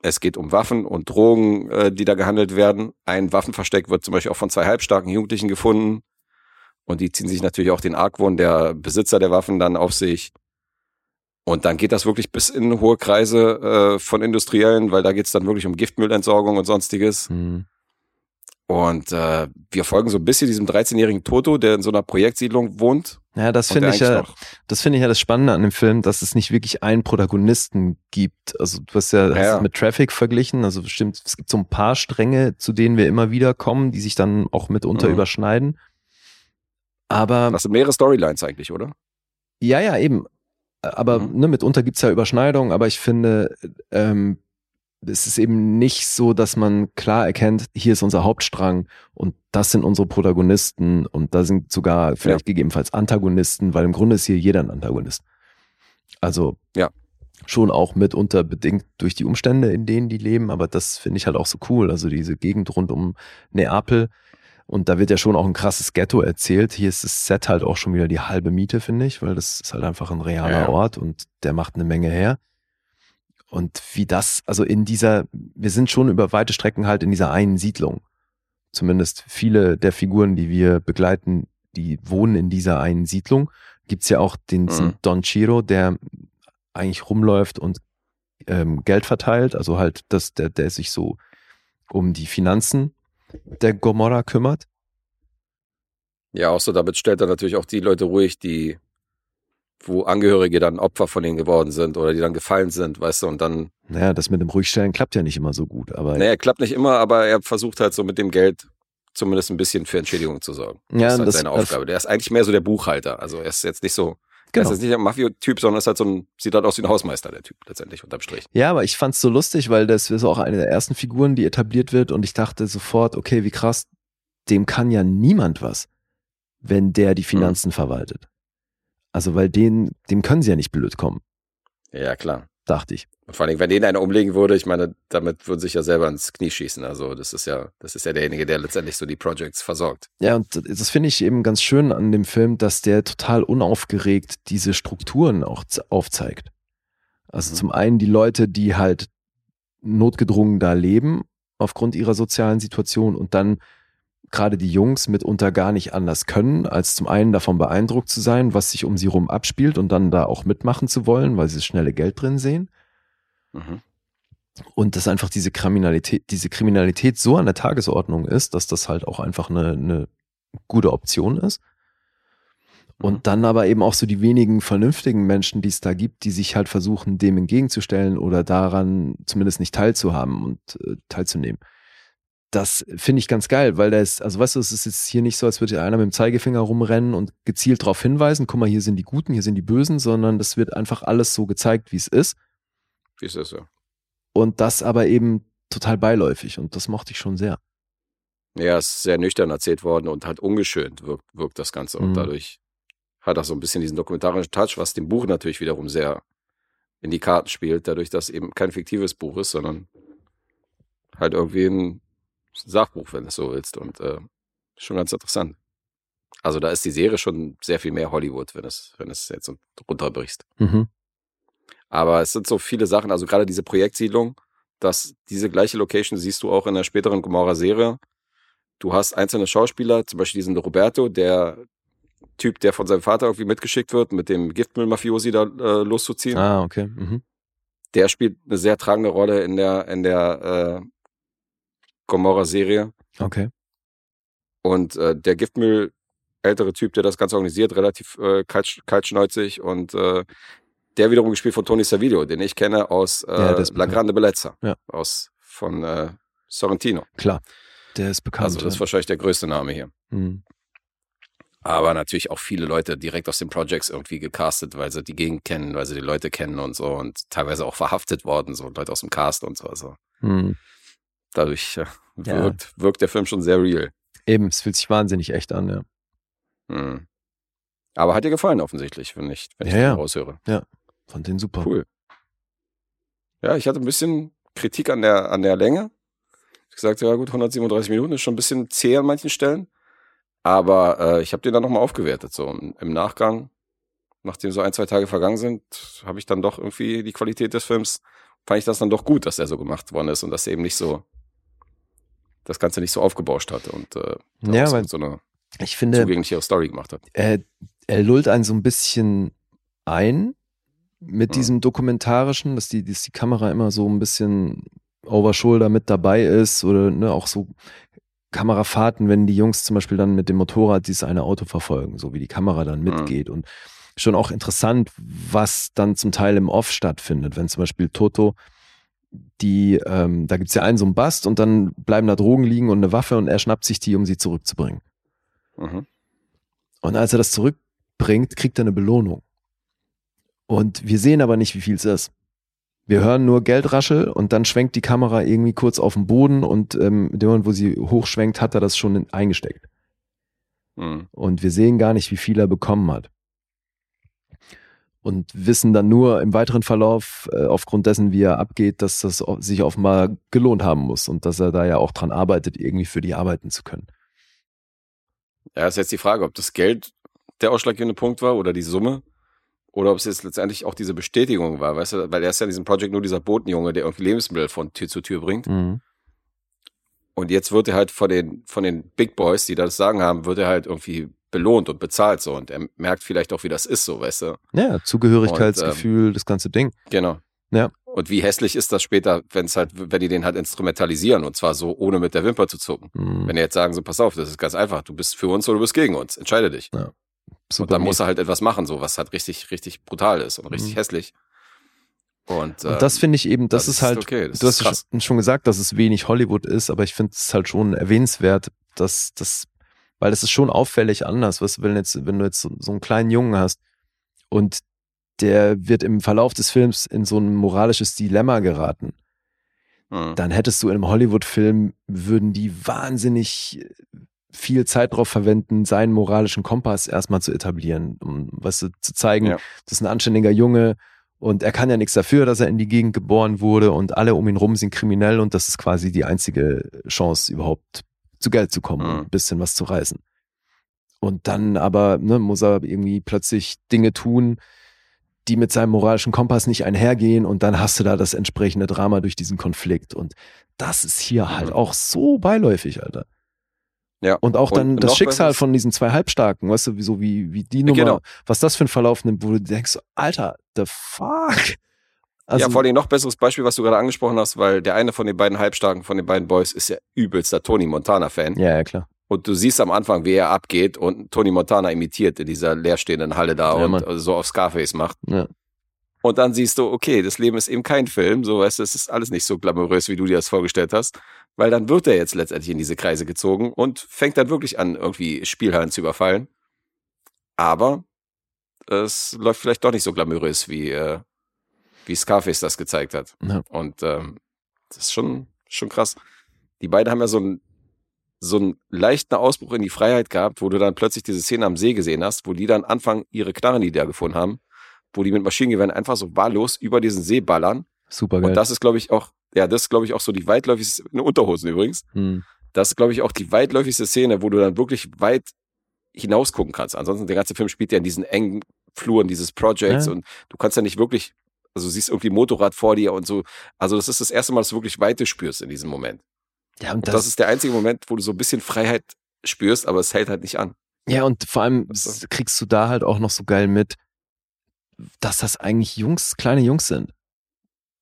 Speaker 3: Es geht um Waffen und Drogen, äh, die da gehandelt werden. Ein Waffenversteck wird zum Beispiel auch von zwei halbstarken Jugendlichen gefunden. Und die ziehen sich natürlich auch den Argwohn der Besitzer der Waffen dann auf sich. Und dann geht das wirklich bis in hohe Kreise äh, von Industriellen, weil da geht's dann wirklich um Giftmüllentsorgung und sonstiges.
Speaker 2: Mhm.
Speaker 3: Und äh, wir folgen so ein bisschen diesem 13-jährigen Toto, der in so einer Projektsiedlung wohnt.
Speaker 2: Ja, das finde ich ja, das finde ich ja das Spannende an dem Film, dass es nicht wirklich einen Protagonisten gibt. Also du hast ja, hast
Speaker 3: Ja.
Speaker 2: es mit Traffic verglichen. Also bestimmt, es gibt so ein paar Stränge, zu denen wir immer wieder kommen, die sich dann auch mitunter
Speaker 3: Mhm.
Speaker 2: überschneiden. Aber
Speaker 3: Das sind mehrere Storylines eigentlich, oder?
Speaker 2: ja, ja, eben. Aber
Speaker 3: Mhm.
Speaker 2: ne, mitunter gibt's ja Überschneidungen, aber ich finde, ähm, es ist eben nicht so, dass man klar erkennt, hier ist unser Hauptstrang und das sind unsere Protagonisten und da sind sogar vielleicht gegebenenfalls Antagonisten, weil im Grunde ist hier jeder ein Antagonist. Also
Speaker 3: Ja.
Speaker 2: schon auch mitunter bedingt durch die Umstände, in denen die leben, aber das finde ich halt auch so cool. Also diese Gegend rund um Neapel. Und da wird ja schon auch ein krasses Ghetto erzählt. Hier ist das Set halt auch schon wieder die halbe Miete, finde ich, weil das ist halt einfach ein realer
Speaker 3: Ja.
Speaker 2: Ort und der macht eine Menge her. Und wie das, also in dieser, wir sind schon über weite Strecken halt in dieser einen Siedlung. Zumindest viele der Figuren, die wir begleiten, die wohnen in dieser einen Siedlung. Gibt's ja auch den
Speaker 3: Mhm.
Speaker 2: Don Chiro, der eigentlich rumläuft und ähm, Geld verteilt, also halt, dass der, der sich so um die Finanzen der Gomorra kümmert.
Speaker 3: Ja, auch so, damit stellt er natürlich auch die Leute ruhig, die, wo Angehörige dann Opfer von denen geworden sind oder die dann gefallen sind, weißt du, und dann,
Speaker 2: Naja, das mit dem Ruhigstellen klappt ja nicht immer so gut, aber
Speaker 3: naja, klappt nicht immer, aber er versucht halt so mit dem Geld zumindest ein bisschen für Entschädigung zu sorgen.
Speaker 2: Ja,
Speaker 3: das ist halt
Speaker 2: das-
Speaker 3: seine Aufgabe. Der ist eigentlich mehr so der Buchhalter. Also er ist jetzt nicht so,
Speaker 2: genau.
Speaker 3: ist jetzt nicht der Mafia-Typ, sondern ist halt so ein, sieht halt aus wie ein Hausmeister, der Typ, letztendlich, unterm Strich.
Speaker 2: Ja, aber ich fand's so lustig, weil das ist auch eine der ersten Figuren, die etabliert wird und ich dachte sofort, okay, wie krass, dem kann ja niemand was, wenn der die Finanzen verwaltet. Also weil den, dem können sie ja nicht blöd kommen.
Speaker 3: Ja, klar.
Speaker 2: Dachte ich.
Speaker 3: Und vor allem, wenn den einer umlegen würde, ich meine, damit würden sich ja selber ins Knie schießen. Also das ist ja, das ist ja derjenige, der letztendlich so die Projects versorgt.
Speaker 2: Ja, und das finde ich eben ganz schön an dem Film, dass der total unaufgeregt diese Strukturen auch aufzeigt. Also mhm. zum einen die Leute, die halt notgedrungen da leben aufgrund ihrer sozialen Situation und dann gerade die Jungs mitunter gar nicht anders können, als zum einen davon beeindruckt zu sein, was sich um sie rum abspielt und dann da auch mitmachen zu wollen, weil sie das schnelle Geld drin sehen. Mhm. Und dass einfach diese Kriminalität, diese Kriminalität so an der Tagesordnung ist, dass das halt auch einfach eine, eine gute Option ist. Und mhm. dann aber eben auch so die wenigen vernünftigen Menschen, die es da gibt, die sich halt versuchen, dem entgegenzustellen oder daran zumindest nicht teilzuhaben und äh, teilzunehmen das finde ich ganz geil, weil da ist, also weißt du, es ist jetzt hier nicht so, als würde einer mit dem Zeigefinger rumrennen und gezielt darauf hinweisen, guck mal, hier sind die Guten, hier sind die Bösen, sondern das wird einfach alles so gezeigt, wie es ist.
Speaker 3: Wie es ist, ja.
Speaker 2: Und das aber eben total beiläufig und das mochte ich schon sehr.
Speaker 3: Ja, es ist sehr nüchtern erzählt worden und halt ungeschönt wirkt, wirkt das Ganze und mhm. dadurch hat er so ein bisschen diesen dokumentarischen Touch, was dem Buch natürlich wiederum sehr in die Karten spielt, dadurch, dass eben kein fiktives Buch ist, sondern halt irgendwie ein Sachbuch, wenn du es so willst. Und äh, schon ganz interessant. Also da ist die Serie schon sehr viel mehr Hollywood, wenn es, wenn es jetzt runterbrichst. Mhm. Aber es sind so viele Sachen, also gerade diese Projektsiedlung, dass diese gleiche Location siehst du auch in der späteren Gomorra-Serie. Du hast einzelne Schauspieler, zum Beispiel diesen Roberto, der Typ, der von seinem Vater irgendwie mitgeschickt wird, mit dem Giftmüll-Mafiosi da äh, loszuziehen.
Speaker 2: Ah, okay. Mhm.
Speaker 3: Der spielt eine sehr tragende Rolle in der, in der äh, Gomorra-Serie.
Speaker 2: Okay.
Speaker 3: Und äh, der Giftmüll, ältere Typ, der das Ganze organisiert, relativ äh, kalt, kaltschneuzig und äh, der wiederum gespielt von Tony Saviglio, den ich kenne aus äh, ja, La Grande Bellezza,
Speaker 2: ja.
Speaker 3: aus von äh, Sorrentino.
Speaker 2: Klar, der ist bekannt.
Speaker 3: Also das ist wahrscheinlich der größte Name hier. Mhm. Aber natürlich auch viele Leute direkt aus den Projects irgendwie gecastet, weil sie die Gegend kennen, weil sie die Leute kennen und so und teilweise auch verhaftet worden, so Leute aus dem Cast und so. Also. Mhm. Dadurch äh, wirkt, ja. wirkt der Film schon sehr real.
Speaker 2: Eben, es fühlt sich wahnsinnig echt an, ja.
Speaker 3: Hm. Aber hat dir gefallen offensichtlich, wenn ich, wenn ich
Speaker 2: ja, ja.
Speaker 3: raushöre.
Speaker 2: Ja, fand den super.
Speaker 3: Cool. Ja, ich hatte ein bisschen Kritik an der, an der Länge. Ich gesagt, ja gut, 137 Minuten ist schon ein bisschen zäh an manchen Stellen. Aber äh, ich habe den dann nochmal aufgewertet. So im Nachgang, nachdem so ein, zwei Tage vergangen sind, habe ich dann doch irgendwie die Qualität des Films, fand ich das dann doch gut, dass der so gemacht worden ist und dass er eben nicht so das Ganze nicht so aufgebauscht hatte und äh,
Speaker 2: ja,
Speaker 3: so eine
Speaker 2: ich finde,
Speaker 3: zugänglichere Story gemacht hat.
Speaker 2: Er, er lullt einen so ein bisschen ein mit mhm. diesem dokumentarischen, dass die, dass die Kamera immer so ein bisschen over shoulder mit dabei ist oder ne, auch so Kamerafahrten, wenn die Jungs zum Beispiel dann mit dem Motorrad dieses eine Auto verfolgen, so wie die Kamera dann mhm. mitgeht mhm. und schon auch interessant, was dann zum Teil im Off stattfindet, wenn zum Beispiel Toto die, ähm, da gibt's ja einen so einen Bast und dann bleiben da Drogen liegen und eine Waffe und er schnappt sich die, um sie zurückzubringen. Mhm. Und als er das zurückbringt, kriegt er eine Belohnung. Und wir sehen aber nicht, wie viel es ist. Wir hören nur Geldraschel und dann schwenkt die Kamera irgendwie kurz auf den Boden und ähm, in dem Moment, wo sie hochschwenkt, hat er das schon eingesteckt. Mhm. Und wir sehen gar nicht, wie viel er bekommen hat und wissen dann nur im weiteren Verlauf, äh, aufgrund dessen, wie er abgeht, dass das sich offenbar gelohnt haben muss und dass er da ja auch dran arbeitet, irgendwie für die arbeiten zu können.
Speaker 3: Ja, ist jetzt die Frage, ob das Geld der ausschlaggebende Punkt war oder die Summe oder ob es jetzt letztendlich auch diese Bestätigung war, weißt du, weil er ist ja in diesem Projekt nur dieser Botenjunge, der irgendwie Lebensmittel von Tür zu Tür bringt. Mhm. Und jetzt wird er halt von den, von den Big Boys, die das Sagen haben, wird er halt irgendwie belohnt und bezahlt so und er merkt vielleicht auch, wie das ist, so, weißt du.
Speaker 2: Ja, Zugehörigkeitsgefühl, und, ähm, das ganze Ding.
Speaker 3: Genau.
Speaker 2: Ja.
Speaker 3: Und wie hässlich ist das später, wenn es halt, wenn die den halt instrumentalisieren und zwar so, ohne mit der Wimper zu zucken. Mhm. Wenn die jetzt sagen, so, pass auf, das ist ganz einfach, du bist für uns oder du bist gegen uns, entscheide dich. Ja. Super und dann muss er halt etwas machen, so, was halt richtig, richtig brutal ist und richtig mhm. hässlich. Und,
Speaker 2: ähm, und das finde ich eben, das, das ist halt, okay, das du hast krass. schon gesagt, dass es wenig Hollywood ist, aber ich finde es halt schon erwähnenswert, dass das weil das ist schon auffällig anders. Was wenn jetzt, wenn du jetzt so, einen kleinen Jungen hast und der wird im Verlauf des Films in so ein moralisches Dilemma geraten, mhm. dann hättest du in einem Hollywood-Film würden die wahnsinnig viel Zeit darauf verwenden, seinen moralischen Kompass erstmal zu etablieren, um was zu zeigen, ja. das ist ein anständiger Junge Und er kann ja nichts dafür, dass er in die Gegend geboren wurde und alle um ihn rum sind kriminell und das ist quasi die einzige Chance, überhaupt zu Geld zu kommen mhm. und ein bisschen was zu reißen. Und dann aber ne, muss er irgendwie plötzlich Dinge tun, die mit seinem moralischen Kompass nicht einhergehen und dann hast du da das entsprechende Drama durch diesen Konflikt. Und das ist hier halt mhm. auch so beiläufig, Alter. Ja. Und auch dann und das Schicksal von diesen zwei Halbstarken, weißt du, so wie, wie die Nummer, genau. was das für ein Verlauf nimmt, wo du denkst, Alter, the fuck?
Speaker 3: Also, ja, vor allem noch besseres Beispiel, was du gerade angesprochen hast, weil der eine von den beiden Halbstarken, von den beiden Boys, ist ja übelster Tony Montana-Fan.
Speaker 2: Ja, ja, klar.
Speaker 3: Und du siehst am Anfang, wie er abgeht und Tony Montana imitiert in dieser leerstehenden Halle da ja, und Mann. so auf Scarface macht. Ja. Und dann siehst du, okay, das Leben ist eben kein Film, so weißt du, es ist alles nicht so glamourös, wie du dir das vorgestellt hast. Weil dann wird er jetzt letztendlich in diese Kreise gezogen und fängt dann wirklich an, irgendwie Spielhallen zu überfallen. Aber es läuft vielleicht doch nicht so glamourös, wie, äh, wie Scarface das gezeigt hat. Ja. Und ähm, das ist schon, schon krass. Die beiden haben ja so ein so einen leichten Ausbruch in die Freiheit gehabt, wo du dann plötzlich diese Szene am See gesehen hast, wo die dann anfangen, ihre Knarren, die da gefunden haben, wo die mit Maschinengewehren einfach so wahllos über diesen See ballern.
Speaker 2: Super geil.
Speaker 3: Und das ist, glaube ich, auch, ja, das ist, glaube ich, auch so die weitläufigste, in Unterhosen übrigens. Hm. Das ist, glaube ich, auch die weitläufigste Szene, wo du dann wirklich weit hinaus gucken kannst. Ansonsten, der ganze Film spielt ja in diesen engen Fluren dieses Projects ja. und du kannst ja nicht wirklich, also du siehst irgendwie Motorrad vor dir und so. Also das ist das erste Mal, dass du wirklich Weite spürst in diesem Moment. Ja, und das, das, ist der einzige Moment, wo du so ein bisschen Freiheit spürst, aber es hält halt nicht an.
Speaker 2: Ja, und vor allem kriegst du da halt auch noch so geil mit, dass das eigentlich Jungs, kleine Jungs sind.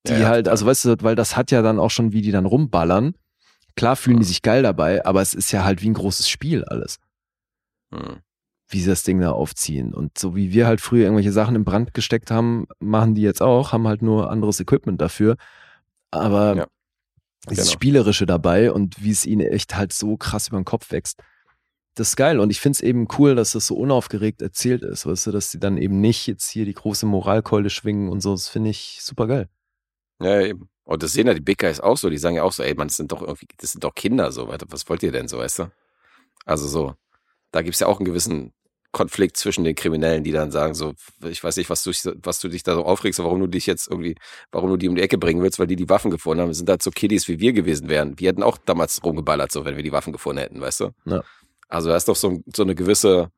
Speaker 2: Die ja, halt, also weißt du, weil das hat ja dann auch schon, wie die dann rumballern. Klar fühlen mhm. die sich geil dabei, aber es ist ja halt wie ein großes Spiel alles. Mhm. Wie sie das Ding da aufziehen. Und so wie wir halt früher irgendwelche Sachen im Brand gesteckt haben, machen die jetzt auch, haben halt nur anderes Equipment dafür. Aber ja dieses genau. Spielerische dabei und wie es ihnen echt halt so krass über den Kopf wächst. Das ist geil und ich finde es eben cool, dass das so unaufgeregt erzählt ist, weißt du, dass sie dann eben nicht jetzt hier die große Moralkeule schwingen und so, das finde ich super geil.
Speaker 3: Ja, eben. Und das sehen ja die Big Guys auch so, die sagen ja auch so, ey, man, das sind doch irgendwie, das sind doch Kinder so, was wollt ihr denn so, weißt du? Also so, da gibt es ja auch einen gewissen Konflikt zwischen den Kriminellen, die dann sagen so, ich weiß nicht, was du, was du dich da so aufregst, warum du dich jetzt irgendwie, warum du die um die Ecke bringen willst, weil die die Waffen gefunden haben. Das sind halt so Kiddies, wie wir gewesen wären. Wir hätten auch damals rumgeballert, so, wenn wir die Waffen gefunden hätten, weißt du? Ja. Also da ist doch so, so eine gewisse,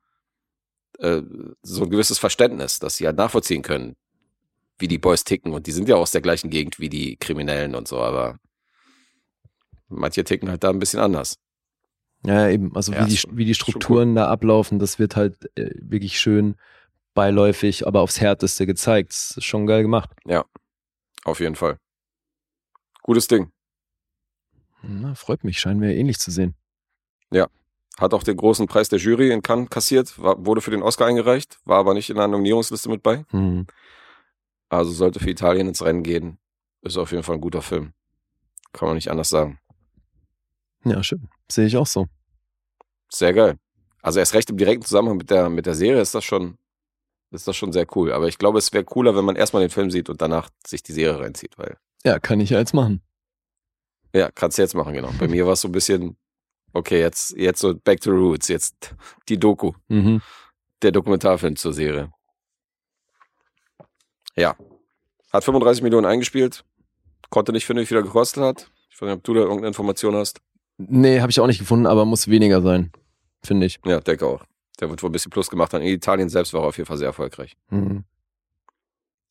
Speaker 3: äh, so ein gewisses Verständnis, dass sie halt nachvollziehen können, wie die Boys ticken. Und die sind ja aus der gleichen Gegend wie die Kriminellen und so, aber manche ticken halt da ein bisschen anders.
Speaker 2: Ja, eben, also ja, wie, die, schon, wie die Strukturen cool. da ablaufen, das wird halt äh, wirklich schön beiläufig, aber aufs Härteste gezeigt. Das ist schon geil gemacht.
Speaker 3: Ja, auf jeden Fall. Gutes Ding.
Speaker 2: Na, freut mich, scheinen wir ähnlich zu sehen.
Speaker 3: Ja, hat auch den großen Preis der Jury in Cannes kassiert, war, wurde für den Oscar eingereicht, war aber nicht in der Nominierungsliste mit bei. Mhm. Also sollte für Italien ins Rennen gehen. Ist auf jeden Fall ein guter Film. Kann man nicht anders sagen.
Speaker 2: Ja, schön. Sehe ich auch so.
Speaker 3: Sehr geil. Also erst recht im direkten Zusammenhang mit der, mit der Serie ist das schon, ist das schon sehr cool. Aber ich glaube, es wäre cooler, wenn man erstmal den Film sieht und danach sich die Serie reinzieht, weil.
Speaker 2: Ja, kann ich ja jetzt machen.
Speaker 3: Ja, kannst du jetzt machen, genau. Bei mir war es so ein bisschen, okay, jetzt, jetzt so Back to Roots, jetzt die Doku. Mhm. Der Dokumentarfilm zur Serie. Ja. Hat 35 Millionen eingespielt. Konnte nicht finden, wie viel er gekostet hat. Ich weiß nicht, ob du da irgendeine Information hast.
Speaker 2: Nee, habe ich auch nicht gefunden, aber muss weniger sein, finde ich.
Speaker 3: Ja, denke auch. Der wird wohl ein bisschen Plus gemacht. In Italien selbst war er auf jeden Fall sehr erfolgreich. Mhm.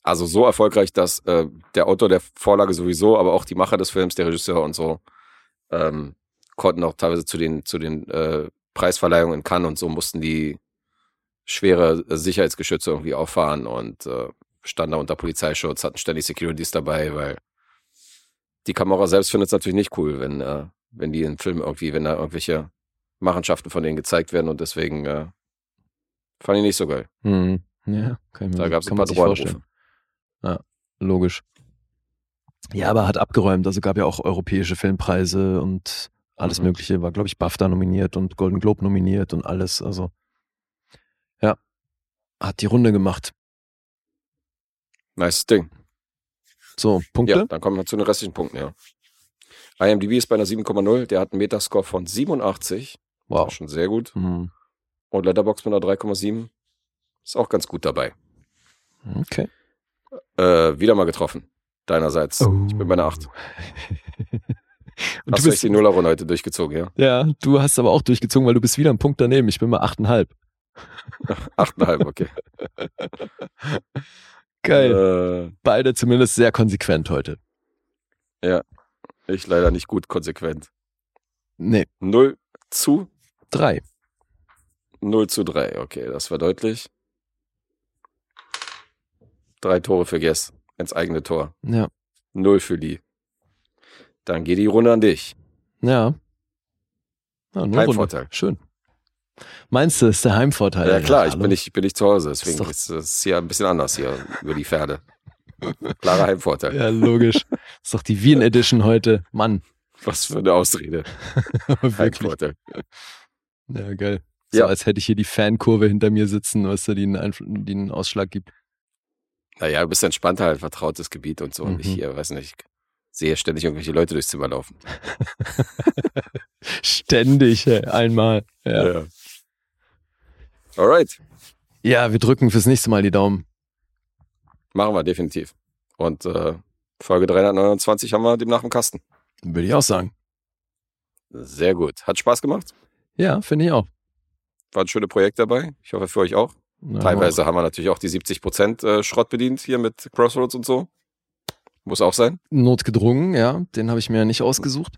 Speaker 3: Also so erfolgreich, dass äh, der Autor der Vorlage sowieso, aber auch die Macher des Films, der Regisseur und so, ähm, konnten auch teilweise zu den, zu den äh, Preisverleihungen in Cannes und so mussten die schwere Sicherheitsgeschütze irgendwie auffahren und äh, standen da unter Polizeischutz, hatten ständig Securities dabei, weil die Kamera selbst findet es natürlich nicht cool, wenn äh, wenn die in Film irgendwie, wenn da irgendwelche Machenschaften von denen gezeigt werden und deswegen äh, fand ich nicht so geil.
Speaker 2: Mhm. Ja, kann ich
Speaker 3: Da gab es ein paar Drohanrufe.
Speaker 2: Ja, logisch. Ja, aber hat abgeräumt. Also gab ja auch europäische Filmpreise und alles mhm. Mögliche. War, glaube ich, BAFTA nominiert und Golden Globe nominiert und alles. Also, ja, hat die Runde gemacht.
Speaker 3: Nice Ding.
Speaker 2: So, Punkte?
Speaker 3: Ja, dann kommen wir zu den restlichen Punkten, ja. IMDb ist bei einer 7,0. Der hat einen Metascore von 87. Wow. Schon sehr gut. Mhm. Und Letterbox mit einer 3,7. Ist auch ganz gut dabei.
Speaker 2: Okay.
Speaker 3: Äh, wieder mal getroffen. Deinerseits. Oh. Ich bin bei einer 8. [LAUGHS] Und hast du bist die Nullerrunde heute durchgezogen, ja?
Speaker 2: Ja, du hast aber auch durchgezogen, weil du bist wieder ein Punkt daneben. Ich bin mal 8,5.
Speaker 3: 8,5, okay. [LAUGHS]
Speaker 2: Geil. Äh, Beide zumindest sehr konsequent heute.
Speaker 3: Ja, ich leider nicht gut konsequent.
Speaker 2: Nee.
Speaker 3: 0 zu
Speaker 2: 3.
Speaker 3: 0 zu 3, okay, das war deutlich. Drei Tore für Guess ins eigene Tor.
Speaker 2: Ja.
Speaker 3: Null für Lee. Dann geht die Runde an dich.
Speaker 2: Ja.
Speaker 3: ja Heimvorteil.
Speaker 2: Schön. Meinst du, ist der Heimvorteil?
Speaker 3: Ja klar, ich bin nicht, bin nicht zu Hause, deswegen ist es hier ein bisschen anders hier über die Pferde. Klarer Heimvorteil.
Speaker 2: Ja, logisch. ist doch die Wien Edition heute. Mann.
Speaker 3: Was für eine Ausrede. [LAUGHS] Heimvorteil.
Speaker 2: Ja, geil. So ja. als hätte ich hier die Fankurve hinter mir sitzen, was da die einen, die einen Ausschlag gibt.
Speaker 3: Naja, du bist entspannter, halt vertrautes Gebiet und so. Mhm. Und ich mhm. hier, weiß nicht, sehe ständig irgendwelche Leute durchs Zimmer laufen. [LAUGHS]
Speaker 2: ständig, einmal. Ja. ja.
Speaker 3: Alright.
Speaker 2: Ja, wir drücken fürs nächste Mal die Daumen.
Speaker 3: Machen wir definitiv. Und äh, Folge 329 haben wir demnach im Kasten.
Speaker 2: Würde ich auch sagen.
Speaker 3: Sehr gut. Hat Spaß gemacht?
Speaker 2: Ja, finde ich auch.
Speaker 3: War ein schönes Projekt dabei. Ich hoffe für euch auch. Ja, Teilweise auch. haben wir natürlich auch die 70% äh, Schrott bedient hier mit Crossroads und so. Muss auch sein.
Speaker 2: Notgedrungen, ja. Den habe ich mir nicht ausgesucht.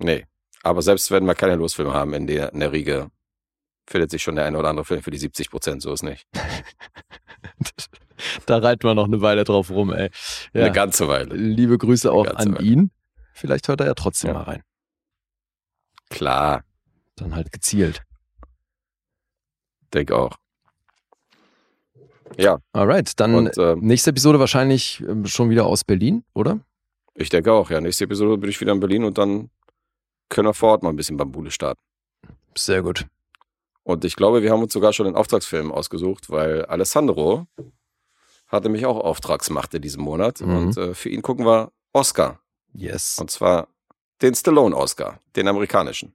Speaker 3: Nee. Aber selbst wenn wir keine Losfilme haben in der, in der Riege, findet sich schon der eine oder andere Film für die 70 Prozent. So ist nicht. [LAUGHS] [LAUGHS]
Speaker 2: da reiten wir noch eine Weile drauf rum, ey.
Speaker 3: Ja. Eine ganze Weile.
Speaker 2: Liebe Grüße auch an Weile. ihn. Vielleicht hört er ja trotzdem ja. mal rein.
Speaker 3: Klar.
Speaker 2: Dann halt gezielt.
Speaker 3: Denk auch. Ja.
Speaker 2: Alright, dann Und, äh, nächste Episode wahrscheinlich ähm, schon wieder aus Berlin, oder?
Speaker 3: Ich denke auch, ja. Nächste Episode bin ich wieder in Berlin und dann können wir vor Ort mal ein bisschen Bambule starten.
Speaker 2: Sehr gut.
Speaker 3: Und ich glaube, wir haben uns sogar schon den Auftragsfilm ausgesucht, weil Alessandro hatte mich auch Auftragsmacht in diesem Monat. Mhm. Und äh, für ihn gucken wir Oscar.
Speaker 2: Yes.
Speaker 3: Und zwar den Stallone-Oscar, den amerikanischen.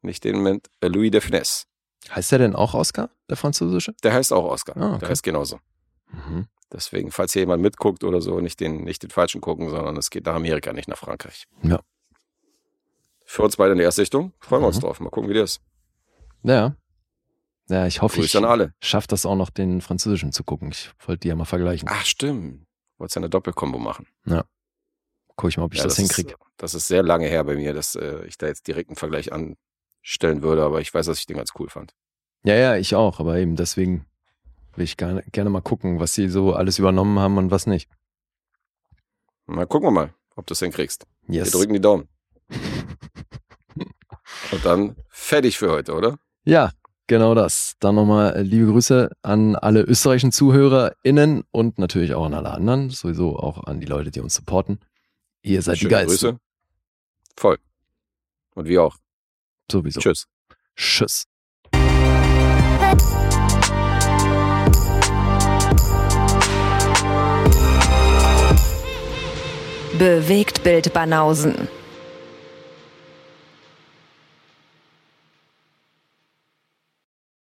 Speaker 3: Nicht den mit Louis de Finesse.
Speaker 2: Heißt der denn auch Oscar, der französische?
Speaker 3: Der heißt auch Oscar. Ah, okay. Der heißt genauso. Mhm. Deswegen, falls hier jemand mitguckt oder so, nicht den, nicht den falschen gucken, sondern es geht nach Amerika, nicht nach Frankreich.
Speaker 2: Ja.
Speaker 3: Für uns beide in der Erstsichtung. Freuen wir uns mhm. drauf. Mal gucken, wie das ist.
Speaker 2: Ja. Ja, ich hoffe,
Speaker 3: ich alle.
Speaker 2: schaffe das auch noch, den französischen zu gucken. Ich wollte die ja mal vergleichen.
Speaker 3: Ach, stimmt. Wolltest ja eine Doppelkombo machen.
Speaker 2: Ja. Guck ich mal, ob ich ja, das, das hinkriege.
Speaker 3: Das ist sehr lange her bei mir, dass äh, ich da jetzt direkt einen Vergleich anstellen würde, aber ich weiß, dass ich den ganz cool fand.
Speaker 2: Ja, ja, ich auch, aber eben deswegen will ich gerne, gerne mal gucken, was sie so alles übernommen haben und was nicht.
Speaker 3: Na, gucken wir mal, ob du es hinkriegst.
Speaker 2: Yes.
Speaker 3: Wir drücken die Daumen. [LAUGHS] und dann fertig für heute, oder?
Speaker 2: Ja, genau das. Dann nochmal äh, liebe Grüße an alle österreichischen ZuhörerInnen und natürlich auch an alle anderen, sowieso auch an die Leute, die uns supporten. Ihr seid Schöne die Geilsten. Grüße.
Speaker 3: Voll. Und wir auch.
Speaker 2: Sowieso.
Speaker 3: Tschüss.
Speaker 2: Tschüss.
Speaker 1: Bewegt Bild Banausen.